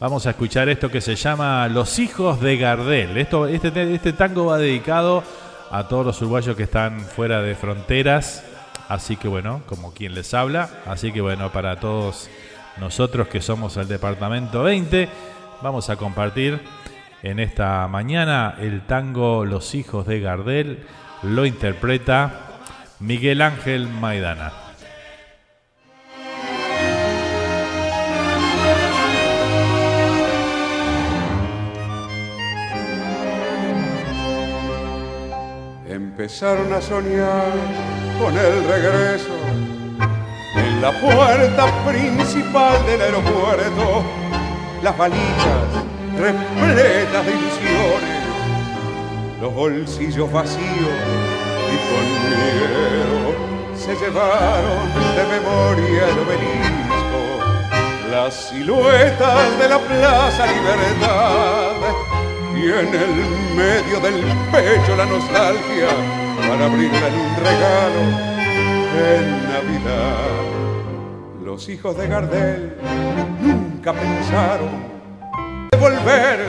Vamos a escuchar esto que se llama Los hijos de Gardel. Esto, este, este tango va dedicado a todos los uruguayos que están fuera de fronteras. Así que bueno, como quien les habla. Así que bueno, para todos nosotros que somos el departamento 20, vamos a compartir en esta mañana el tango Los hijos de Gardel. Lo interpreta Miguel Ángel Maidana. Empezaron a soñar con el regreso en la puerta principal del aeropuerto, las valijas repletas de ilusiones, los bolsillos vacíos y con miedo se llevaron de memoria el obelisco, las siluetas de la Plaza Libertad y en el medio del pecho la nostalgia para abrirla un regalo en Navidad. Los hijos de Gardel nunca pensaron que volver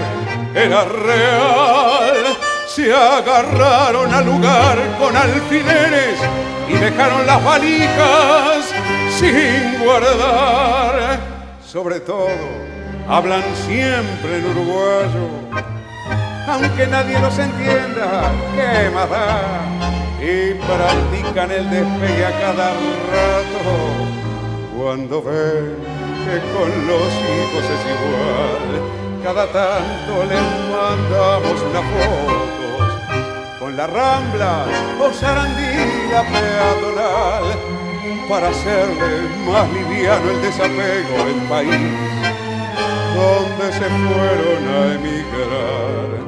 era real. Se agarraron al lugar con alfileres y dejaron las valijas sin guardar. Sobre todo, hablan siempre en uruguayo aunque nadie los entienda, ¿qué? Y practican el despegue a cada rato cuando ven que con los hijos es igual. Cada tanto les mandamos una foto con la rambla o sarandía peatonal para hacerle más liviano el desapego del país donde se fueron a emigrar.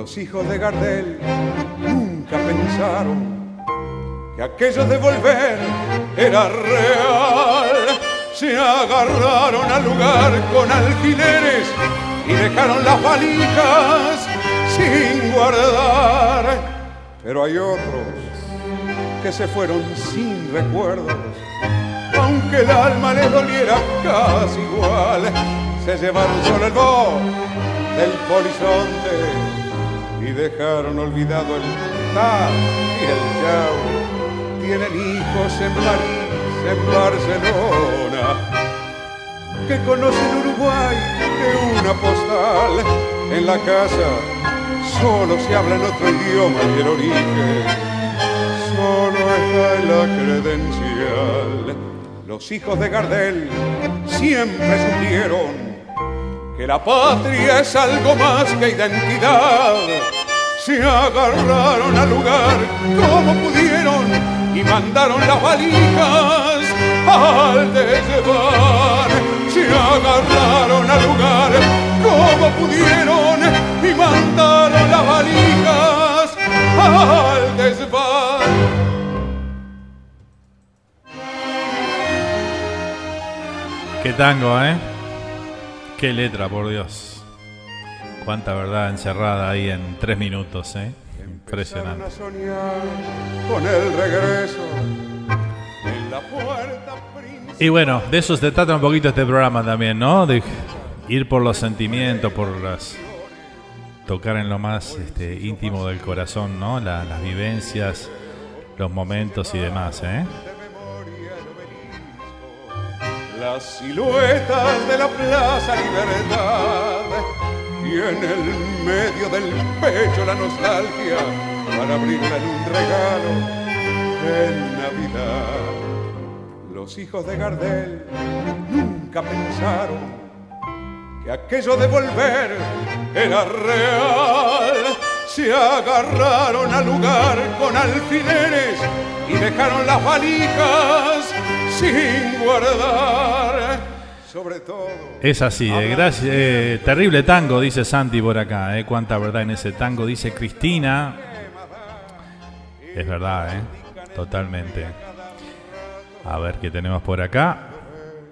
Los hijos de Gardel nunca pensaron que aquello de volver era real. Se agarraron al lugar con alfileres y dejaron las valijas sin guardar. Pero hay otros que se fueron sin recuerdos, aunque el alma les doliera casi igual. Se llevaron solo el voz del polizonte y dejaron olvidado el ta y el yao. Tienen hijos en París, en Barcelona, que conocen Uruguay de una postal. En la casa solo se habla en otro idioma y el origen solo está en la credencial. Los hijos de Gardel siempre supieron que la patria es algo más que identidad. Se agarraron al lugar como pudieron y mandaron las valijas al desván. Se agarraron al lugar como pudieron y mandaron las valijas al desván. Qué tango, ¿eh? Qué letra, por Dios. Cuánta verdad encerrada ahí en tres minutos, ¿eh? Impresionante. a soñar con el regreso en la puerta Y bueno, de eso se trata un poquito este programa también, ¿no? De ir por los sentimientos, por las tocar en lo más este, íntimo del corazón, ¿no? La- las vivencias, los momentos y demás, ¿eh? las siluetas de la Plaza Libertad y en el medio del pecho la nostalgia para abrirla en un regalo en Navidad. Los hijos de Gardel nunca pensaron que aquello de volver era real. Se agarraron al lugar con alfileres y dejaron las valijas sin guardar. Sobre todo. Es así, eh, gracias, eh, terrible tango, dice Santi por acá, eh, cuánta verdad en ese tango, dice Cristina. Es verdad, eh, totalmente. A ver qué tenemos por acá.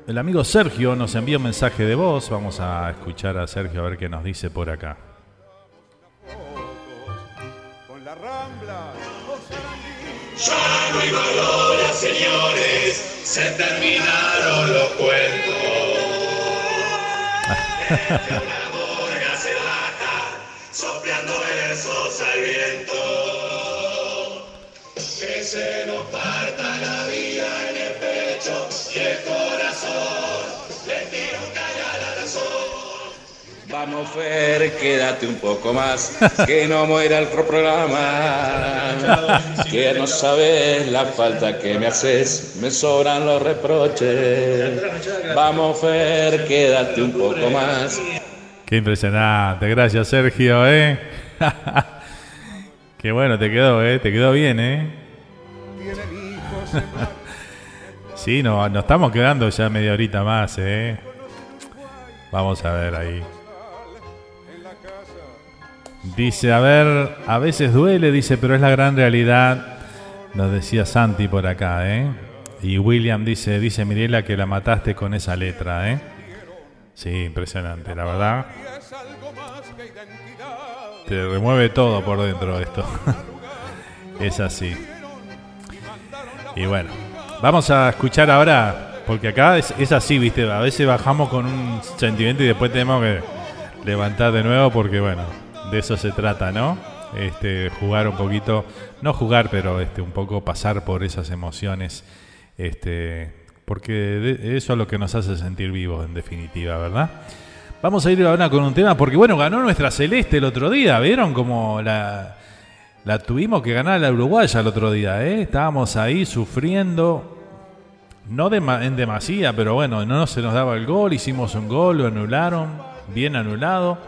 El amigo Sergio nos envía un mensaje de voz, vamos a escuchar a Sergio a ver qué nos dice por acá. Ya no hay señores, se terminaron los cuentos. Una morga se baja, soplando versos al viento. Que se nos parta la vida en el pecho y el corazón Vamos, Fer, quédate un poco más, que no muera el programa. Que no sabes la falta que me haces, me sobran los reproches. Vamos, Fer, quédate un poco más. Qué impresionante. Gracias, Sergio, ¿eh? (laughs) Qué bueno te quedó, ¿eh? Te quedó bien, ¿eh? (laughs) sí, no, nos estamos quedando ya media horita más, ¿eh? Vamos a ver ahí. Dice, a ver, a veces duele, dice, pero es la gran realidad. Nos decía Santi por acá, ¿eh? Y William dice, dice Mirela que la mataste con esa letra, ¿eh? Sí, impresionante, la verdad. Te remueve todo por dentro esto. (laughs) es así. Y bueno, vamos a escuchar ahora, porque acá es, es así, viste, a veces bajamos con un sentimiento y después tenemos que levantar de nuevo porque bueno, de eso se trata, ¿no? Este, jugar un poquito, no jugar, pero este, un poco pasar por esas emociones, este, porque eso es lo que nos hace sentir vivos, en definitiva, ¿verdad? Vamos a ir ahora con un tema, porque bueno, ganó nuestra Celeste el otro día, ¿vieron? Como la, la tuvimos que ganar la Uruguaya el otro día, ¿eh? Estábamos ahí sufriendo, no en demasía, pero bueno, no se nos daba el gol, hicimos un gol, lo anularon, bien anulado.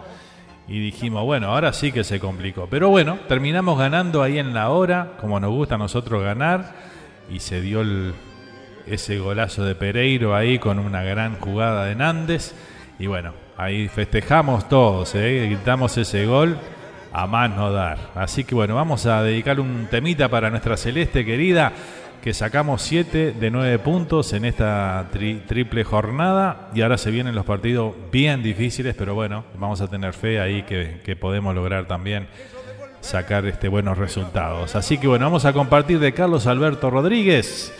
Y dijimos, bueno, ahora sí que se complicó. Pero bueno, terminamos ganando ahí en la hora, como nos gusta a nosotros ganar. Y se dio el- ese golazo de Pereiro ahí con una gran jugada de Nández. Y bueno, ahí festejamos todos, ¿eh? gritamos ese gol a más no dar. Así que bueno, vamos a dedicar un temita para nuestra celeste querida, que sacamos 7 de 9 puntos en esta tri- triple jornada. Y ahora se vienen los partidos bien difíciles, pero bueno, vamos a tener fe ahí que, podemos lograr también sacar este buenos resultados. Así que bueno, vamos a compartir de Carlos Alberto Rodríguez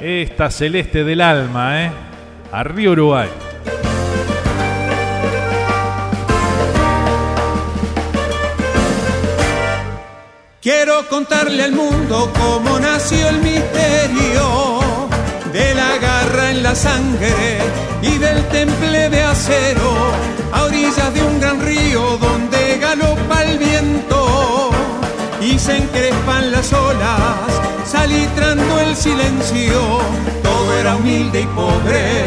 esta celeste del alma, ¿eh? Arriba Uruguay. Quiero contarle al mundo cómo nació el de la garra en la sangre y del temple de acero a orillas de un gran río donde galopa el viento y se encrespan las olas salitrando el silencio. Todo era humilde y pobre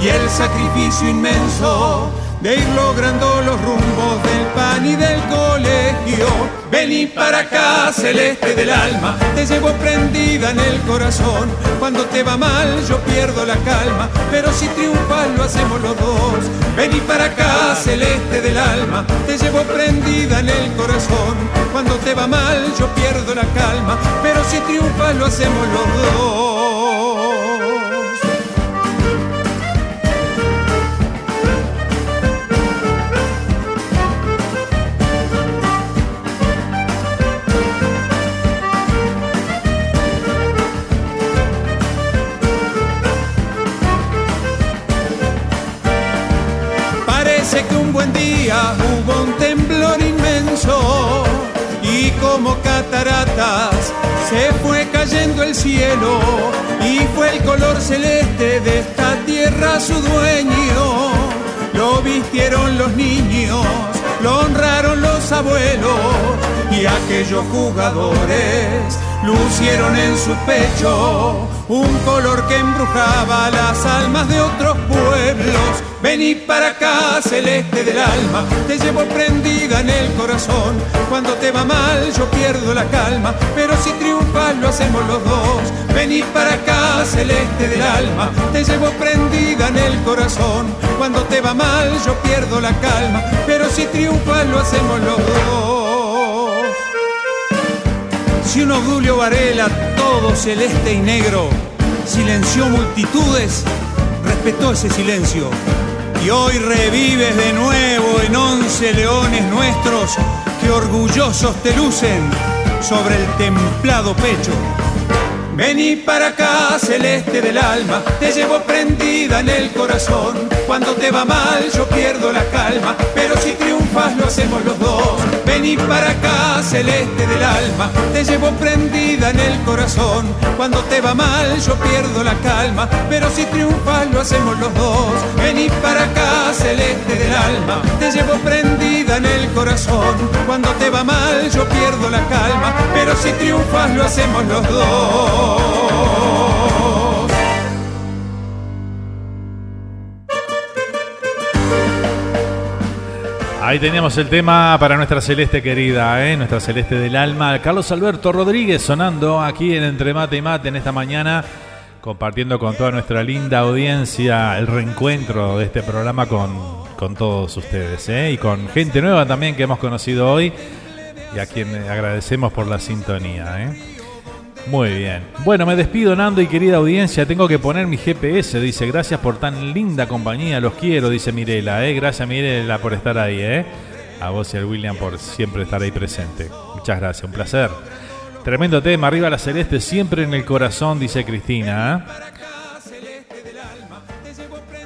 y el sacrificio inmenso de ir logrando los rumbos del pan y del colegio. Vení para acá, celeste del alma, te llevo prendida en el corazón. Cuando te va mal yo pierdo la calma, pero si triunfas lo hacemos los dos. Vení para acá, celeste del alma, te llevo prendida en el corazón. Cuando te va mal yo pierdo la calma, pero si triunfas lo hacemos los dos. Día hubo un temblor inmenso y como cataratas se fue cayendo el cielo y fue el color celeste de esta tierra su dueño. Lo vistieron los niños, lo honraron los abuelos y aquellos jugadores lucieron en su pecho un color que embrujaba las almas de otros pueblos. Vení para acá, celeste del alma, te llevo prendida en el corazón. Cuando te va mal yo pierdo la calma, pero si triunfas lo hacemos los dos. Vení para acá, celeste del alma, te llevo prendida en el corazón. Cuando te va mal yo pierdo la calma, pero si triunfas lo hacemos los dos. Si un Obdulio Varela, todo celeste y negro, silenció multitudes, respetó ese silencio. Y hoy revives de nuevo en once leones nuestros que orgullosos te lucen sobre el templado pecho. Vení para acá, celeste del alma, te llevo prendida en el corazón. Cuando te va mal, yo pierdo la calma, pero si triunfas, lo hacemos los dos. Vení para acá, celeste del alma, te llevo prendida en el corazón. Cuando te va mal, yo pierdo la calma, pero si triunfas, lo hacemos los dos. Vení para acá, celeste del alma, te llevo prendida en el corazón. Cuando te va mal, yo pierdo la calma, pero si triunfas, lo hacemos los dos. Ahí teníamos el tema para nuestra celeste querida, ¿eh? nuestra celeste del alma, Carlos Alberto Rodríguez sonando aquí en Entre Mate y Mate en esta mañana, compartiendo con toda nuestra linda audiencia el reencuentro de este programa con, con todos ustedes ¿eh? y con gente nueva también que hemos conocido hoy y a quien agradecemos por la sintonía. ¿eh? Muy bien. Bueno, me despido, Nando y querida audiencia. Tengo que poner mi GPS. Dice, gracias por tan linda compañía. Los quiero, dice Mirela. ¿eh? Gracias, Mirela, por estar ahí. ¿eh? A vos y al William por siempre estar ahí presente. Muchas gracias, un placer. Tremendo tema, arriba la celeste, siempre en el corazón, dice Cristina. ¿eh?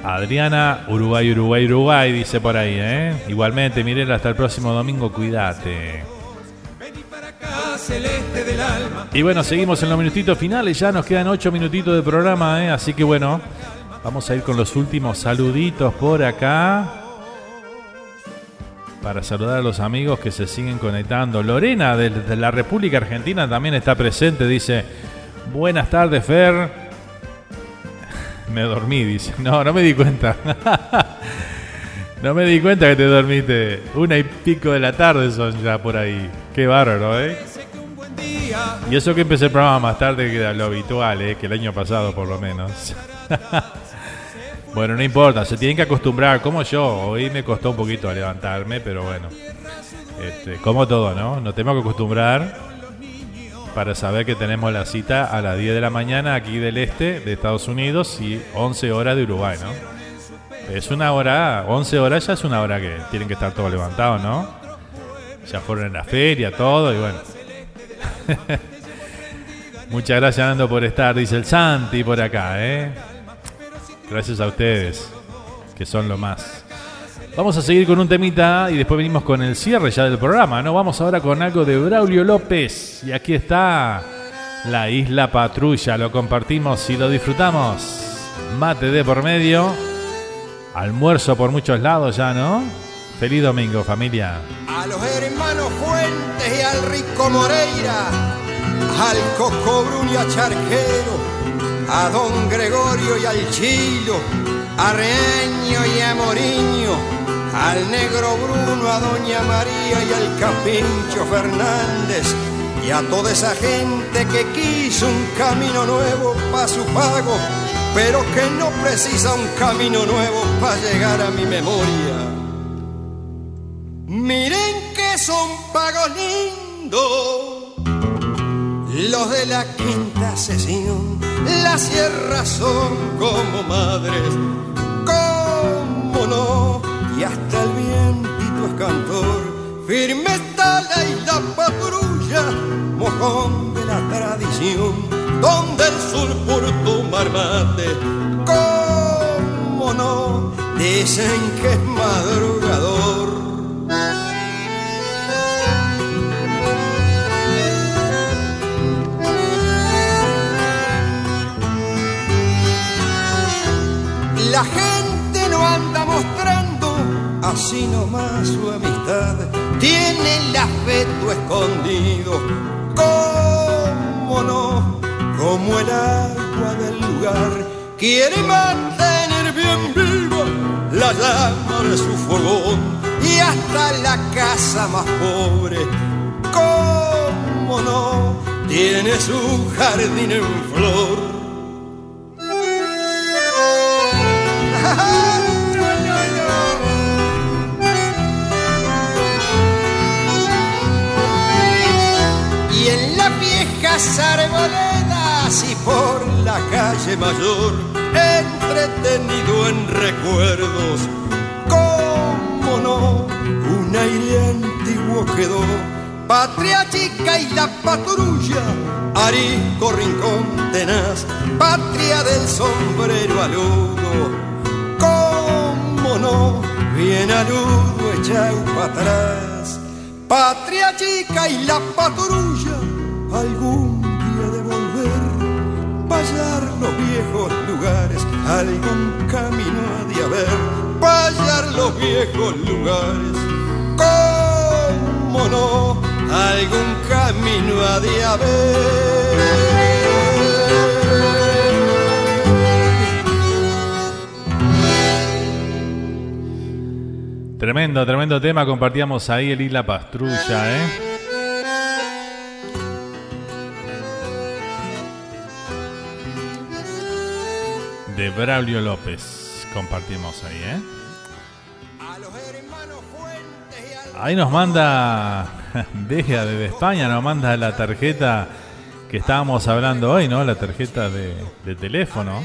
Adriana, Uruguay, Uruguay, Uruguay, dice por ahí. ¿eh? Igualmente, Mirela, hasta el próximo domingo, cuídate. Celeste del alma. Y bueno, seguimos en los minutitos finales, ya nos quedan 8 minutitos de programa, ¿eh? así que bueno, vamos a ir con los últimos saluditos por acá. Para saludar a los amigos que se siguen conectando. Lorena desde la República Argentina también está presente, dice, buenas tardes Fer. (laughs) Me dormí, dice. No, no me di cuenta. (laughs) no me di cuenta que te dormiste. Una y pico de la tarde son ya por ahí. Qué bárbaro, ¿eh? Y eso que empecé el programa más tarde que lo habitual, ¿eh? que el año pasado por lo menos. (laughs) bueno, no importa, se tienen que acostumbrar, como yo. Hoy me costó un poquito levantarme, pero bueno. Este, como todo, ¿no? Nos tenemos que acostumbrar para saber que tenemos la cita a las 10 de la mañana aquí del este de Estados Unidos y 11 horas de Uruguay, ¿no? Es una hora, 11 horas ya es una hora que tienen que estar todos levantados, ¿no? Ya fueron en la feria, todo, y bueno. (laughs) Muchas gracias, Nando, por estar, dice el Santi por acá, ¿eh? Gracias a ustedes, que son lo más. Vamos a seguir con un temita y después venimos con el cierre ya del programa, ¿no? Vamos ahora con algo de Braulio López. Y aquí está la Isla Patrulla. Lo compartimos y lo disfrutamos. Mate de por medio. Almuerzo por muchos lados ya, ¿no? Feliz domingo, familia. A los hermanos Fuentes y al Rico Moreira, al Coco y a Charquero, a Don Gregorio y al Chilo, a Reaño y a Moriño, al Negro Bruno, a Doña María y al Capincho Fernández, y a toda esa gente que quiso un camino nuevo para su pago, pero que no precisa un camino nuevo para llegar a mi memoria. Miren que son pagos lindos los de la quinta sesión. Las sierras son como madres, cómo no, y hasta el vientito es cantor. Firme está la isla patrulla, mojón de la tradición, donde el sur por tomar mate, cómo no, dicen que es madrugador. La gente no anda mostrando así nomás su amistad. Tiene el afecto escondido, cómo no, como el agua del lugar. Quiere mantener bien viva la llama de su fogón y hasta la casa más pobre, cómo no, tiene su jardín en flor. (laughs) Y en las viejas arboledas y por la calle mayor, entretenido en recuerdos, Patria chica y la patrulla, arisco rincón tenaz, patria del sombrero aludo, cómo no, bien aludo echado para atrás. Patria chica y la patrulla, algún día de volver, payar los viejos lugares, algún camino ha de haber, payar los viejos lugares, cómo no algún camino ha de haber. Tremendo, tremendo tema. Compartíamos ahí el Isla Pastrulla, ¿eh? De Braulio López. Compartimos ahí, ¿eh? Ahí nos manda (laughs) Deja desde España, nos manda la tarjeta que estábamos hablando hoy, ¿no? La tarjeta de, teléfono.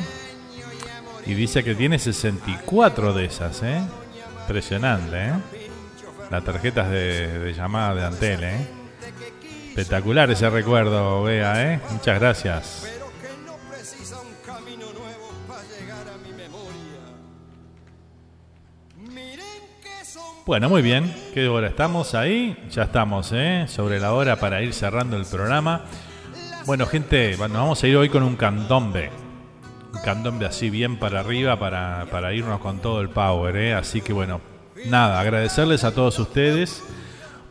Y dice que tiene 64 de esas, ¿eh? Impresionante, ¿eh? Las tarjetas de, llamada de Antel, ¿eh? Espectacular ese recuerdo, vea, ¿eh? Muchas gracias. Bueno, muy bien. ¿Qué hora estamos ahí? Ya estamos, ¿eh? Sobre la hora para ir cerrando el programa. Bueno, gente, nos vamos a ir hoy con un candombe. Un candombe así bien para arriba para, para irnos con todo el power, ¿eh? Así que bueno, nada, agradecerles a todos ustedes.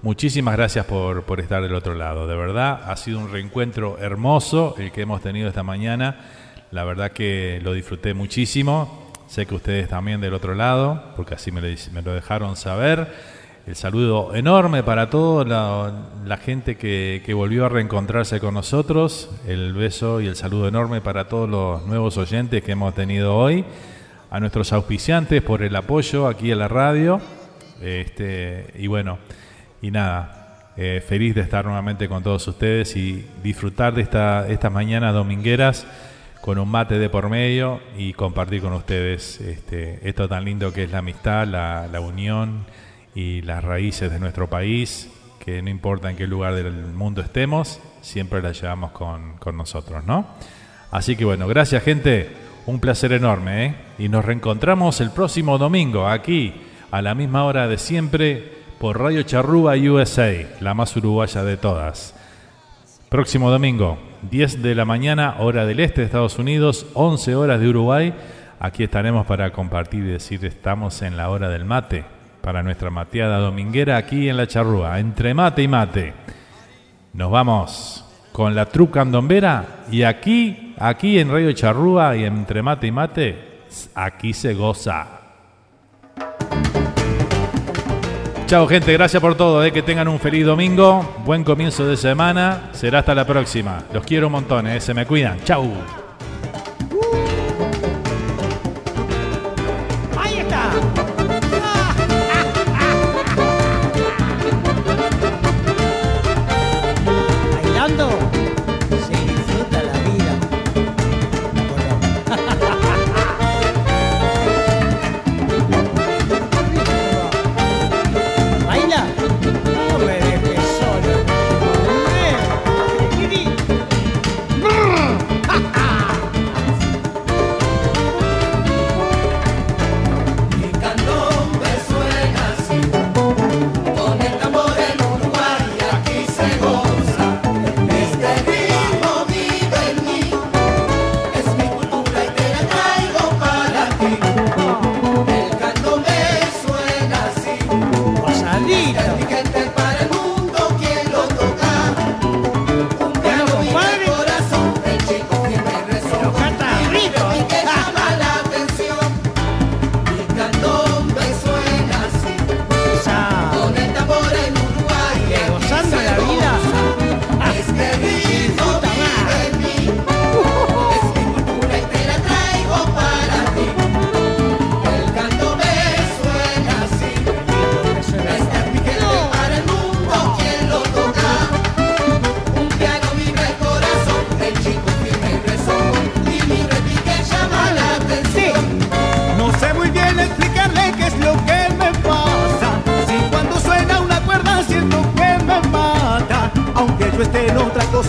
Muchísimas gracias por, por estar del otro lado. De verdad, ha sido un reencuentro hermoso el que hemos tenido esta mañana. La verdad que lo disfruté muchísimo. Sé que ustedes también del otro lado, porque así me lo, dejaron saber. El saludo enorme para toda la, gente que, volvió a reencontrarse con nosotros. El beso y el saludo enorme para todos los nuevos oyentes que hemos tenido hoy. A nuestros auspiciantes por el apoyo aquí en la radio. Este, y bueno, y nada, eh, feliz de estar nuevamente con todos ustedes y disfrutar de esta, estas mañanas domingueras con un mate de por medio y compartir con ustedes este, esto tan lindo que es la amistad, la, unión y las raíces de nuestro país, que no importa en qué lugar del mundo estemos, siempre las llevamos con, nosotros, ¿no? Así que bueno, gracias gente, un placer enorme, ¿eh? Y nos reencontramos el próximo domingo aquí, a la misma hora de siempre, por Radio Charrúa USA, la más uruguaya de todas. Próximo domingo, 10 de la mañana, hora del este de Estados Unidos, 11 horas de Uruguay. Aquí estaremos para compartir y decir estamos en la hora del mate, para nuestra mateada dominguera aquí en la charrúa, entre mate y mate. Nos vamos con la truca andombera y aquí, aquí en Radio Charrúa y entre mate y mate, aquí se goza. Chao gente, gracias por todo, eh, que tengan un feliz domingo, buen comienzo de semana, será hasta la próxima. Los quiero un montón, eh, se me cuidan. Chau.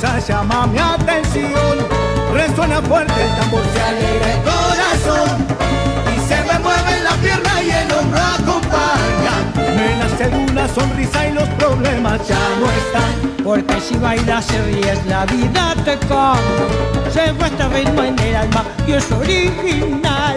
cosa llama mi atención. Resuena fuerte el tambor, se alegra el corazón y se me mueven la pierna y el hombro acompaña. Me nace una sonrisa y los problemas ya no están. Porque si bailas y ríes la vida te cambia. Se muestra ritmo en el alma y es original.